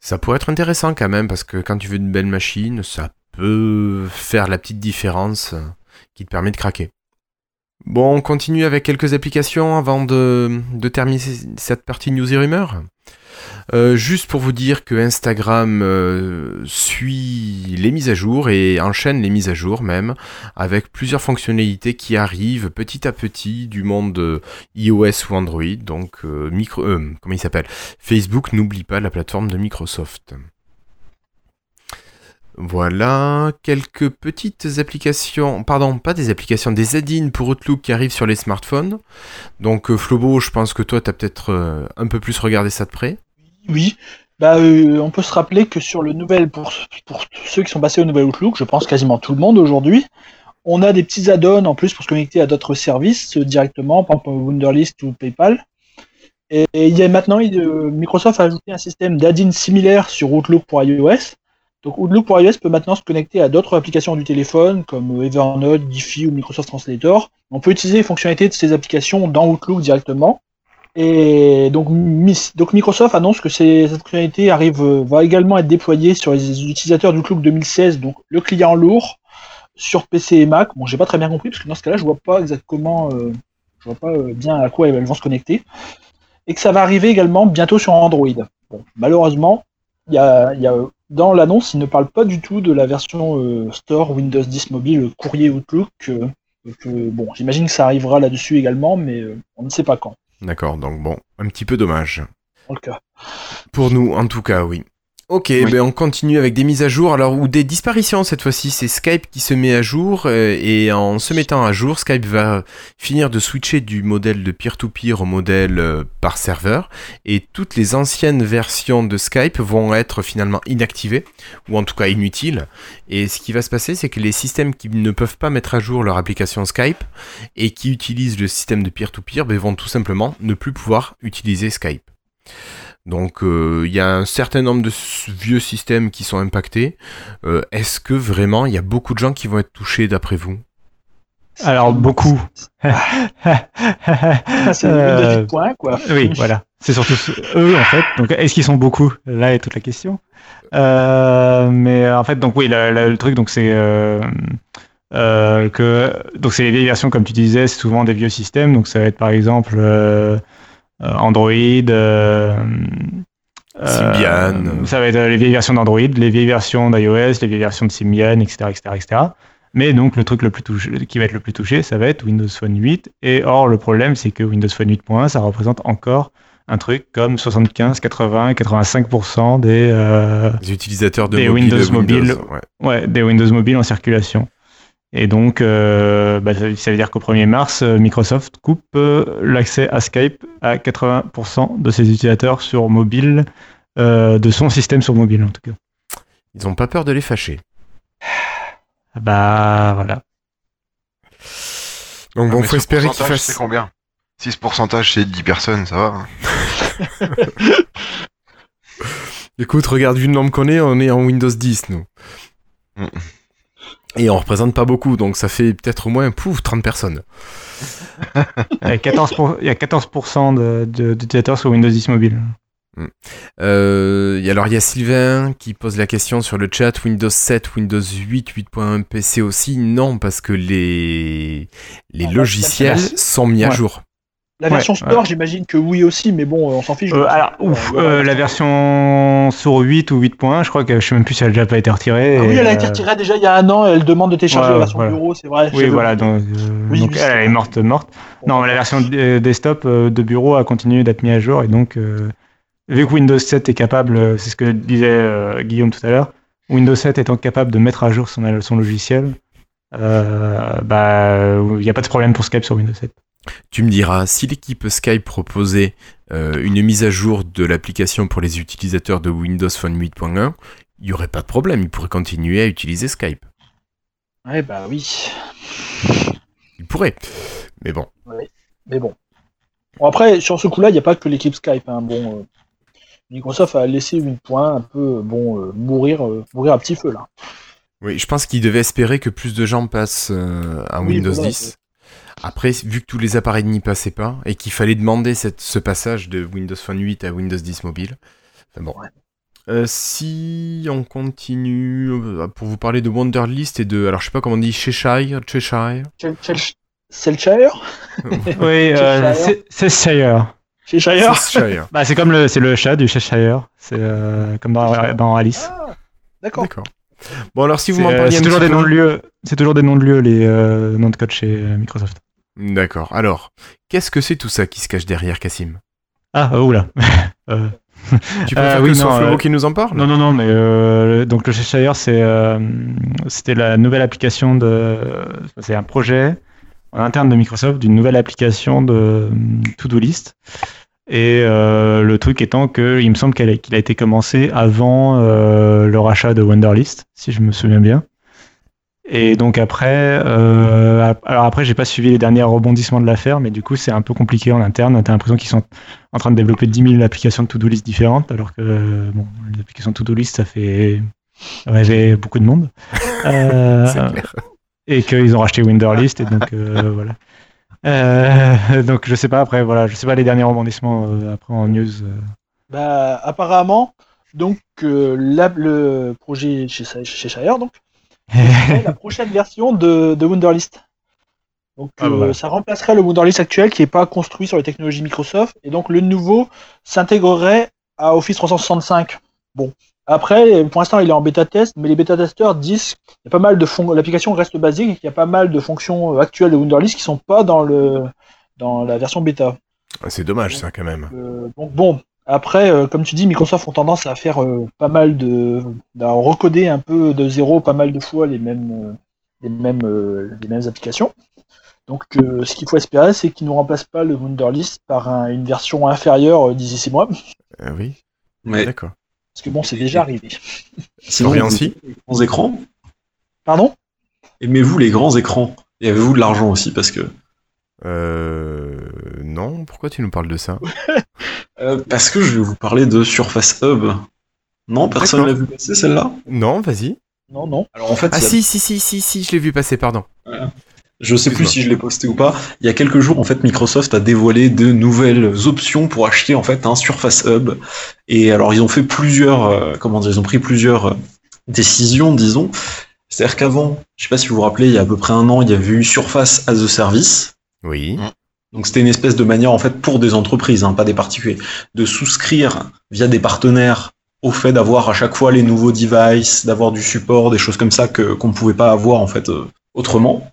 Ça pourrait être intéressant quand même, parce que quand tu veux une belle machine, ça peut faire la petite différence euh, qui te permet de craquer. Bon, on continue avec quelques applications avant de, terminer cette partie news et rumeurs. Euh, juste pour vous dire que Instagram euh, suit les mises à jour et enchaîne les mises à jour même avec plusieurs fonctionnalités qui arrivent petit à petit du monde euh, iOS ou Android. Donc micro, comment il s'appelle? Facebook n'oublie pas la plateforme de Microsoft. Voilà, quelques petites applications, pardon, pas des applications, des add-ins pour Outlook qui arrivent sur les smartphones. Donc Flobo, je pense que toi, tu as peut-être un peu plus regardé ça de près. Oui, bah, euh, on peut se rappeler que sur le nouvel, pour, pour ceux qui sont passés au nouvel Outlook, je pense quasiment tout le monde aujourd'hui, on a des petits add-ons en plus pour se connecter à d'autres services euh, directement, par exemple Wunderlist ou PayPal. Et, il y a maintenant, euh, Microsoft a ajouté un système d'add-in similaire sur Outlook pour iOS. Donc Outlook pour iOS peut maintenant se connecter à d'autres applications du téléphone comme Evernote, Giphy ou Microsoft Translator. On peut utiliser les fonctionnalités de ces applications dans Outlook directement. Et donc, Microsoft annonce que ces, cette fonctionnalité arrive, euh, va également être déployée sur les utilisateurs d'Outlook 2016, donc le client lourd, sur PC et Mac. Bon, j'ai pas très bien compris, parce que dans ce cas-là, je vois pas exactement, euh, je vois pas euh, bien à quoi elles vont se connecter. Et que ça va arriver également bientôt sur Android. Malheureusement, il y a, dans l'annonce, il ne parle pas du tout de la version Store Windows 10 mobile courrier Outlook. bon, j'imagine que ça arrivera là-dessus également, mais on ne sait pas quand. D'accord, donc bon, un petit peu dommage. Pour nous, en tout cas, oui. Ok, ben on continue avec des mises à jour, alors ou des disparitions cette fois-ci. C'est Skype qui se met à jour euh, et en se mettant à jour, Skype va finir de switcher du modèle de peer-to-peer au modèle euh, par serveur et toutes les anciennes versions de Skype vont être finalement inactivées ou en tout cas inutiles. Et ce qui va se passer, c'est que les systèmes qui ne peuvent pas mettre à jour leur application Skype et qui utilisent le système de peer-to-peer ben, vont tout simplement ne plus pouvoir utiliser Skype. Donc euh, il y a un certain nombre de vieux systèmes qui sont impactés. Euh, est-ce que vraiment il y a beaucoup de gens qui vont être touchés d'après vous? Alors beaucoup. c'est euh, de points quoi. Oui, voilà. C'est surtout eux en fait. Donc est-ce qu'ils sont beaucoup? Là est toute la question. mais en fait donc oui le truc donc c'est que donc c'est les vieilles versions comme tu disais, c'est souvent des vieux systèmes. Donc ça va être par exemple euh, Android. Euh, euh, Symbian. Ça va être les vieilles versions d'Android, les vieilles versions d'iOS, les vieilles versions de Symbian, etc., etc., etc. Mais donc le truc le plus touché, qui va être le plus touché, ça va être Windows Phone 8. Et or le problème, c'est que Windows Phone 8.1, ça représente encore un truc comme 75, 80, 85% des, utilisateurs de des Windows, mobiles, ouais. des Windows mobiles en circulation. Et donc, euh, bah, ça veut dire qu'au 1er mars, euh, Microsoft coupe euh, l'accès à Skype à 80% de ses utilisateurs sur mobile, de son système sur mobile en tout cas. Ils n'ont pas peur de les fâcher. Bah voilà. Donc bon, faut espérer qu'ils fassent. C'est combien? 6% c'est 10 personnes, ça va. Hein. Écoute, regarde, vu le nombre qu'on est, on est en Windows 10, nous. Mm. Et on représente pas beaucoup, donc ça fait peut-être au moins, pouf, 30 personnes. il, y a 14%, il y a 14% d'utilisateurs sur Windows 10 mobile. Hmm. Euh, alors il y a Sylvain qui pose la question sur le chat Windows 7, Windows 8, 8.1 PC aussi. Non, parce que les, les logiciels sont mis à jour. La version Store, j'imagine que oui aussi, mais bon, on s'en fiche. Euh, alors, ouf, euh, la version sur 8 ou 8.1, je crois que je sais même plus si elle a déjà pas été retirée. Ah oui, elle a été retirée déjà il y a un an. Elle demande de télécharger la version bureau, c'est vrai. Oui, voilà, donc, euh, donc elle est morte, morte. non, la version desktop de bureau a continué d'être mise à jour et donc, vu que Windows 7 est capable, c'est ce que disait Guillaume tout à l'heure, Windows 7 étant capable de mettre à jour son, son logiciel, bah, il n'y a pas de problème pour Skype sur Windows 7. Tu me diras, si l'équipe Skype proposait euh, une mise à jour de l'application pour les utilisateurs de Windows Phone 8.1, il n'y aurait pas de problème, ils pourraient continuer à utiliser Skype. Ouais, bah oui. Ils pourraient, mais bon. mais bon. bon. Après, sur ce coup-là, il n'y a pas que l'équipe Skype. Hein. Bon, euh, Microsoft a laissé une point un peu bon euh, mourir, mourir à petit feu là. Oui, je pense qu'il devait espérer que plus de gens passent à Windows 10. Après, vu que tous les appareils n'y passaient pas et qu'il fallait demander cette, ce passage de Windows Phone 8 à Windows 10 mobile, bon. Euh, si on continue euh, pour vous parler de Wonderlist et de, alors je sais pas comment on dit, Cheshire, Cheshire? Selshire Oui, euh, Cheshire. c'est Cheshire. Cheshire? Cheshire. Bah, c'est comme le, c'est le chat du Cheshire. C'est euh, comme dans, dans Alice. D'accord. D'accord. Bon, alors si vous m'en euh, parliez c'est toujours des peu- noms de lieux. C'est toujours des noms de lieux les euh, noms de code chez euh, Microsoft. D'accord. Alors, qu'est-ce que c'est tout ça qui se cache derrière, Cassim Ah, oh, oula. Euh, Tu Euh, préfères oui, que non, Flobo euh, qui nous en parle? Non, non, non, mais euh, donc le Cheshire, c'est euh, c'était la nouvelle application de. C'est un projet en interne de Microsoft d'une nouvelle application de euh, To-Do List. Et euh, le truc étant que il me semble qu'il a été commencé avant euh, le rachat de Wonderlist, si je me souviens bien. Et donc après, euh, alors après, j'ai pas suivi les derniers rebondissements de l'affaire, mais du coup, c'est un peu compliqué en interne. T'as l'impression qu'ils sont en train de développer 10 000 applications de to-do list différentes, alors que euh, bon, les applications de to-do list, ça fait rêver beaucoup de monde. Clair. et qu'ils ont racheté Wunderlist, et donc voilà. Euh, donc je sais pas après, voilà, je sais pas les derniers rebondissements euh, après en news. euh. Bah, apparemment, donc, la- le projet chez, chez Shire, donc, la prochaine version de, de Wunderlist. Donc, Ah, bah, ça remplacerait le Wunderlist actuel qui n'est pas construit sur les technologies Microsoft, et donc le nouveau s'intégrerait à Office 365. Bon. Après, pour l'instant, il est en bêta test, mais les bêta testeurs disent qu'il y a pas mal de fon- l'application reste basique et qu'il y a pas mal de fonctions euh, actuelles de Wunderlist qui sont pas dans le dans la version bêta. Ah, C'est dommage, ça, quand même. Euh, donc bon, après, euh, comme tu dis, Microsoft ont tendance à faire euh, pas mal de, à recoder un peu de zéro, pas mal de fois les mêmes, euh, les mêmes, euh, les mêmes applications. Donc, euh, ce qu'il faut espérer, c'est qu'ils ne remplacent pas le Wunderlist par un- une version inférieure d'ici six mois, Ah oui, Mais d'accord. Que bon, c'est déjà arrivé. sinon, Florian, vous- si les grands écrans, Pardon? Aimez-vous les grands écrans? Et avez-vous de l'argent aussi Parce que Euh... Non, pourquoi tu nous parles de ça? Euh, parce que je vais vous parler de Surface Hub. Non, personne D'accord. l'a vu passer celle-là? Non, vas-y. Non, non. Alors en fait, Ah a- si, si, si, si, si, je l'ai vu passer, pardon. Je sais plus si je l'ai posté ou pas. Il y a quelques jours, en fait, Microsoft a dévoilé de nouvelles options pour acheter en fait un Surface Hub. Et alors, ils ont fait plusieurs, euh, comment dire, ils ont pris plusieurs euh, décisions, disons. C'est-à-dire qu'avant, je sais pas si vous vous rappelez, il y a à peu près un an, il y avait eu Surface as a Service. Oui. Donc c'était une espèce de manière en fait pour des entreprises, hein, pas des particuliers, de souscrire via des partenaires au fait d'avoir à chaque fois les nouveaux devices, d'avoir du support, des choses comme ça que qu'on ne pouvait pas avoir en fait euh, autrement.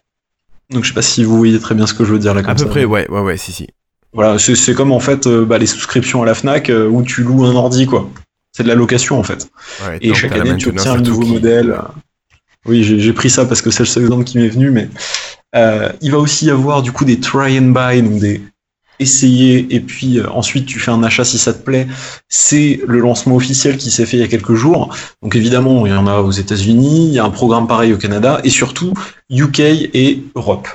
Donc je sais pas si vous voyez très bien ce que je veux dire là comme À peu ça. près, ouais, ouais, ouais, si, si. Voilà, c'est comme en fait euh, bah, les souscriptions à la Fnac euh, où tu loues un ordi quoi. C'est de la location en fait. Ouais, Et chaque année, tu obtiens un nouveau qui- modèle. Oui, j'ai j'ai pris ça parce que c'est le seul exemple qui m'est venu, mais euh, il va aussi y avoir du coup des try and buy, donc des essayer et puis euh, ensuite tu fais un achat si ça te plaît. C'est le lancement officiel qui s'est fait il y a quelques jours. Donc évidemment, il y en a aux États-Unis, il y a un programme pareil au Canada et surtout UK et Europe.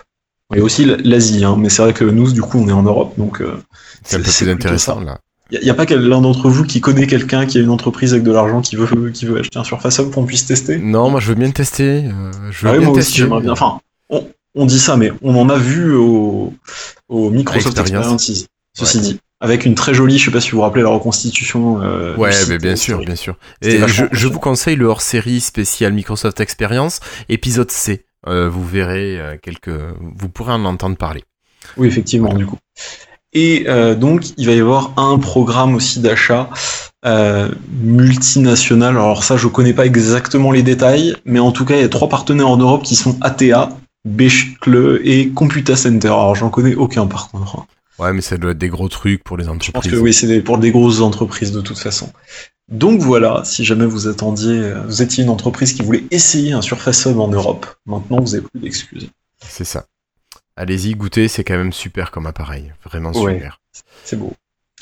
Il y a aussi l'Asie, hein, mais c'est vrai que nous, du coup, on est en Europe, donc euh, C'est plus intéressant, là. il n'y a, pas l'un d'entre vous qui connaît quelqu'un qui a une entreprise avec de l'argent qui veut, qui veut acheter un Surface Hub qu'on puisse tester? Non, moi, je veux bien le tester. euh, je veux Ah oui, bien moi tester. aussi, bien. Enfin, on, on dit ça, mais on en a vu au, au Microsoft Experience. Experiences, ceci dit. Avec une très jolie, je sais pas si vous vous rappelez la reconstitution. euh, Ouais, mais bien sûr, bien sûr. Et je, vous conseille le hors-série spécial Microsoft Experience, épisode C. Euh, vous verrez euh, quelques, vous pourrez en entendre parler. Oui, effectivement, du coup. Et euh, donc, il va y avoir un programme aussi d'achat euh, multinational. Alors ça, je connais pas exactement les détails, mais en tout cas, il y a trois partenaires en Europe qui sont ATA, Bechtle et Computa Center. Alors, j'en connais aucun par contre. Ouais, mais ça doit être des gros trucs pour les Je pense entreprises. que oui, c'est pour des grosses entreprises de toute façon. Donc voilà, si jamais vous attendiez, euh, vous étiez une entreprise qui voulait essayer un Surface Hub en Europe, maintenant vous n'avez plus d'excuses. C'est ça. Allez-y, goûtez, c'est quand même super comme appareil. Vraiment Ouais. super. C'est beau.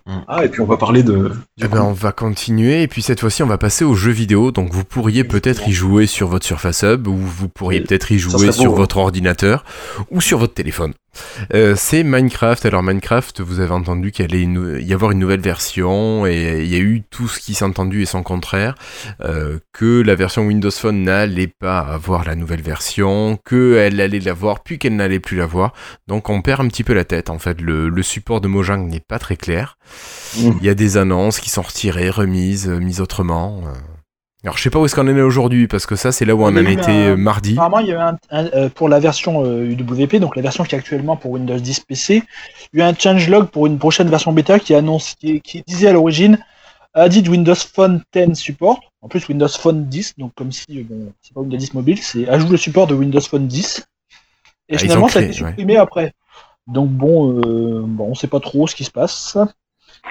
Mm. Ah, et puis on va parler de. Eh ben, on va continuer et puis cette fois-ci on va passer aux jeux vidéo. Donc vous pourriez peut-être y jouer sur votre Surface Hub ou vous pourriez peut-être y jouer beau, sur hein. votre ordinateur ou sur votre téléphone. Euh, c'est Minecraft. Alors Minecraft, vous avez entendu qu'il allait une- y avoir une nouvelle version et il y a eu tout ce qui s'est entendu et son contraire. Euh, que la version Windows Phone n'allait pas avoir la nouvelle version, qu'elle allait l'avoir puis qu'elle n'allait plus l'avoir. Donc on perd un petit peu la tête. En fait, le, le support de Mojang n'est pas très clair. Mm. Il y a des annonces qui sont retirées, remises, euh, mises autrement. euh. Alors je sais pas où est-ce qu'on en est aujourd'hui parce que ça c'est là où on en était un- euh, mardi. Apparemment, il y a eu un, un- euh, pour la version euh, UWP, donc la version qui est actuellement pour Windows 10 PC, il y a eu un changelog pour une prochaine version bêta qui annonce, qui, qui disait à l'origine Added Windows Phone 10 support. En plus, Windows Phone 10, donc comme si, euh, bon, c'est pas Windows 10 mobile, c'est ajoute le support de Windows Phone 10. Et Ah, finalement, ça a été supprimé après. Donc bon, euh, bon, on sait pas trop ce qui se passe.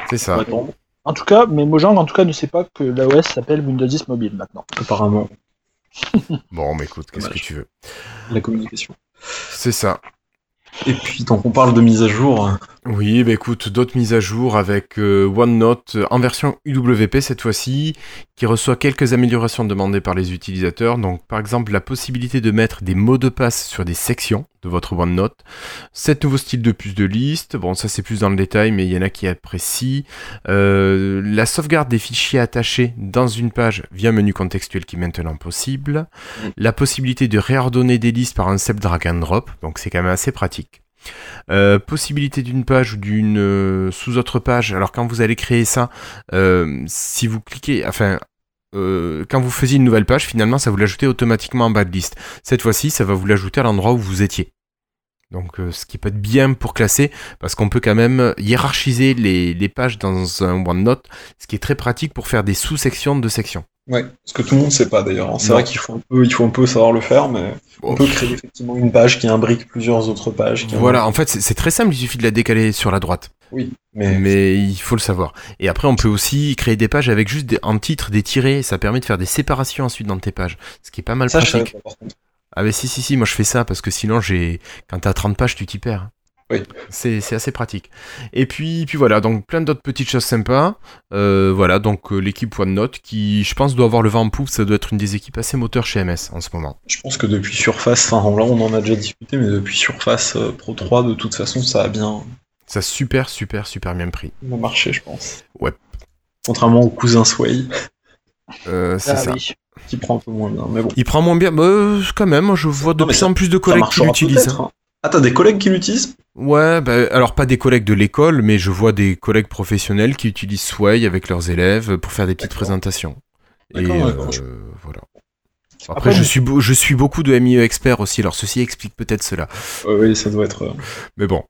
C'est ça. Attends, En tout cas, mais Mojang en tout cas ne sait pas que l'OS s'appelle Windows 10 mobile maintenant. apparemment, Bon, mais écoute, qu'est-ce que tu veux la communication. C'est ça. Et puis, tant qu'on parle de mise à jour, Oui, bah écoute, d'autres mises à jour avec euh, OneNote en version UWP cette fois-ci, qui reçoit quelques améliorations demandées par les utilisateurs. Donc, par exemple, la possibilité de mettre des mots de passe sur des sections de votre OneNote. Cet nouveau style de puce de liste, bon, ça c'est plus dans le détail, mais il y en a qui apprécient. Euh, la sauvegarde des fichiers attachés dans une page via menu contextuel qui est maintenant possible. La possibilité de réordonner des listes par un simple drag and drop, donc c'est quand même assez pratique. Euh, possibilité d'une page ou d'une euh, sous-autre page. Alors quand vous allez créer ça, euh, si vous cliquez, enfin, quand vous faisiez une nouvelle page, finalement, ça vous l'ajoutait automatiquement en bas de liste. Cette fois-ci, ça va vous l'ajouter à l'endroit où vous étiez. Donc, euh, ce qui peut être bien pour classer, parce qu'on peut quand même hiérarchiser les, les pages dans un OneNote, ce qui est très pratique pour faire des sous-sections de sections. ouais, ce que tout le monde sait pas d'ailleurs. hein. C'est vrai qu'il faut un peu, il faut un peu savoir le faire, mais on Bon, peut créer effectivement une page qui imbrique plusieurs autres pages. qui Voilà, en fait, c'est très simple, il suffit de la décaler sur la droite. Oui, mais, Mais il faut le savoir. Et après, on peut aussi créer des pages avec juste des, en titre des tirés. Ça permet de faire des séparations ensuite dans tes pages. Ce qui est pas mal ça, je savais pratique. pas, par contre. Ah, mais si, si, si, moi je fais ça parce que sinon, j'ai quand t'as 30 pages, tu t'y perds. Oui. C'est c'est assez pratique. Et puis, puis voilà, donc plein d'autres petites choses sympas. Euh, voilà, donc euh, l'équipe OneNote qui, je pense, doit avoir le vent en poupe. Ça doit être une des équipes assez moteurs chez MS en ce moment. Je pense que depuis Surface, enfin là on en a déjà discuté, mais depuis Surface euh, Pro 3, de toute façon, ça a bien, Ça a super, super, super bien pris. bien marché, je pense. Ouais. Contrairement au cousin Sway, Euh, c'est Ah ça. oui. Qui prend un peu moins bien. Mais bon, Il prend moins bien. Bah, quand même, je vois de Non, plus ça- en plus de collègues qui l'utilisent. hein. Ah, t'as des collègues qui l'utilisent? Ouais, bah, alors pas des collègues de l'école, mais je vois des collègues professionnels qui utilisent Sway avec leurs élèves pour faire des petites présentations. Et euh, voilà. Après, Après, je, suis je suis beaucoup de MIE experts aussi, alors ceci explique peut-être cela. Euh, Oui, ça doit être. euh, Mais bon,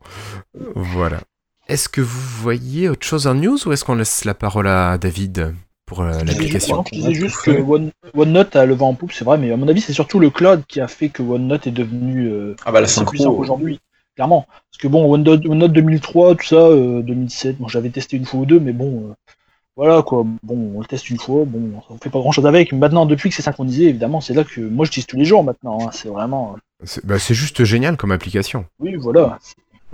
voilà. Est-ce que vous voyez autre chose en news ou est-ce qu'on laisse la parole à David? Pour euh, Je disais juste- l'application je disais juste que. One- OneNote a le vent en poupe, c'est vrai, mais à mon avis, c'est surtout le cloud qui a fait que OneNote est devenu euh, Ah bah la puissant aujourd'hui. Clairement. Parce que bon, OneNote, OneNote 2003, tout ça, euh, 2007, bon, j'avais testé une fois ou deux, mais bon, euh, voilà quoi. Bon, on le teste une fois, bon, on fait pas grand chose avec. Maintenant, depuis que c'est synchronisé, évidemment, c'est là que moi j'utilise tous les jours maintenant. hein, c'est vraiment. C'est bah, c'est juste génial comme application. Oui, voilà.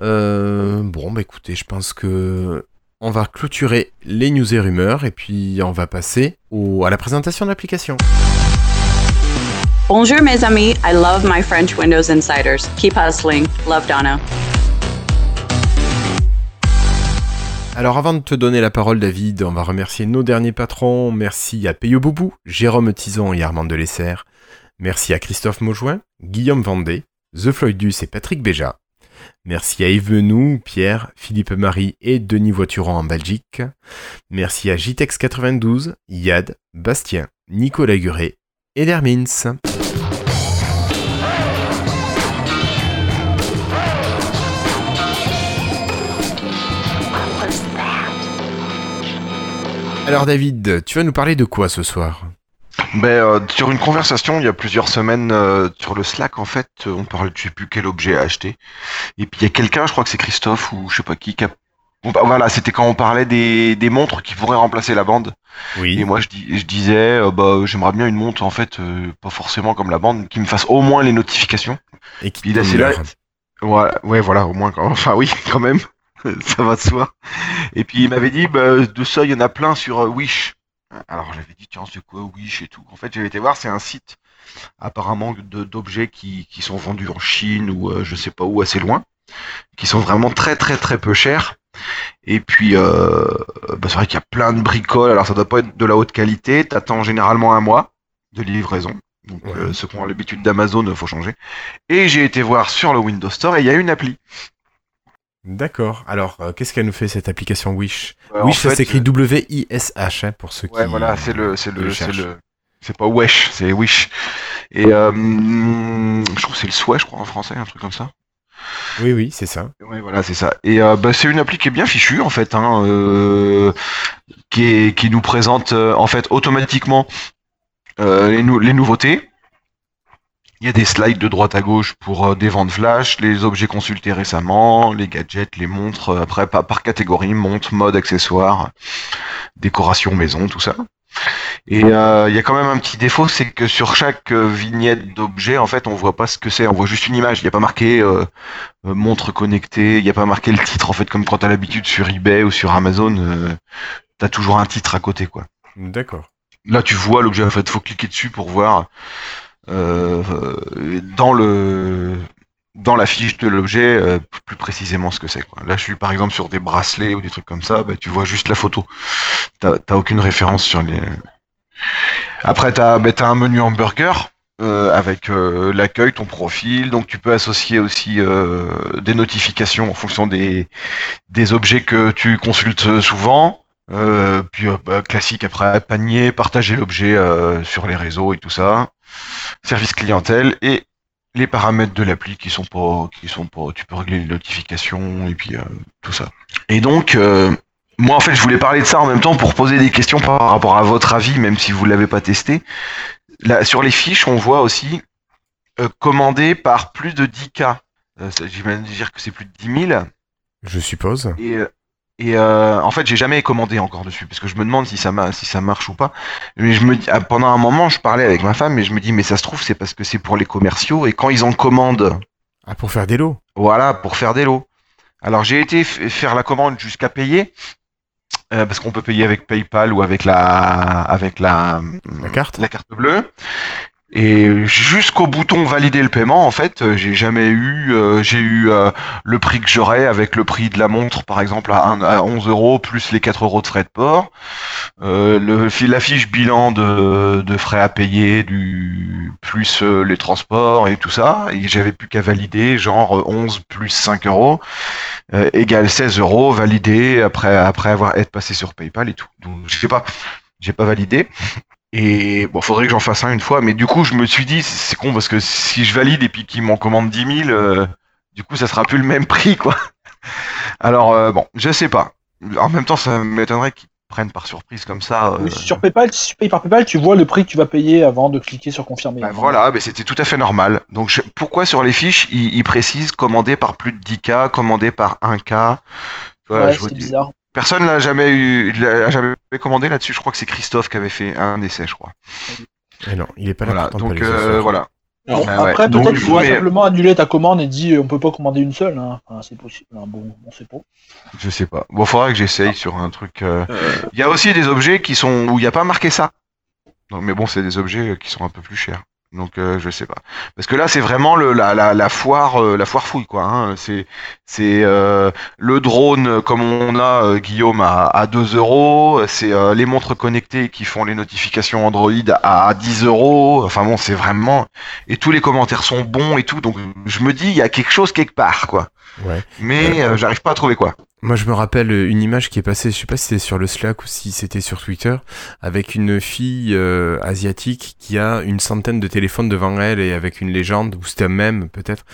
Euh, bon, bah écoutez, je pense que on va clôturer les news et rumeurs et puis on va passer au, à la présentation de l'application. Bonjour, mes amis. I love my French Windows Insiders. Keep hustling. Love Donna. Alors avant de te donner la parole David, on va remercier nos derniers patrons. Merci à Peyo Boubou, Jérôme Tison et Armand Delesser. Merci à Christophe Maujoin, Guillaume Vendée, The Floydus et Patrick Béja. Merci à Yves Menou, Pierre, Philippe Marie et Denis Voituron en Belgique. Merci à JTEX92, Yad, Bastien, Nicolas Guret et Dermins. Alors David, tu vas nous parler de quoi ce soir? Ben, euh, sur une conversation il y a plusieurs semaines euh, sur le Slack en fait, on parlait je sais plus quel objet à acheter. Et puis il y a quelqu'un, je crois que c'est Christophe ou je sais pas qui, qui a... Bon, bah, voilà, c'était quand on parlait des, des montres qui pourraient remplacer la bande. Et Oui. moi je, dis, je disais, euh, bah j'aimerais bien une montre en fait, euh, pas forcément comme la bande, qui me fasse au moins les notifications. Et qui Puis là, c'est là-. Ouais, ouais, voilà, au moins, quand- enfin oui, quand même, ça va de soi. Et puis il m'avait dit, bah, de ça, il y en a plein sur euh, Wish. Alors j'avais dit, tiens, c'est quoi? Wish et tout. En fait, j'avais été voir, c'est un site apparemment de- d'objets qui, qui sont vendus en Chine ou euh, je sais pas où, assez loin, qui sont vraiment très très très peu chers. Et puis, euh, bah, c'est vrai qu'il y a plein de bricoles, alors ça doit pas être de la haute qualité, t'attends généralement un mois de livraison. Donc Ouais. euh, ceux qui ont l'habitude d'Amazon, il faut changer. Et j'ai été voir sur le Windows Store et il y a une appli. D'accord. Alors, euh, qu'est-ce qu'elle nous fait cette application Wish? Euh, Wish, en ça s'écrit W-I-S-H hein, pour ceux Ouais, qui. voilà, c'est le, c'est le, c'est le, C'est pas Wesh, c'est Wish. Et euh, je trouve que c'est le souhait, je crois, en français, un truc comme ça. Oui, oui, c'est ça. Oui, voilà, c'est ça. Et euh, bah, c'est une appli qui est bien fichue, en fait, hein, euh, qui, est, qui nous présente, euh, en fait, automatiquement euh, les, nou- les nouveautés. Il y a des slides de droite à gauche pour euh, des ventes flash, les objets consultés récemment, les gadgets, les montres, euh, après par, par catégorie, montre, mode, accessoires, décoration maison, tout ça. Et euh, il y a quand même un petit défaut, c'est que sur chaque vignette d'objet, en fait, on voit pas ce que c'est, on voit juste une image. Il n'y a pas marqué euh, montre connectée, il n'y a pas marqué le titre, en fait, comme quand t'as l'habitude sur eBay ou sur Amazon, euh, t'as toujours un titre à côté, quoi. D'accord. Là, tu vois l'objet, en fait, faut cliquer dessus pour voir dans le dans la fiche de l'objet euh, plus précisément ce que c'est. Là, je suis par exemple sur des bracelets ou des trucs comme ça, bah, tu vois juste la photo. T'as aucune référence sur les. Après, t'as bah, t'as un menu hamburger. Euh, avec euh, l'accueil, ton profil, donc tu peux associer aussi euh, des notifications en fonction des, des objets que tu consultes souvent. Euh, puis euh, bah, classique après panier, partager l'objet euh, sur les réseaux et tout ça. Service clientèle et les paramètres de l'appli qui sont pas qui sont pas tu peux régler les notifications et puis euh, tout ça. Et donc euh, moi en fait je voulais parler de ça en même temps pour poser des questions par rapport à votre avis même si vous l'avez pas testé. Là, sur les fiches on voit aussi euh, commandé par plus de 10K. Euh, ça- J'imagine dire que c'est plus de 10 000. Je suppose. Et, et euh, en fait, j'ai jamais commandé encore dessus parce que je me demande si ça, si ça marche ou pas. Mais je me dis, ah, pendant un moment, je parlais avec ma femme et je me dis, mais ça se trouve, c'est parce que c'est pour les commerciaux et quand ils en commandent, Ah, pour faire des lots voilà, pour faire des lots. Alors j'ai été faire la commande jusqu'à payer. euh, parce qu'on peut payer avec PayPal ou avec la avec la La carte la carte bleue. Et jusqu'au bouton valider le paiement, en fait, euh, j'ai jamais eu, euh, j'ai eu euh, le prix que j'aurais avec le prix de la montre, par exemple, à, un- à 11 euros plus les 4 euros de frais de port, euh, le, la fiche bilan de, de frais à payer, du plus euh, les transports et tout ça, et j'avais plus qu'à valider, genre euh, 11 plus 5 euros, euh, égale 16 euros, validé après après avoir être passé sur PayPal et tout. Donc je sais pas, j'ai pas validé. Et bon, faudrait que j'en fasse un une fois, mais du coup, je me suis dit, c'est con parce que si je valide et puis qu'ils m'en commandent 10 000, euh, du coup, ça sera plus le même prix, quoi. Alors, euh, bon, je sais pas. En même temps, ça m'étonnerait qu'ils prennent par surprise comme ça. euh, sur PayPal, si tu payes par PayPal, tu vois le prix que tu vas payer avant de cliquer sur confirmer. bah, voilà, mais c'était tout à fait normal. Donc, je- pourquoi sur les fiches, ils, ils précisent commandé par plus de 10K, commandé par 1K Voilà, Ouais, je vous c'est dis- bizarre. Personne l'a jamais eu, l'a jamais commandé là-dessus. Je crois que c'est Christophe qui avait fait un essai, je crois. Eh non, il est pas là Voilà, pourtant pour donc euh, voilà. Alors, Ah. Après, peut-être qu'il faut mais- simplement annuler ta commande et dire on peut pas commander une seule. Hein. Enfin, c'est possible. Hein, bon, on sait pas. Je sais pas. Bon, faudra que j'essaye sur un truc. euh, euh, Il y a aussi des objets qui sont où il n'y a pas marqué ça. Donc, mais bon, c'est des objets qui sont un peu plus chers. Donc euh, je sais pas. Parce que là, c'est vraiment le, la, la, la foire, euh, la foire fouille quoi. Hein. C'est c'est euh, le drone euh, comme on a euh, Guillaume à, à 2 euros. C'est euh, les montres connectées qui font les notifications Android à 10 euros. Enfin bon, c'est vraiment. Et tous les commentaires sont bons et tout. Donc je me dis, il y a quelque chose quelque part quoi. Ouais. Mais euh, j'arrive pas à trouver quoi. Moi, je me rappelle une image qui est passée, je sais pas si c'était sur le Slack ou si c'était sur Twitter, avec une fille euh, asiatique qui a une centaine de téléphones devant elle et avec une légende, ou c'était un même peut-être,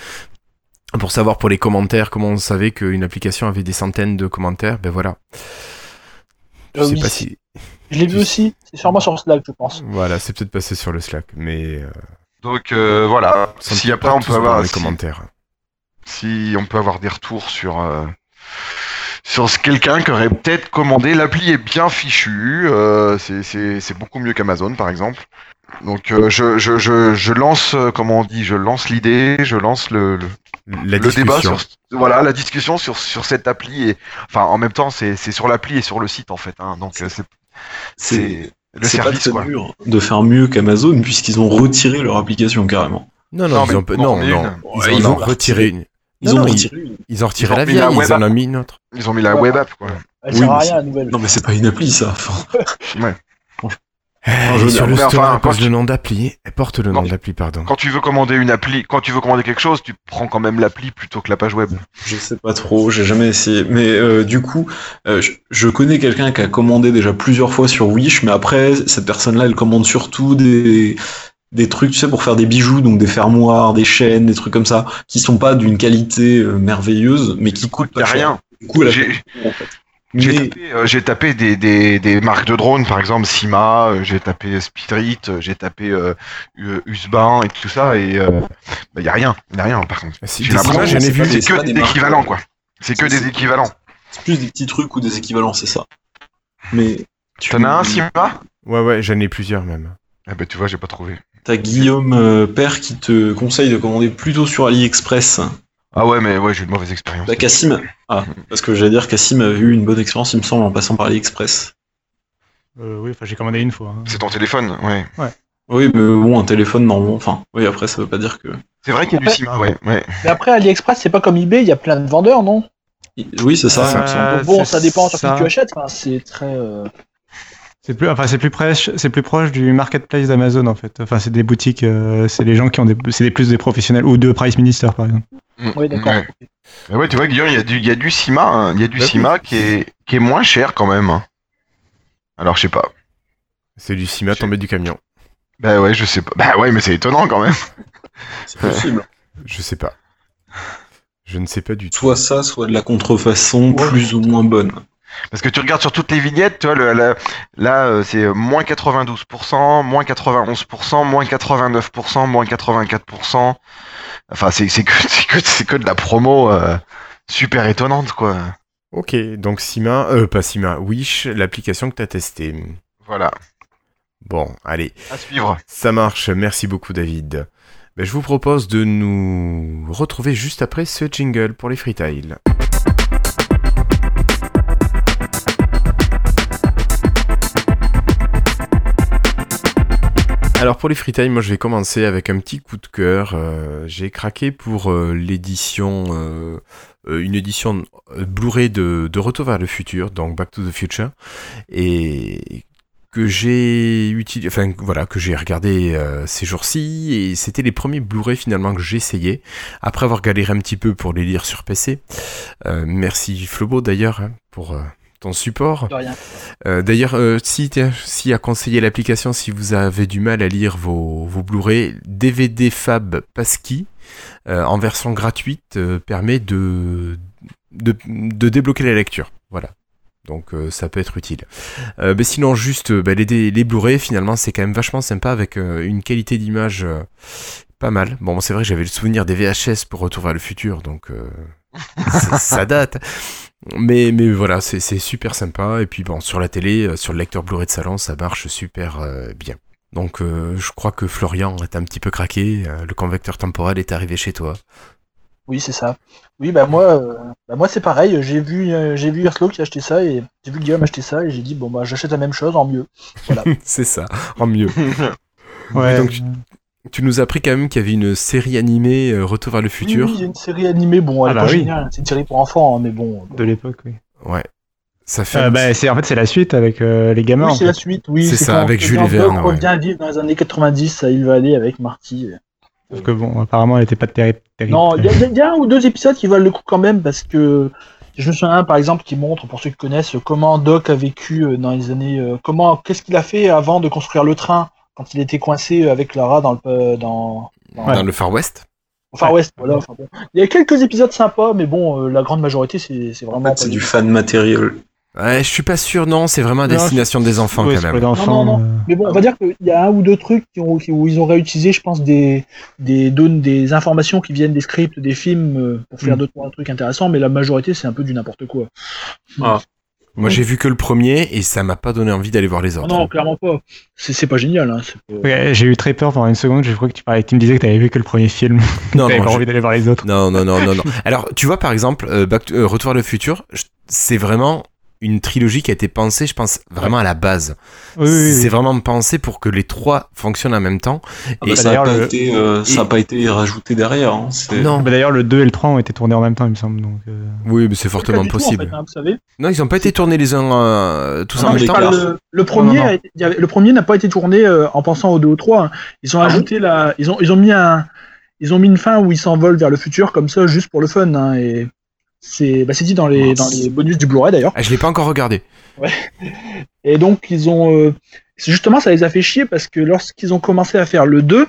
pour savoir pour les commentaires comment on savait qu'une application avait des centaines de commentaires. Ben voilà. Je Euh, sais oui. pas si. Je l'ai vu aussi. C'est sûrement sur Slack, je pense. Voilà, c'est peut-être passé sur le Slack, mais. Euh, Donc euh, voilà. Si après pas on peut dans avoir les si- commentaires. si on peut avoir des retours sur euh, sur ce- quelqu'un qui aurait peut-être commandé. L'appli est bien fichue, euh, c'est- c'est c'est beaucoup mieux qu'Amazon par exemple. Donc euh, je, je, je, je lance, euh, comment on dit, je lance l'idée, je lance le, le, La le débat sur voilà la discussion sur sur cette appli et enfin en même temps c'est c'est sur l'appli et sur le site en fait. Hein, donc c'est le pas service quoi. dur de faire mieux qu'Amazon puisqu'ils ont retiré leur application carrément. Non, non, Non, ils ont, pas- non, non, une. ils, ils ont ont retiré une. Ils Non, ont non, retiré une. Ils ont retiré Ils ont la ils en ont mis une autre. Ils ont mis la Ouais. web app quoi. Elle Oui, sert à rien, la nouvelle. Non mais c'est pas une appli ça. Est veux sur le mais store, enfin, elle porte quand le nom d'appli. Elle porte le nom d'appli, pardon. Quand tu veux commander une appli, quand tu veux commander quelque chose, tu prends quand même l'appli plutôt que la page web. Je sais pas trop, j'ai jamais essayé. Mais euh, du coup, euh, je, je connais quelqu'un qui a commandé déjà plusieurs fois sur Wish, mais après, cette personne-là, elle commande surtout des, des trucs, tu sais, pour faire des bijoux, donc des fermoirs, des chaînes, des trucs comme ça, qui sont pas d'une qualité euh, merveilleuse, mais qui coûtent pas cher. rien. J'ai- fait en fait. J'ai Mais tapé, euh, j'ai tapé des, des, des marques de drones, par exemple Sima, euh, j'ai tapé Speedrit, euh, j'ai tapé euh, Usban et tout ça, et euh, bah, y a rien, y a rien par contre. Si, J'ai l'impression c'est que des, équivalents quoi. C'est que des équivalents. c'est plus des petits trucs ou des équivalents, c'est ça. Mais tu T'en as un Sima? Ouais, ouais, j'en ai plusieurs même. Ah bah tu vois, j'ai pas trouvé. T'as Guillaume euh, Père qui te conseille de commander plutôt sur AliExpress. Ah ouais, mais ouais, j'ai eu une mauvaise expérience. Bah Cassim, ah, parce que j'allais dire Cassim a eu une bonne expérience, il me semble, en passant par AliExpress. Euh, oui, enfin, j'ai commandé une fois. hein. C'est ton téléphone, ouais. Oui, mais bon, un téléphone normalement. Enfin, oui, après, ça veut pas dire que. C'est vrai qu'il y a du Sima, ouais. ouais. Mais après, AliExpress, c'est pas comme eBay, il y a plein de vendeurs, non? Oui, c'est ça. Euh, bon, ça dépend sur qui tu achètes. Enfin, c'est très. euh, C'est plus, enfin, c'est plus proche, c'est plus proche du marketplace d'Amazon en fait. Enfin, c'est des boutiques, euh, c'est les gens qui ont des, c'est des plus des professionnels ou de Price Minister par exemple. Mm, Oui, d'accord. ouais. Mais ouais, tu vois, Guillaume, il y a du, il y a du Sima, hein, il y a du oui. Sima qui est, qui est moins cher quand même. hein. Alors je sais pas. C'est du cima tombé du camion. Bah ouais, je sais pas. Bah ouais, mais c'est étonnant quand même. C'est possible. Je sais pas. Je ne sais pas du tout. Soit ça, soit de la contrefaçon plus ou moins bonne. Parce que tu regardes sur toutes les vignettes, tu vois, le- le- là, euh, c'est euh, moins 92%, moins 91%, moins 89%, moins 84%. Enfin, c'est que, c'est que, c'est que de la promo euh, super étonnante, quoi. Ok, donc Sima, euh, pas Sima, Wish, l'application que tu as testée. Voilà, Bon, allez, à suivre. ça marche. Merci beaucoup, David. Ben, je vous propose de nous retrouver juste après ce jingle pour les freetiles. Alors pour les freetiles, moi je vais commencer avec un petit coup de cœur. Euh, J'ai craqué pour euh, l'édition, euh, une édition Blu-ray de, Retour vers le futur, donc Back to the Future, et que j'ai utilisé, enfin voilà, que j'ai regardé ces jours-ci, et c'était les premiers Blu-ray finalement que j'ai essayé, après avoir galéré un petit peu pour les lire sur PC. Merci Flobo d'ailleurs hein, pour ton support. Euh, D'ailleurs, euh, si, si à conseiller l'application, si vous avez du mal à lire vos, vos Blu-ray, DVD Fab Passkey, euh, en version gratuite, euh, permet de, de, de débloquer la lecture. Voilà. Donc ça peut être utile. Mais sinon, juste bah, les, les Blu-ray, finalement, c'est quand même vachement sympa avec une qualité d'image pas mal. Bon, c'est vrai que j'avais le souvenir des VHS pour Retour vers le futur, donc ça date. Mais, mais voilà, c'est c'est super sympa. Et puis bon, sur la télé, euh, sur le lecteur Blu-ray de salon, ça marche super euh, bien. Donc euh, je crois que Florian est un petit peu craqué. le convecteur temporel est arrivé chez toi. Oui, c'est ça. Oui, bah moi, euh, bah moi c'est pareil. J'ai vu, euh, j'ai vu Urslo qui a acheté ça et j'ai vu Guillaume acheter ça et j'ai dit bon bah j'achète la même chose en mieux. c'est ça, en mieux. Ouais. donc, Tu nous as appris quand même qu'il y avait une série animée euh, Retour vers le futur. Oui, il y a une série animée. Bon, elle Ah est bah pas oui. géniale. C'est une série pour enfants, hein, mais bon. de l'époque, oui. Ouais. Ça fait. Euh, bah, c'est en fait c'est la suite avec euh, les gamins. Oui, c'est la suite. Oui, C'est ça, avec Jules Jean Verne, Doc ouais. revient vivre dans les années 90 à Île Valley avec Marty. Sauf que bon, apparemment elle était pas terrible. terrible. Non, il y, a- il y a un ou deux épisodes qui valent le coup quand même parce que je me souviens un par exemple qui montre pour ceux qui connaissent comment Doc a vécu euh, dans les années euh, comment qu'est-ce qu'il a fait avant de construire le train quand il était coincé avec Lara dans le euh, dans, dans- Dans le Far West. Far West voilà enfin bon. il y a quelques épisodes sympas mais bon euh, la grande majorité c'est c'est En vraiment fait, c'est du fan matériel. Ouais, je suis pas sûr, non, c'est vraiment à Non, destination des enfants quand même. Non, non, euh, mais bon on va dire qu'il y a un ou deux trucs qui ont, qui- où ils ont réutilisé je pense des des des informations qui viennent des scripts des films euh, pour faire Mm. deux trois trucs intéressants mais la majorité c'est un peu du n'importe quoi Moi, j'ai vu que le premier et ça m'a pas donné envie d'aller voir les autres. non, clairement pas. C'est c'est pas génial. Hein. pas- ouais, J'ai eu très peur pendant une seconde, je crois que tu, parlais, tu me disais que tu avais vu que le premier film. non, non, pas envie d'aller voir les autres. non, non, non, non, non. Alors, tu vois, par exemple, euh, Back to- euh, Retour vers le futur, je- c'est vraiment une trilogie qui a été pensée, je pense, vraiment à la base. Oui, oui, oui. C'est vraiment pensé pour que les trois fonctionnent en même temps. Ah bah, Et ça n'a d'ailleurs, pas, le- été, euh, et- pas été rajouté derrière. hein. Non. Bah, D'ailleurs, le 2 et le 3 ont été tournés en même temps, il me semble. Donc, euh, Oui, mais c'est fortement du tout, en possible. fait, hein, vous savez. Non, ils ont pas été tournés les uns euh, tous Non, en même temps. de- le premier, Non, non, le premier n'a pas été tourné euh, en pensant au 2 ou au 3. hein. Ils ont Ah ajouté la, ils ont, ils ont mis un, ils ont mis une fin où ils s'envolent vers le futur comme ça, juste pour le fun. hein, et c'est, bah, c'est dit dans les, Mince. dans les bonus du Blu-ray d'ailleurs. Ah, je l'ai pas encore regardé. Et donc ils ont, euh, justement ça les a fait chier parce que lorsqu'ils ont commencé à faire le 2,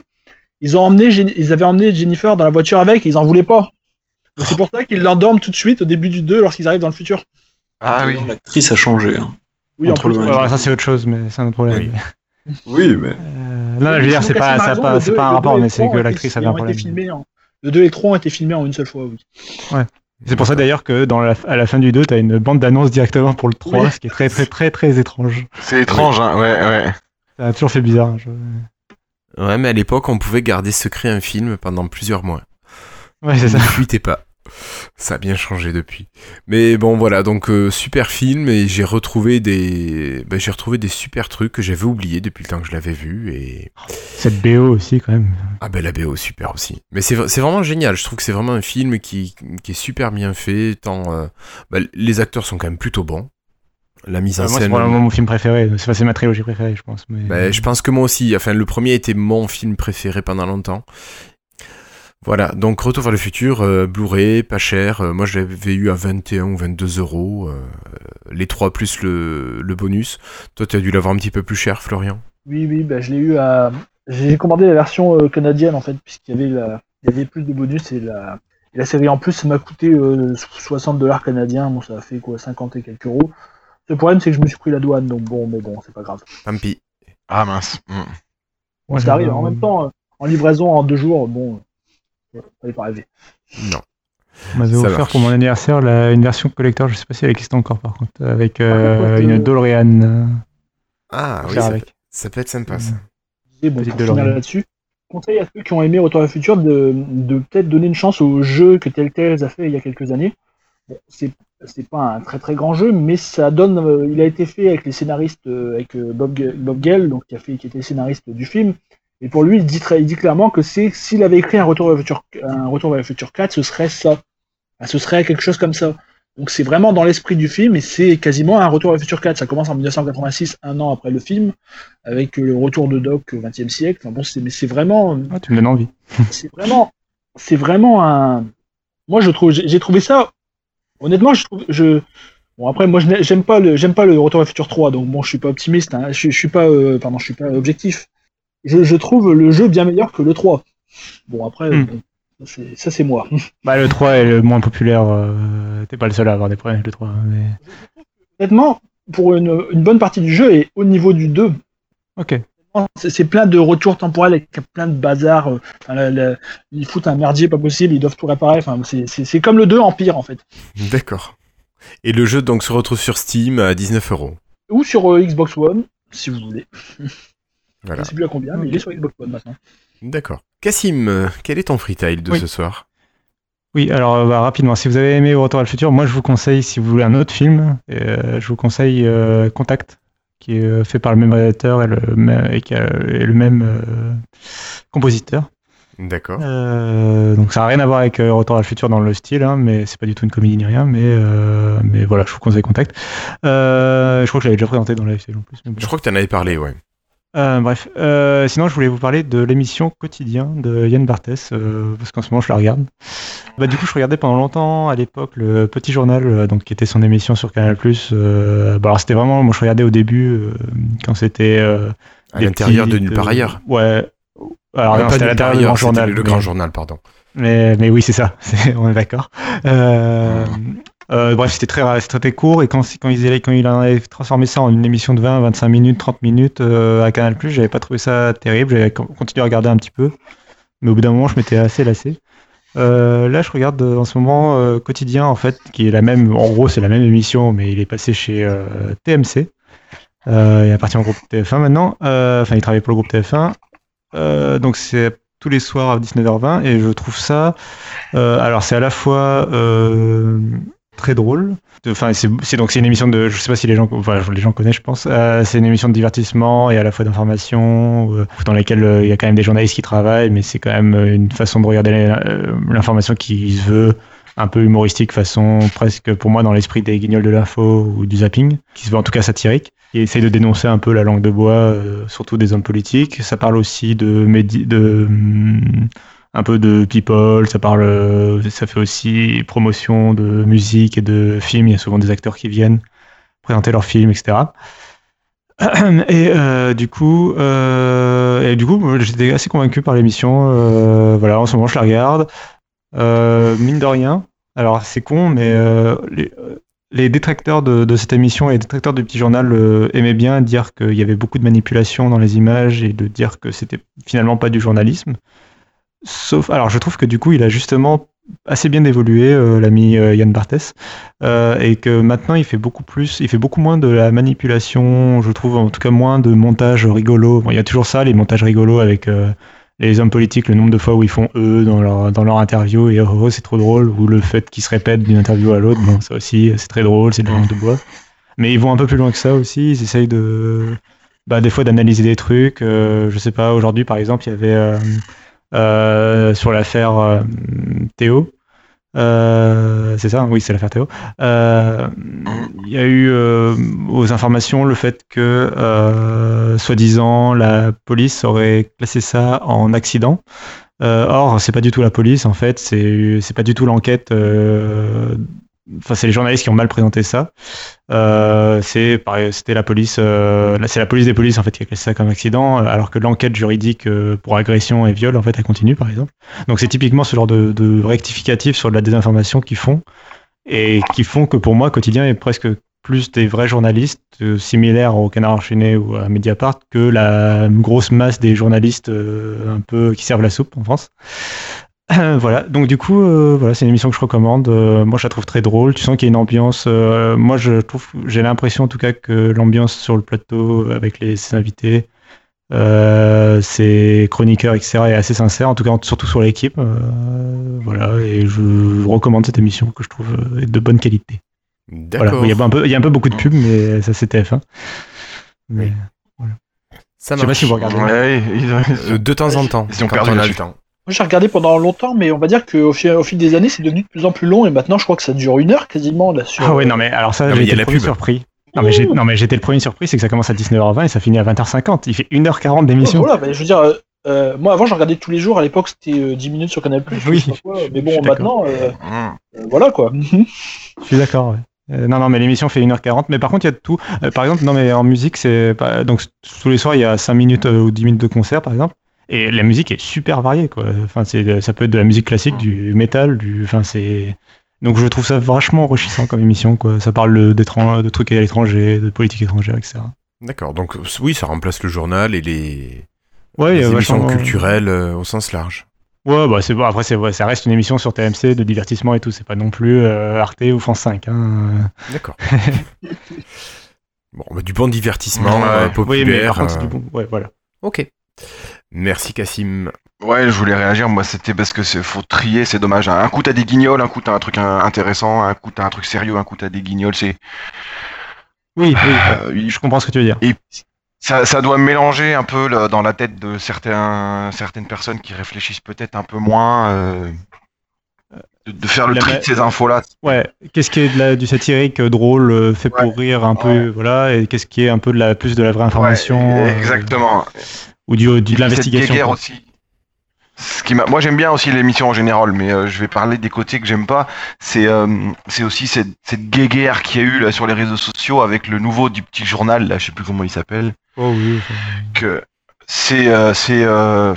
ils ont emmené, ils avaient emmené Jennifer dans la voiture avec, et ils en voulaient pas. C'est pour ça qu'ils l'endorment tout de suite au début du 2 lorsqu'ils arrivent dans le futur. Ah oui. L'actrice a changé. hein. Oui, en Entre plus, le- ouais. ouais, alors ça, c'est autre chose, mais c'est un autre problème. Oui. Oui, mais. Euh, non, je veux dire, c'est pas, ça pas, pas un rapport, mais c'est que l'actrice avait un problème. filmés en- Le 2 et le 3 ont été filmés en une seule fois, oui. C'est pour ça d'ailleurs que dans la, à la fin du 2, t'as une bande d'annonces directement pour le 3, Oui. ce qui est très très très très étrange. C'est étrange, hein. Ouais, ouais. Ça a toujours fait bizarre. hein, je- Ouais, mais à l'époque, on pouvait garder secret un film pendant plusieurs mois. Ouais, c'est ça. Ne fuitez pas. Ça a bien changé depuis. Mais bon, voilà, donc euh, super film et j'ai retrouvé des, ben, j'ai retrouvé des super trucs que j'avais oubliés depuis le temps que je l'avais vu et Cette BO aussi, quand même. ah ben la BO super aussi. Mais c'est c'est vraiment génial. Je trouve que c'est vraiment un film qui, qui est super bien fait. Tant euh, ben, les acteurs sont quand même plutôt bons. La mise en Euh, moi, c'est scène. probablement mon film préféré. C'est c'est ma trilogie préférée, je pense. Mais... Ben, je pense que moi aussi. Enfin, le premier était mon film préféré pendant longtemps. Voilà, donc Retour vers le futur, euh, Blu-ray, pas cher. Euh, moi, je l'avais eu à 21 ou 22 euros. euh, les trois plus le, le bonus. Toi, tu as dû l'avoir un petit peu plus cher, Florian. Oui, oui, bah, je l'ai eu à. J'ai commandé la version euh, canadienne en fait, puisqu'il y avait la... il y avait plus de bonus et la, et la série en plus, ça m'a coûté euh, 60 dollars canadiens. Bon, ça a fait quoi, 50 et quelques euros. Le problème, c'est que je me suis pris la douane, donc bon, mais bon, c'est pas grave. Tant pis. Ah mince. Moi, ça arrive. En même temps, en livraison en deux jours, bon, euh, fallait pas rêver. Non. On m'avait offert marche. pour mon anniversaire la- une version collector, je sais pas si elle existe encore par contre, avec euh, contre, une euh, DeLorean. euh, Ah, oui, ça, avec. peut- ça peut être sympa, ça. Et bon, pour finir là-dessus, conseil à ceux qui ont aimé Retour vers le futur de, de peut-être donner une chance au jeu que Telltale a fait il y a quelques années. Bon, c'est c'est pas un très très grand jeu, mais ça donne. euh, il a été fait avec les scénaristes, euh, avec euh, Bob, Bob Gale, donc qui a fait, qui était scénariste du film. Et pour lui, il dit, très, il dit clairement que c'est s'il avait écrit un Retour vers futur, un Retour vers le futur 4, ce serait ça. Ce serait quelque chose comme ça. Donc c'est vraiment dans l'esprit du film et c'est quasiment un Retour vers le futur 4. Ça commence en 1986, un an après le film, avec le retour de Doc au XXe siècle. Enfin bon, c'est, mais c'est vraiment, Ah, tu me donnes envie. c'est vraiment, c'est vraiment un. Moi, je trouve, j'ai trouvé ça. Honnêtement, je trouve, je. Bon après, moi, j'aime pas le, j'aime pas le Retour vers le futur 3, donc bon, je suis pas optimiste. hein. Je, je suis pas, euh, pardon, je suis pas objectif. Je, je trouve le jeu bien meilleur que le 3. Bon après, Hmm. bon, ça, c'est- moi. Bah, le 3 est le moins populaire. euh, T'es pas le seul à avoir des problèmes avec le 3. Mais... Honnêtement, pour une, une bonne partie du jeu et au niveau du 2, Ok. c'est plein de retours temporels avec plein de bazar. euh, enfin, la- la- ils foutent un merdier pas possible, ils doivent tout réparer. Enfin, c'est comme le 2 en pire en fait. D'accord. Et le jeu donc se retrouve sur Steam à 19 euros. Ou sur euh, Xbox One, si vous voulez. Voilà. Je sais plus à combien, mais il est sur Xbox One maintenant. D'accord. Cassim, quel est ton freetile de Oui. ce soir? Oui, alors euh, bah, rapidement, si vous avez aimé Retour à le futur, moi je vous conseille, si vous voulez un autre film, euh, je vous conseille euh, Contact, qui est fait par le même réalisateur et le, même- et qui a- et le même euh, compositeur. D'accord. Euh, donc ça n'a rien à voir avec euh, Retour à le futur dans le style, hein, mais c'est pas du tout une comédie ni rien, mais, euh, mais voilà, je vous conseille Contact. Euh, je crois que je l'avais déjà présenté dans la FCL en plus. mais bon. Je crois que tu en avais parlé, ouais. Euh, bref, Euh, sinon je voulais vous parler de l'émission Quotidien de Yann Barthès, euh, parce qu'en ce moment je la regarde. Bah, du coup, je regardais pendant longtemps à l'époque le Petit Journal, donc qui était son émission sur Canal+. Bah, alors c'était vraiment, moi je regardais au début quand c'était À l'intérieur de nulle part ailleurs. Ouais. Alors non, c'était à l'intérieur du grand journal. le mais- grand journal, pardon. mais, mais oui, c'est ça, c'est- on est d'accord. Euh, bref, c'était très, très court et quand, quand, avaient- quand il en avait transformé ça en une émission de 20, 25 minutes, 30 minutes euh, à Canal+, j'avais pas trouvé ça terrible, j'avais con- continué à regarder un petit peu, mais au bout d'un moment, je m'étais assez lassé. Euh, là, je regarde en ce moment Quotidien, en fait, qui est la même, en gros, c'est la même émission, mais il est passé chez TMC. Il appartient au groupe TF1 maintenant. Enfin, il travaille pour le groupe TF1. Euh, donc, c'est tous les soirs à 19h20 et je trouve ça. alors, c'est à la fois très drôle. Enfin, c'est donc c'est une émission de, je sais pas si les gens, les gens connaissent, je pense. Euh, c'est une émission de divertissement et à la fois d'information, euh, dans laquelle euh, il y a quand même des journalistes qui travaillent, mais c'est quand même une façon de regarder l'information qui se veut un peu humoristique, façon presque pour moi dans l'esprit des guignols de l'info ou du zapping, qui se veut en tout cas satirique, et essaye de dénoncer un peu la langue de bois, surtout des hommes politiques. Ça parle aussi de, médi de hum, un peu de people, ça parle, ça fait aussi promotion de musique et de films. Il y a souvent des acteurs qui viennent présenter leurs films, etc. Et euh, du coup, euh, et du coup, moi, j'étais assez convaincu par l'émission. Euh, voilà, en ce moment, je la regarde. Mine de rien, alors c'est con, mais les, détracteurs de, de cette émission et les détracteurs du petit journal aimaient bien dire qu'il y avait beaucoup de manipulation dans les images et de dire que c'était finalement pas du journalisme. Sauf, alors je trouve que du coup, il a justement assez bien évolué, euh, l'ami euh, Yann Barthès, euh, et que maintenant il fait beaucoup plus, il fait beaucoup moins de la manipulation, je trouve en tout cas moins de montage rigolo. Bon, il y a toujours ça, les montages rigolos avec euh, les hommes politiques, le nombre de fois où ils font eux dans leur, dans leur interview et oh, c'est trop drôle, ou le fait qu'ils se répètent d'une interview à l'autre, bon, ça aussi c'est très drôle, c'est de la langue de bois. Mais ils vont un peu plus loin que ça aussi, ils essayent de, bah, des fois d'analyser des trucs. euh, je sais pas, aujourd'hui par exemple, il y avait euh, sur l'affaire euh, Théo. Euh, c'est ça, oui, c'est l'affaire Théo. Il y a eu aux informations le fait que, soi-disant, la police aurait classé ça en accident. Or, c'est pas du tout la police, en fait, c'est pas du tout l'enquête. Enfin, c'est les journalistes qui ont mal présenté ça. Euh, c'est c'était la police, euh, c'est la police des polices en fait qui a classé ça comme accident, euh, alors que l'enquête juridique euh, pour agression et viol en fait elle continue par exemple. Donc c'est typiquement ce genre de, de rectificatif sur de la désinformation qu'ils font et qui font que pour moi quotidien est presque plus des vrais journalistes similaires au Canard enchaîné ou à Mediapart que la grosse masse des journalistes un peu qui servent la soupe en France. voilà, donc du coup, euh, voilà, c'est une émission que je recommande. Euh, moi, je la trouve très drôle. Tu sens qu'il y a une ambiance. euh, moi, je trouve, j'ai l'impression en tout cas que l'ambiance sur le plateau avec les ses invités, euh, ses chroniqueurs, etc., est assez sincère. En tout cas, surtout sur l'équipe. Euh, voilà, et je recommande cette émission que je trouve euh, est de bonne qualité. Voilà, D'accord. il y a un peu, il y a un peu beaucoup de pubs, mais ça c'est TF1. Mais Ça je sais pas si vous regardez. Ouais, ils- de temps en temps, Ils ont quand perdu on a le temps. Moi, j'ai regardé pendant longtemps, mais on va dire qu'au fil, au fil des années, c'est devenu de plus en plus long, et maintenant, je crois que ça dure une heure quasiment là sur. Ah ouais, non mais alors ça, j'ai il y a été la le premier pub. surpris. Non mais, j'ai, non mais j'étais le premier surpris, c'est que ça commence à 19h20 et ça finit à 20h50. Il fait 1h40 d'émission. Voilà, bah, je veux dire, euh, euh, moi avant, je regardais tous les jours. À l'époque, c'était euh, 10 minutes sur Canal Plus. Oui, je sais pas quoi, mais bon, maintenant, euh, Mmh. euh, voilà quoi. Je suis d'accord, ouais. Euh, non, non, mais l'émission fait 1h40. Mais par contre, il y a de tout. Euh, par exemple, non, mais en musique, c'est pas... donc tous les soirs, il y a 5 minutes euh, ou 10 minutes de concert, par exemple. Et la musique est super variée, quoi. Enfin, c'est, ça peut être de la musique classique, du métal, du, enfin, c'est. Donc, je trouve ça vachement enrichissant comme émission, quoi. Ça parle de, trucs à l'étranger, de politique étrangère, etc. D'accord, donc oui, ça remplace le journal et les, Ouais, les émissions vachement- culturelles euh, au sens large. Ouais, bah c'est bon. Après, c'est, ouais, ça reste une émission sur TMC de divertissement et tout. C'est pas non plus euh, Arte ou France 5. Hein. D'accord. bon, bah, du bon divertissement Ouais. euh, Oui, mais populaire. par contre, c'est euh, du bon. Ouais, voilà. Ok. Merci Cassim. Ouais, je voulais réagir. Moi, c'était parce que c'est faut trier, c'est dommage. Un coup t'as des guignols, un coup t'as un truc intéressant, un coup t'as un truc sérieux, un coup t'as des guignols. C'est Oui, oui. euh, il- Je comprends ce que tu veux dire. ça, ça doit mélanger un peu le- dans la tête de certains, certaines personnes qui réfléchissent peut-être un peu moins. euh, de, de faire le La tri ma- de ces infos-là. Ouais. Qu'est-ce qui est de la, du satirique euh, drôle, euh, fait Ouais. pour rire un peu, voilà, et qu'est-ce qui est un peu de la plus de la vraie information, Ouais, euh, exactement. Ou du, de l'investigation. Aussi. Ce qui m'a- moi j'aime bien aussi l'émission en général, mais euh, je vais parler des côtés que j'aime pas. C'est euh, c'est aussi cette, cette guéguerre qu'il y a eu là sur les réseaux sociaux avec le nouveau du petit journal là, je sais plus comment il s'appelle. Oh oui. Que c'est euh, c'est euh,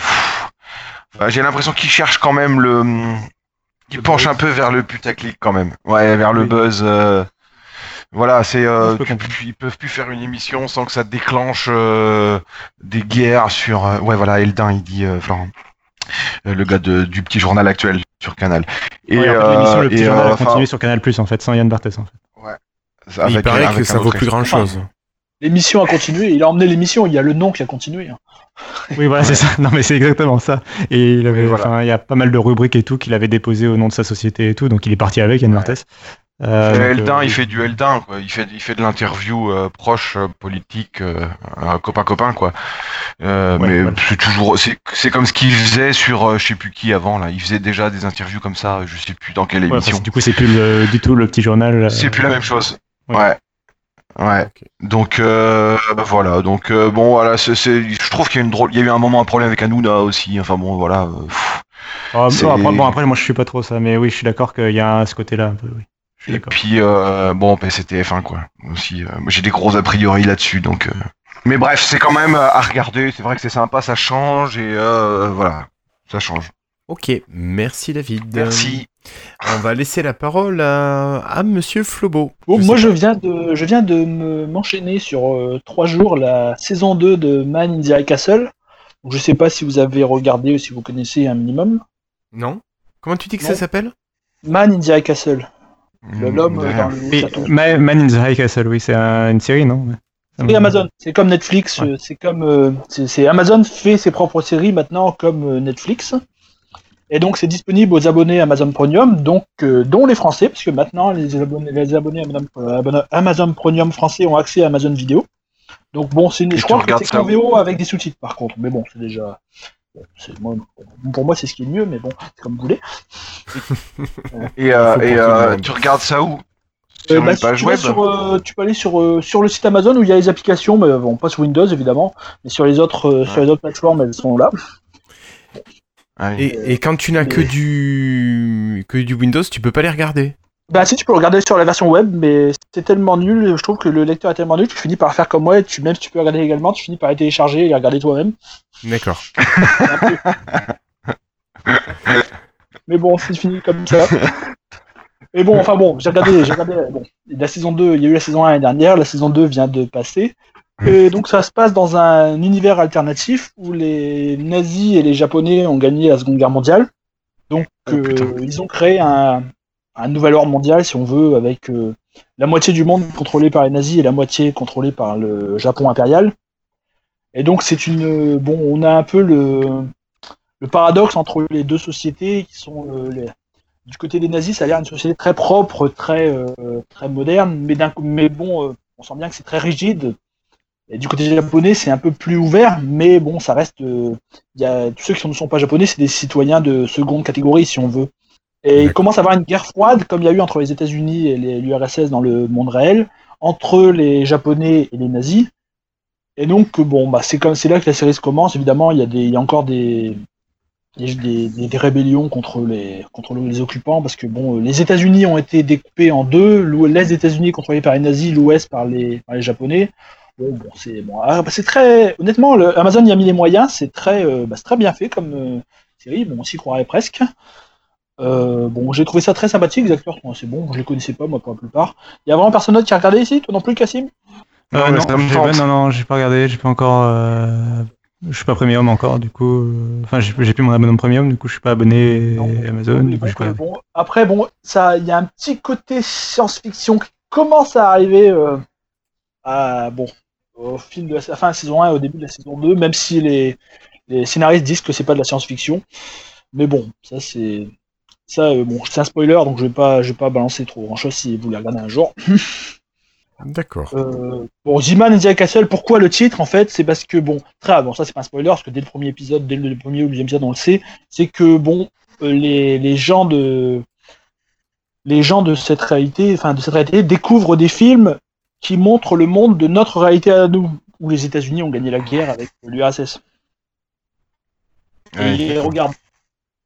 j'ai l'impression qu'il cherche quand même le, il Le penche un peu vers le putaclic quand même. Ouais, vers le buzz. Voilà, c'est euh, tu- ils peuvent plus faire une émission sans que ça déclenche euh, des guerres sur. euh, ouais, voilà, Eldin, il dit euh, Florent, Euh, le gars de- du petit journal actuel sur Canal. Et, Ouais, en fait, l'émission Le Petit et, Journal euh, a continué sur Canal Plus en fait, sans Yann Barthès en fait. ça- il avec- paraît avec que un ça vaut plus grand chose. L'émission a continué. Il a emmené l'émission. Il y a le nom qui a continué. hein. Oui, voilà, c'est ça. Non, mais c'est exactement ça. Et il avait, voilà. il y a pas mal de rubriques et tout qu'il avait déposé au nom de sa société et tout, donc il est parti avec Yann Ouais. Barthès. Euh, Eldin, euh, il fait du Eldin, quoi. Il fait, il fait de l'interview euh, proche, euh, politique, euh, copain-copain, quoi. Euh, Ouais, mais voilà. c'est toujours, c'est, comme ce qu'il faisait sur, je sais plus qui avant, là. Il faisait déjà des interviews comme ça, je sais plus dans quelle ouais, émission. du coup, c'est plus le- du tout le petit journal. C'est plus la même chose. Ouais. Ouais. Donc euh, bah, voilà. Donc euh, bon voilà, c'est, je trouve qu'il y a une drôle, il y a eu un moment un problème avec Hanouna aussi. Enfin bon voilà. pff. ah, c'est- bon, après, bon, après, moi, je suis pas trop ça, mais oui, je suis d'accord qu'il y a ce un peu. Oui. Je suis Et puis euh, bon, bah, c'était F1 quoi. Aussi, euh, j'ai des gros a priori là-dessus. Donc. euh. Mais bref, c'est quand même à regarder. C'est vrai que c'est sympa, ça change et euh, voilà, ça change. Ok, merci David. Merci. On va laisser la parole à, à Monsieur Flobo. Bon, Je moi, je viens de, je viens de me- m'enchaîner sur euh, trois jours la saison 2 de Man in the High Castle. Donc, je sais pas si vous avez regardé ou si vous connaissez un minimum. Non Comment tu dis que Non. ça s'appelle? Man in the High Castle. Le- L'homme Mmh, euh, dans le Oui, château. Ma- Man in the High Castle, oui, c'est un- une série, non? C'est Amazon. C'est comme Netflix. Ouais. euh, C'est comme, euh, c'est Amazon fait ses propres séries maintenant comme Netflix. Et donc c'est disponible aux abonnés Amazon Premium, donc euh, dont les Français, parce que maintenant les abonnés, les abonnés Amazon, euh, Amazon Premium français ont accès à Amazon Vidéo. Donc bon, c'est une, Et je crois que c'est VO avec des sous-titres par contre, mais bon, c'est déjà. Moi, pour moi, c'est ce qui est mieux, mais bon, c'est comme vous voulez. Et, euh, et euh, tu regardes ça où? Euh, Sur bah, si tu, web sur, euh, tu peux aller sur, euh, sur le site Amazon où il y a les applications, mais bon, pas sur Windows évidemment, mais sur les autres, euh, sur les autres plateformes, elles sont là. Ah et quand tu n'as que du que du Windows, tu peux pas les regarder. Bah si tu peux regarder sur la version web, mais c'est tellement nul, je trouve que le lecteur est tellement nul tu finis par faire comme moi, et tu, même si tu peux regarder également, tu finis par les télécharger et les regarder toi-même. D'accord. Mais bon, c'est fini comme ça. Mais bon, enfin bon, j'ai regardé, j'ai regardé, bon, la saison 2, il y a eu la saison 1 l'année dernière, la saison 2 vient de passer. Et donc ça se passe dans un univers alternatif où les nazis et les japonais ont gagné la Seconde Guerre mondiale. Donc Oh, euh, ils ont créé un, un nouvel ordre mondial, si on veut, avec euh, la moitié du monde contrôlé par les nazis et la moitié contrôlée par le Japon impérial. Et donc c'est une bon, on a un peu le le paradoxe entre les deux sociétés qui sont euh, du côté des nazis, ça a l'air une société très propre, très euh, très moderne, mais mais bon, euh, on sent bien que c'est très rigide. Et du côté japonais, c'est un peu plus ouvert, mais bon, ça reste. euh, Il y a tous ceux qui ne sont pas japonais, c'est des citoyens de seconde catégorie, si on veut. Et il commence à avoir une guerre froide, comme il y a eu entre les États-Unis et l'URSS dans le monde réel, entre les Japonais et les nazis. Et donc, bon, bah, c'est comme c'est là que la série se commence. Évidemment, il y a des, il y a encore des, des, des- des- des rébellions contre les, contre les occupants, parce que bon, les États-Unis ont été découpés en deux. L'Est des États-Unis contrôlé par les nazis, l'Ouest par les, par les Japonais. Bon, bon, c'est bon, ah, bah, c'est très, honnêtement, le, Amazon y a mis les moyens. C'est très, euh, bah, très bien fait comme euh, série. Bon, on s'y croirait presque. Euh, bon, j'ai trouvé ça très sympathique. Les acteurs sont assez bons. Je les connaissais pas, moi, pour la plupart. Il y a vraiment personne d'autre qui a regardé ici. Toi non plus, Cassim? Euh, non, non, non, j'ai pas regardé, j'ai pas encore. euh, Je suis pas premium encore, du coup. Enfin, j'ai plus mon abonnement premium, du coup, je suis pas abonné Non. à Amazon, du coup, pas bon, après, bon, ça, il y a un petit côté science-fiction qui commence à arriver euh, à, bon, au fil de la, fin de la saison 1 et au début de la saison 2, même si les, les scénaristes disent que c'est pas de la science-fiction. Mais bon, ça c'est. Ça, euh, bon, c'est un spoiler, donc je vais pas, je vais pas balancer trop grand chose si vous voulez regarder un jour. D'accord. Euh, bon, and the Castle, pourquoi le titre en fait? C'est parce que bon, très bon, ça c'est pas un spoiler parce que dès le premier épisode, dès le premier ou le deuxième épisode, on le sait, c'est que bon, euh, les, les gens de les gens de cette réalité, enfin de cette réalité, découvrent des films qui montrent le monde de notre réalité à nous, où les États-Unis ont gagné la guerre avec l'URSS. Et Ouais. ils les regardent.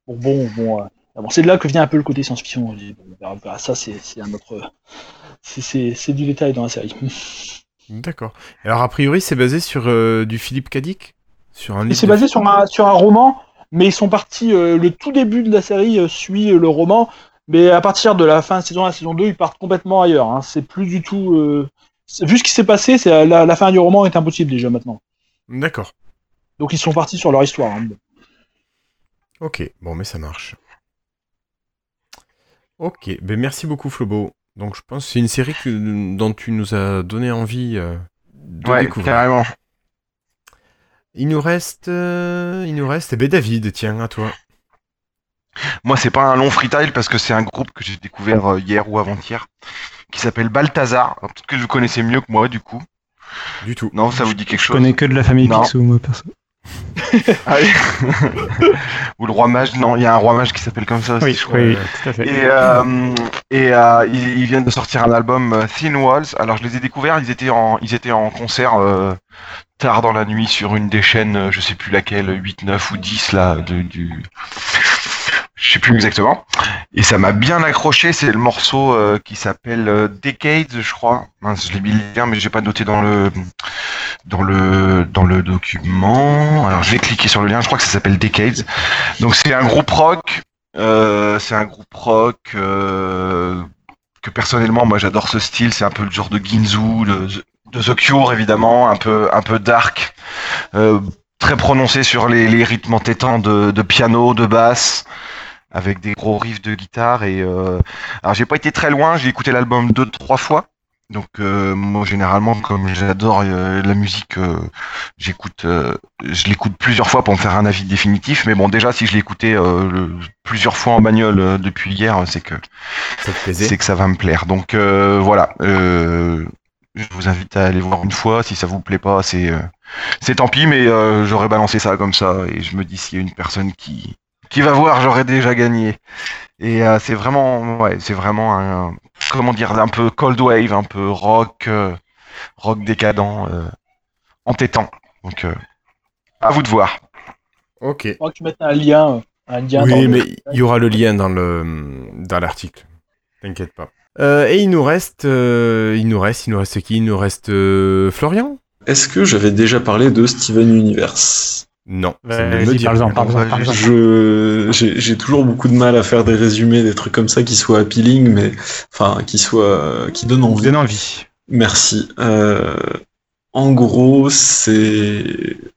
Bon, bon, bon, euh, bon, c'est de là que vient un peu le côté science-fiction. Bon, on verra. Ça, c'est un autre. c'est- du détail dans la série. D'accord. Alors a priori, c'est basé sur euh, du Philippe Cadic, sur un c'est de- basé sur un, sur un roman, mais ils sont partis. euh, le tout début de la série euh, suit le roman, mais à partir de la fin de saison 1 à saison 2, ils partent complètement ailleurs. hein. C'est plus du tout. vu ce qui s'est passé, c'est la, la fin du roman est impossible déjà maintenant. D'accord. Donc ils sont partis sur leur histoire. hein. Ok. Bon, mais ça marche. Ok. Ben merci beaucoup, Flobo. Donc je pense que c'est une série que, dont tu nous as donné envie euh, de Ouais, découvrir. carrément. Il nous reste, euh, il nous reste, eh ben David, tiens, à toi. Moi, c'est pas un long freestyle parce que c'est un groupe que j'ai découvert euh, hier ou avant-hier qui s'appelle Balthazar. Peut-être que vous connaissez mieux que moi, du coup. Du tout. Non, ça vous dit quelque Je chose connais que de la famille. Picsou, moi, perso. Ah oui. Ou le roi mage Non, il y a un roi mage qui s'appelle comme ça aussi, Oui, je crois. oui, tout à fait. Et, euh, et euh, ils, viennent de sortir un album euh, Thin Walls. Alors je les ai découverts, ils étaient en, ils étaient en concert euh, tard dans la nuit sur une des chaînes, je sais plus laquelle, 8, 9 ou 10 là, de, du... Je sais plus exactement. Et ça m'a bien accroché, c'est le morceau euh, qui s'appelle euh, Decades, je crois. Mince, je l'ai mis le lien, mais j'ai pas noté dans le dans le dans le document. Alors je vais cliquer sur le lien, je crois que ça s'appelle Decades. Donc c'est un groupe rock euh, c'est un groupe rock euh, que personnellement moi j'adore ce style. C'est un peu le genre de Ginzu, de, de The Cure évidemment, un peu un peu dark, euh, très prononcé sur les, les rythmes entêtants de, de piano, de basse, avec des gros riffs de guitare. Et euh, alors j'ai pas été très loin, j'ai écouté l'album deux trois fois. Donc euh, moi généralement comme j'adore euh, la musique, euh, j'écoute, euh, je l'écoute plusieurs fois pour me faire un avis définitif. Mais bon déjà si je écouté euh, plusieurs fois en bagnole euh, depuis hier, c'est que c'est que ça va me plaire. Donc euh, voilà, euh, je vous invite à aller voir une fois. Si ça vous plaît pas, c'est euh, c'est tant pis, mais euh, j'aurais balancé ça comme ça et je me dis s'il y a une personne qui qui va voir, j'aurais déjà gagné. Et euh, c'est vraiment, ouais, c'est vraiment un, comment dire, un peu cold wave, un peu rock, euh, rock décadent, euh, entêtant. Donc euh, à vous de voir. Ok. Faudra que tu mettes un lien. Un lien Oui, le- mais il y aura le lien dans le dans l'article. T'inquiète pas. Euh, et il nous reste, euh, il nous reste, il nous reste qui? Il nous reste euh, Florian? Est-ce que j'avais déjà parlé de Steven Universe? Non. parle-en. Je j'ai toujours beaucoup de mal à faire des résumés, des trucs comme ça qui soient appealing, mais enfin qui soient qui donnent Vous envie. donne envie. Merci. Euh, en gros, c'est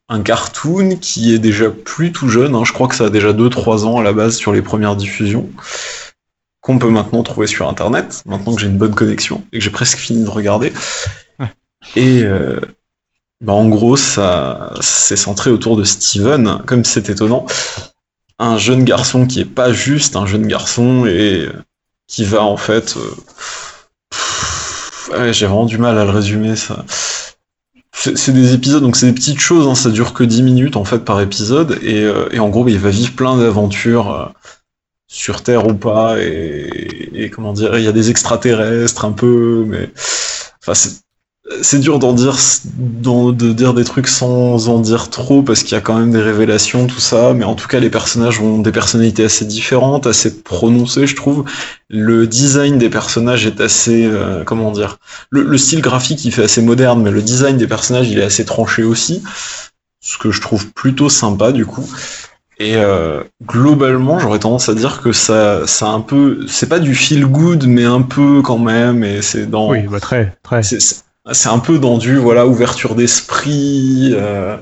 un cartoon qui est déjà plus tout jeune. hein. Je crois que ça a déjà 2-3 ans à la base sur les premières diffusions, qu'on peut maintenant trouver sur Internet, maintenant que j'ai une bonne connexion et que j'ai presque fini de regarder. Ouais. Et euh, bah, en gros, ça c'est centré autour de Steven, comme c'est étonnant. Un jeune garçon qui est pas juste un jeune garçon et qui va en fait... euh, j'ai vraiment du mal à le résumer, ça. C'est des épisodes, donc c'est des petites choses, hein, ça dure que 10 minutes en fait par épisode, et, euh, en gros, bah, il va vivre plein d'aventures euh, sur Terre ou pas, et, et comment dire, il y a des extraterrestres un peu, mais enfin c'est dur d'en dire de dire des trucs sans en dire trop parce qu'il y a quand même des révélations tout ça mais en tout cas les personnages ont des personnalités assez différentes assez prononcées je trouve le design des personnages est assez euh, comment dire le, le style graphique il fait assez moderne mais le design des personnages il est assez tranché aussi ce que je trouve plutôt sympa du coup et euh, globalement j'aurais tendance à dire que ça ça un peu c'est pas du feel good mais un peu quand même et c'est dans Oui, bah, très, très. C'est un peu dans du voilà ouverture d'esprit euh,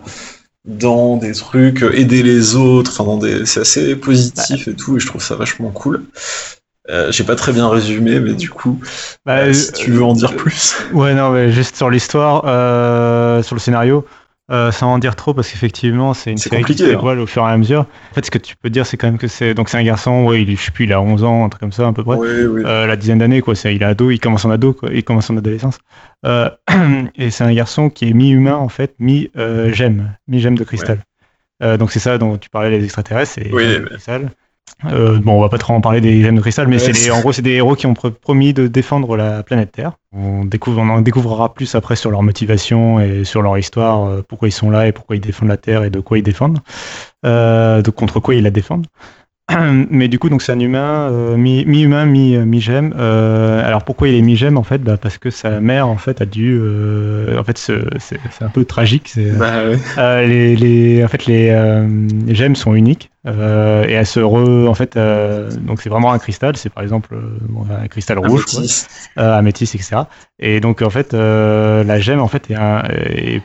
dans des trucs euh, aider les autres enfin des c'est assez positif et tout et je trouve ça vachement cool. Euh, j'ai pas très bien résumé mais du coup Bah, si tu veux en dire plus. Ouais, non, mais juste sur l'histoire, sur le scénario, euh, sans en dire trop, parce qu'effectivement, c'est une série qui se hein. dévoile au fur et à mesure. En fait, ce que tu peux dire, c'est quand même que c'est donc c'est un garçon, ouais, il, je sais plus, il a 11 ans, un truc comme ça, à peu près. oui oui Euh, la dizaine d'années, quoi. C'est, il est ado, il commence en ado, quoi. Il commence en adolescence. Euh, et c'est un garçon qui est mi-humain, en fait, mi-gemme, mi-gemme de cristal. Donc c'est ça dont tu parlais, les extraterrestres, c'est Oui, mais- cristal. Euh, bon, on va pas trop en parler des gemmes de cristal, mais Ouais, c'est en gros, c'est des héros qui ont pr- promis de défendre la planète Terre. On, découvre, on en découvrira plus après sur leur motivation et sur leur histoire, euh, pourquoi ils sont là et pourquoi ils défendent la Terre et de quoi ils défendent, euh, de contre quoi ils la défendent. Mais du coup, donc c'est un humain euh, mi- mi-humain, mi, mi gemme. Euh, alors pourquoi il est mi-gemme en fait? Bah, Parce que sa mère en fait a dû, euh, en fait ce- c'est un peu tragique. Bah ouais. euh, les, les, en fait, les, euh, les gemmes sont uniques euh, et elles se re, en fait, euh, donc c'est vraiment un cristal. C'est par exemple euh, bon, un cristal rouge, quoi, Améthyste. euh, améthyste, etc. Et donc en fait, euh, la gemme en fait est un, est-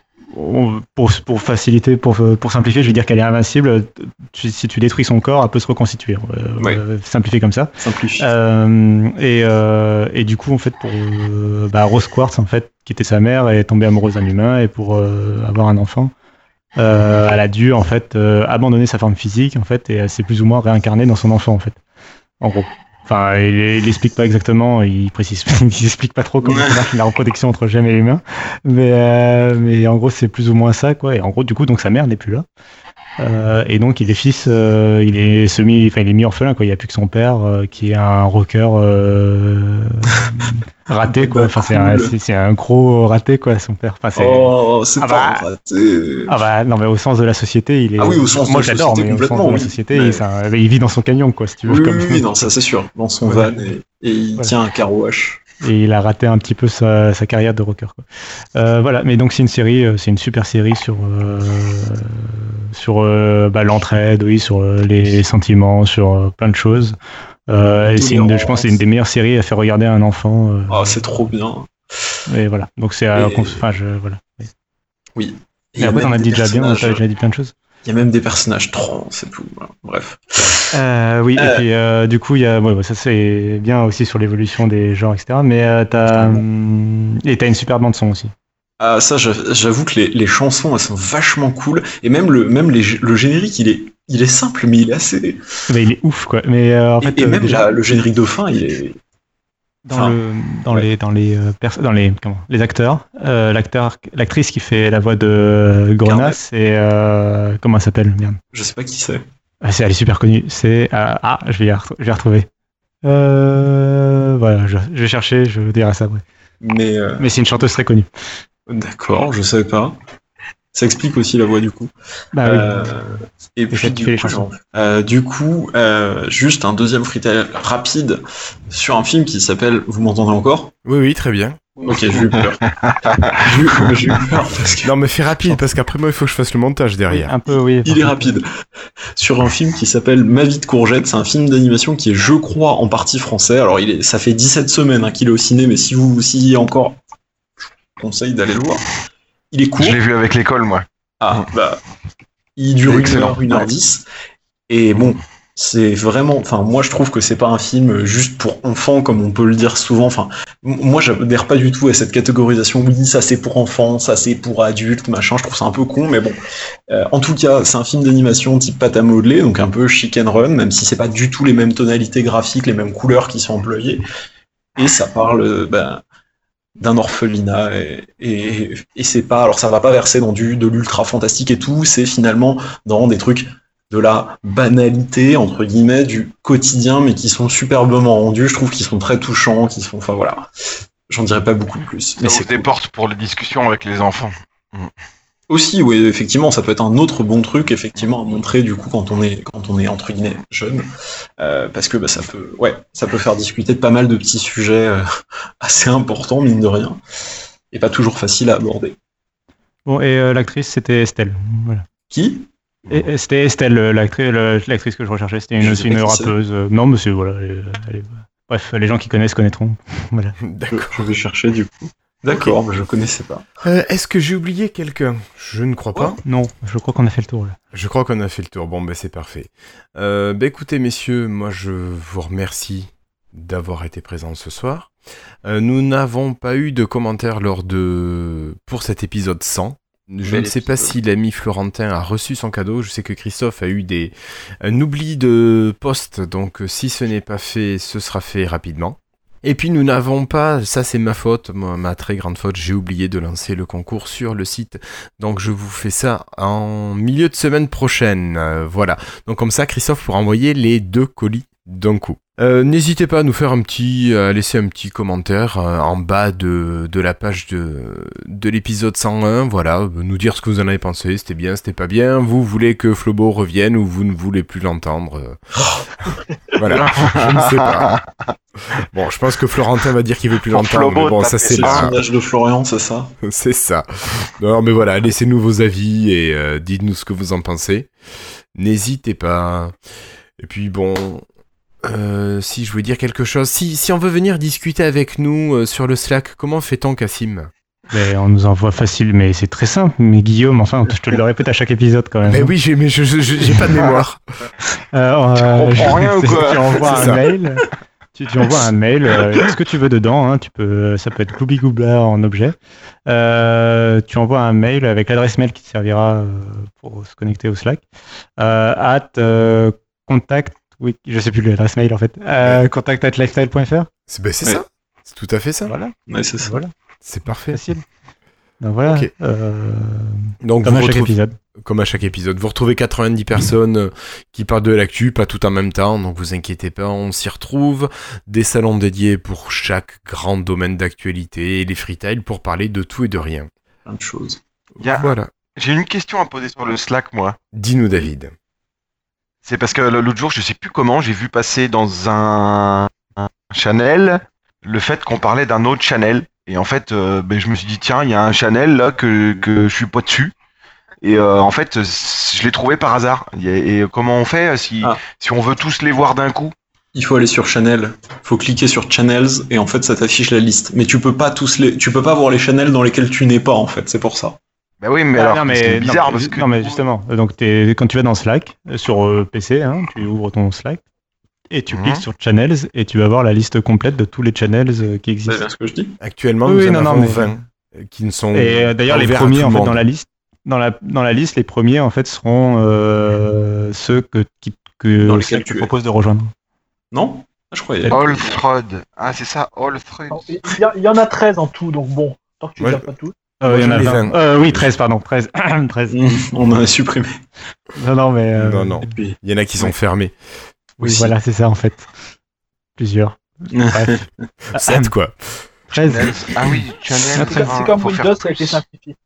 pour, pour faciliter, pour, pour simplifier, je vais dire qu'elle est invincible. Tu- Si tu détruis son corps, elle peut se reconstituer. Euh, Ouais. euh, simplifier comme ça. simplifie Euh, et, euh, et du coup, en fait, pour euh, bah, Rose Quartz, en fait, qui était sa mère, est tombée amoureuse d'un humain et pour euh, avoir un enfant, euh, elle a dû en fait euh, abandonner sa forme physique en fait et elle s'est plus ou moins réincarnée dans son enfant en fait. En gros. Enfin, il, il explique pas exactement, il précise, il explique pas trop comment ça marche la reproduction entre gemmes et humains, mais euh, mais en gros c'est plus ou moins ça quoi. Et en gros du coup donc sa mère n'est plus là. Euh, et donc il est fils, euh, il est semi, enfin il est mis orphelin quoi. Il y a plus que son père euh, qui est un rocker euh, raté quoi. Enfin c'est un, c'est- un gros raté quoi son père. Enfin c'est Oh, c'est Ah pas bah. raté. ah bah non mais au sens de la société il est. Ah oui, au sens de la société, mais au sens complètement, de la société il, c'est un- il vit dans son canyon quoi si tu veux. Oui, comme- oui, non, ça c'est sûr. Dans son van et, et il tient un carouache. Et il a raté un petit peu sa, sa carrière de rocker. Quoi. Euh, voilà, mais donc c'est une série, euh, c'est une super série sur euh, sur euh, bah, l'entraide, oui, sur les sentiments, sur plein de choses. Et c'est une, de- je pense, que c'est une des meilleures séries à faire regarder à un enfant. Ah, c'est trop bien. et voilà, donc c'est, Et- enfin, je, voilà. Oui. Et après, t'en as même dit déjà bien, personnages- t'as déjà dit plein de choses. Il y a même des personnages trans, c'est tout. Voilà. Bref. Euh, oui, Euh. et puis euh, du coup, il y a, ça c'est bien aussi sur l'évolution des genres, etc. Mais euh, t'as, hum, et t'as une super bande son aussi. Ah, ça, j'a- j'avoue que les, les chansons, elles sont vachement cool. Et même le, même les, le générique, il est, il est simple, mais il est assez. Bah, il est ouf, quoi. Mais euh, en et- fait, et, euh, même déjà, la- le générique de fin, il est. dans Enfin, le dans ouais. les dans les euh, dans les comment les acteurs euh, l'acteur l'actrice qui fait la voix de Grona c'est euh, comment elle s'appelle merde Je sais pas qui c'est. Ah, c'est elle est super connue c'est euh, ah je vais y retrou- je vais retrouver voilà je, je vais chercher je dirai ça après Mais. mais c'est une chanteuse très connue D'accord, je savais pas. Ça explique aussi la voix du coup. bah oui Euh, et puis, du les coup, euh, du coup, euh, juste un deuxième freestyle rapide sur un film qui s'appelle. Vous m'entendez encore? Oui, oui, très bien. Ok, j'ai eu peur. j'ai eu, peur parce que Non, mais fais rapide, parce qu'après moi, il faut que je fasse le montage derrière. un peu oui il est rapide. Sur un film qui s'appelle Ma vie de courgette, c'est un film d'animation qui est, je crois, en partie français. Alors, il est, ça fait 17 semaines hein, qu'il est au ciné, mais si vous est encore, je vous conseille d'aller le voir. Il est court. Je l'ai vu avec l'école, moi. Ah, bah, il dure une heure, une heure dix. Et bon, c'est vraiment, enfin, moi je trouve que c'est pas un film juste pour enfants comme on peut le dire souvent. Enfin, moi j'adhère pas du tout à cette catégorisation. Oui, ça c'est pour enfants, ça c'est pour adultes, machin. Je trouve ça un peu con, mais bon. Euh, en tout cas, c'est un film d'animation type pâte à modeler, donc un peu chicken run, même si c'est pas du tout les mêmes tonalités graphiques, les mêmes couleurs qui sont employées. Et ça parle, euh, ben, d'un orphelinat et, et, et c'est pas alors ça va pas verser dans du de l'ultra fantastique et tout c'est finalement dans des trucs de la banalité entre guillemets du quotidien mais qui sont superbement rendus je trouve qu'ils sont très touchants qui sont enfin voilà. J'en dirais pas beaucoup plus mais c'est des portes pour les discussions avec les enfants. Aussi oui effectivement ça peut être un autre bon truc effectivement à montrer du coup quand on est quand on est entre guillemets jeune. Euh, parce que bah, ça peut ouais ça peut faire discuter de pas mal de petits sujets euh, assez importants mine de rien et pas toujours facile à aborder. Bon et euh, l'actrice c'était Estelle voilà. Qui? Et, et c'était Estelle l'actrice que je recherchais c'était une, une rappeuse non mais c'est voilà elle est- elle est- bref les gens qui connaissent connaîtront voilà. D'accord. je vais chercher du coup d'accord mais je connaissais pas Euh, Est-ce que j'ai oublié quelqu'un? Je ne crois pas. non je crois qu'on a fait le tour là Je crois qu'on a fait le tour. Bon, ben c'est parfait. Euh, ben écoutez, messieurs, moi je vous remercie d'avoir été présents ce soir. Euh, nous n'avons pas eu de commentaires lors de pour cet épisode 100. Je Bel ne sais pas si l'ami Florentin a reçu son cadeau. Je sais que Christophe a eu des un oubli de poste, donc si ce n'est pas fait, ce sera fait rapidement. Et puis nous n'avons pas, ça c'est ma faute, ma, très grande faute, j'ai oublié de lancer le concours sur le site. Donc je vous fais ça en milieu de semaine prochaine. Euh, voilà. Donc comme ça, Christophe pourra envoyer les deux colis d'un coup. Euh, N'hésitez pas à nous faire un petit, à laisser un petit commentaire euh, en bas de, de la page de, de l'épisode 101. Voilà, euh, nous dire ce que vous en avez pensé. C'était bien, c'était pas bien. Vous voulez que Flobo revienne ou vous ne voulez plus l'entendre. euh. voilà, je ne sais pas. Bon, je pense que Florentin va dire qu'il veut plus l'entendre. Mais bon, ça c'est le sondage de Florian c'est ça? C'est ça. Non, mais voilà, laissez-nous vos avis et euh, dites-nous ce que vous en pensez. N'hésitez pas. Et puis bon, euh, si je voulais dire quelque chose, si, si on veut venir discuter avec nous euh, sur le Slack, comment fait-on, Cassim Mais on nous envoie facile, mais c'est très simple. Mais Guillaume, enfin, je te le répète à chaque épisode quand même. Mais oui, j'ai, mais je, je- pas de mémoire. Euh, Tu comprends rien ou quoi? Tu envoies un ça. mail. tu, tu envoies un mail, euh, ce que tu veux dedans, hein, tu peux, ça peut être Glooby Goobla en objet. Euh, tu envoies un mail avec l'adresse mail qui te servira pour se connecter au Slack. Euh, at euh, contact, oui, je sais plus l'adresse mail en fait. Euh, contact at lifestyle.fr. C'est ben, Ouais. ça. C'est tout à fait ça. Voilà, Ouais, c'est ça. voilà, C'est parfait. facile. Donc voilà, euh, Donc comme vous à chaque épisode. comme à chaque épisode. Vous retrouvez 90 personnes euh, qui parlent de l'actu, pas tout en même temps, donc vous inquiétez pas, on s'y retrouve. Des salons dédiés pour chaque grand domaine d'actualité et les freetiles pour parler de tout et de rien. Plein de choses. Voilà. J'ai une question à poser sur le Slack, moi. Dis-nous, David. C'est parce que l'autre jour, je sais plus comment, j'ai vu passer dans un, un channel le fait qu'on parlait d'un autre channel. Et en fait, euh, ben, je me suis dit, tiens, il y a un channel là que, que je suis pas dessus. Et euh, en fait, je l'ai trouvé par hasard. Et comment on fait euh, si, Ah. si on veut tous les voir d'un coup? Il faut aller sur Channel. Il faut cliquer sur Channels et en fait ça t'affiche la liste. Mais tu peux pas tous les, tu peux pas voir les channels dans lesquels tu n'es pas en fait. C'est pour ça. Bah oui, mais Ah, alors, non, c'est bizarre non, parce que. non, mais justement, donc t'es- quand tu vas dans Slack, euh, sur euh, PC, hein, tu ouvres ton Slack et tu Mhm. cliques sur Channels et tu vas voir la liste complète de tous les channels euh, qui C'est existent. bien ce que je dis. Actuellement, Oui, nous oui, en non, avons mais- 20 euh, qui ne sont Et euh, d'ailleurs, pas les premiers tout en fait dans la liste, dans la dans la liste, les premiers en fait seront euh, ceux que qui- que Dans tu tu es. proposes de rejoindre. Non? Ah, Je croyais. All Thread. Ah, c'est ça, All Thread. Il y, en a 13 en tout, donc bon, tant que tu Ouais. les as pas tous. Euh, il y en a j'en ai 20. 20. Euh, oui, 13, pardon, 13. 13. On en a supprimé. Non, non, mais. euh, Non, non. Puis. Il y en a qui sont Ouais. fermés. Oui, aussi. voilà, c'est ça en fait. Plusieurs. Bref. 7 quoi. 13. Ah oui, channel. C'est comme- Windows, ça a été simplifié.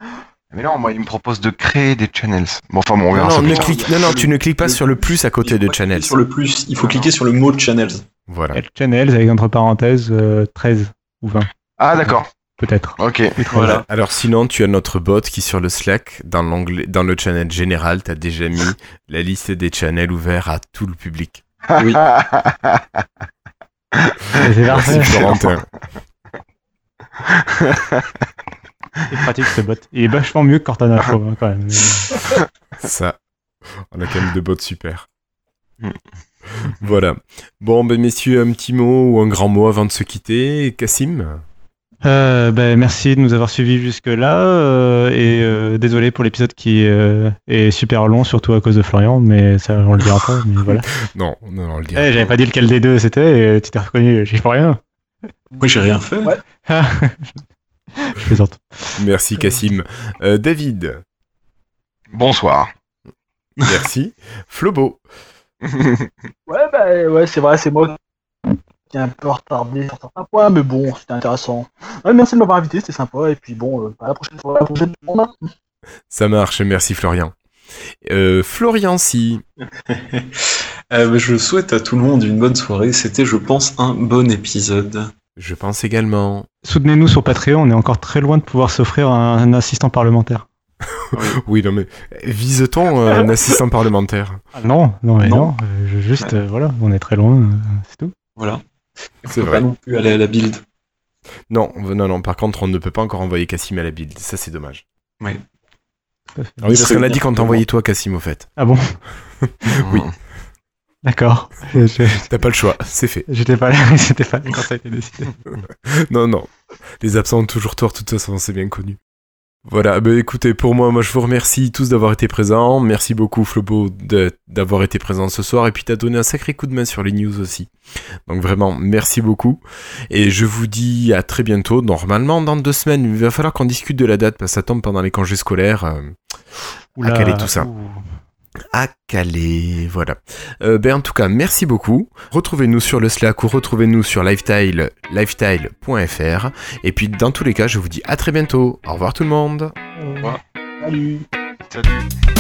Mais non, moi, il me propose de créer des channels. Bon, enfin, bon, on Non, verra non, ça ne plus tard. clique- non, non, tu ne cliques pas sur le plus à côté de Channels. Sur le plus, il faut cliquer sur le mot Channels. Voilà. Et Channels avec entre parenthèses euh, 13 ou 20, Ah, d'accord. Peut-être. Ok. Oui, 13. Voilà. Alors sinon, tu as notre bot qui sur le Slack, dans l'onglet, dans le channel général, t'as déjà mis la liste des channels ouverts à tout le public. Oui. Merci Florentin. C'est pratique ce bot. Il est vachement mieux que Cortana, je trouve, hein, quand même. Ça, on a quand même deux bots super. Mm. voilà. Bon, ben messieurs, un petit mot ou un grand mot avant de se quitter. Cassim Euh, ben, merci de nous avoir suivis jusque-là. euh, et euh, désolé pour l'épisode qui euh, est super long, surtout à cause de Florian, mais ça, on le dira pas. Mais voilà. Non, non, on le Eh, dira. J'avais pas dit lequel des deux c'était, et tu t'es reconnu, j'y fais rien. Moi j'ai rien fait. Ouais. Je plaisante. Merci Cassim. Euh, David, Bonsoir. merci. Flobo, Ouais, bah, ouais, c'est vrai, c'est moi un peu retardé sur certains points, mais bon, c'était intéressant. Ouais, merci de m'avoir invité, c'était sympa, et puis bon, euh, à la prochaine fois, à la prochaine fois. ça marche. Merci Florian. Euh, Florian, si. Euh, je souhaite à tout le monde une bonne soirée. C'était, je pense, un bon épisode. Je pense également. Soutenez-nous sur Patreon, on est encore très loin de pouvoir s'offrir un, un assistant parlementaire. Oui, non mais vise-t-on un assistant parlementaire? Ah, non, non, mais Non. non, je- juste, euh, voilà, on est très loin, c'est tout. Voilà. C'est vrai. Pas non plus aller à la build. Non, non, non. Par contre, on ne peut pas encore envoyer Cassim à la build. Ça, c'est dommage. Ah oui, parce qu'on a dit qu'on t'envoyait toi, Cassim, au fait. Ah bon Oui. D'accord. T'as pas le choix, c'est fait. J'étais pas là, j'étais pas là quand ça a été décidé. Non, non. Les absents ont toujours tort, de toute façon, c'est bien connu. Voilà, bah écoutez, pour moi, moi je vous remercie tous d'avoir été présents. Merci beaucoup Flobo d'avoir été présent ce soir et puis t'as donné un sacré coup de main sur les news aussi. Donc vraiment, merci beaucoup. Et je vous dis à très bientôt. Normalement, dans deux semaines, il va falloir qu'on discute de la date parce que ça tombe pendant les congés scolaires. euh, Oula, caler tout ça. ouh. À Calais. Voilà. Euh, ben, en tout cas, merci beaucoup. Retrouvez-nous sur le Slack ou retrouvez-nous sur lifestyle, lifestyle.fr. Et puis, dans tous les cas, je vous dis à très bientôt. Au revoir tout le monde. Salut. Salut.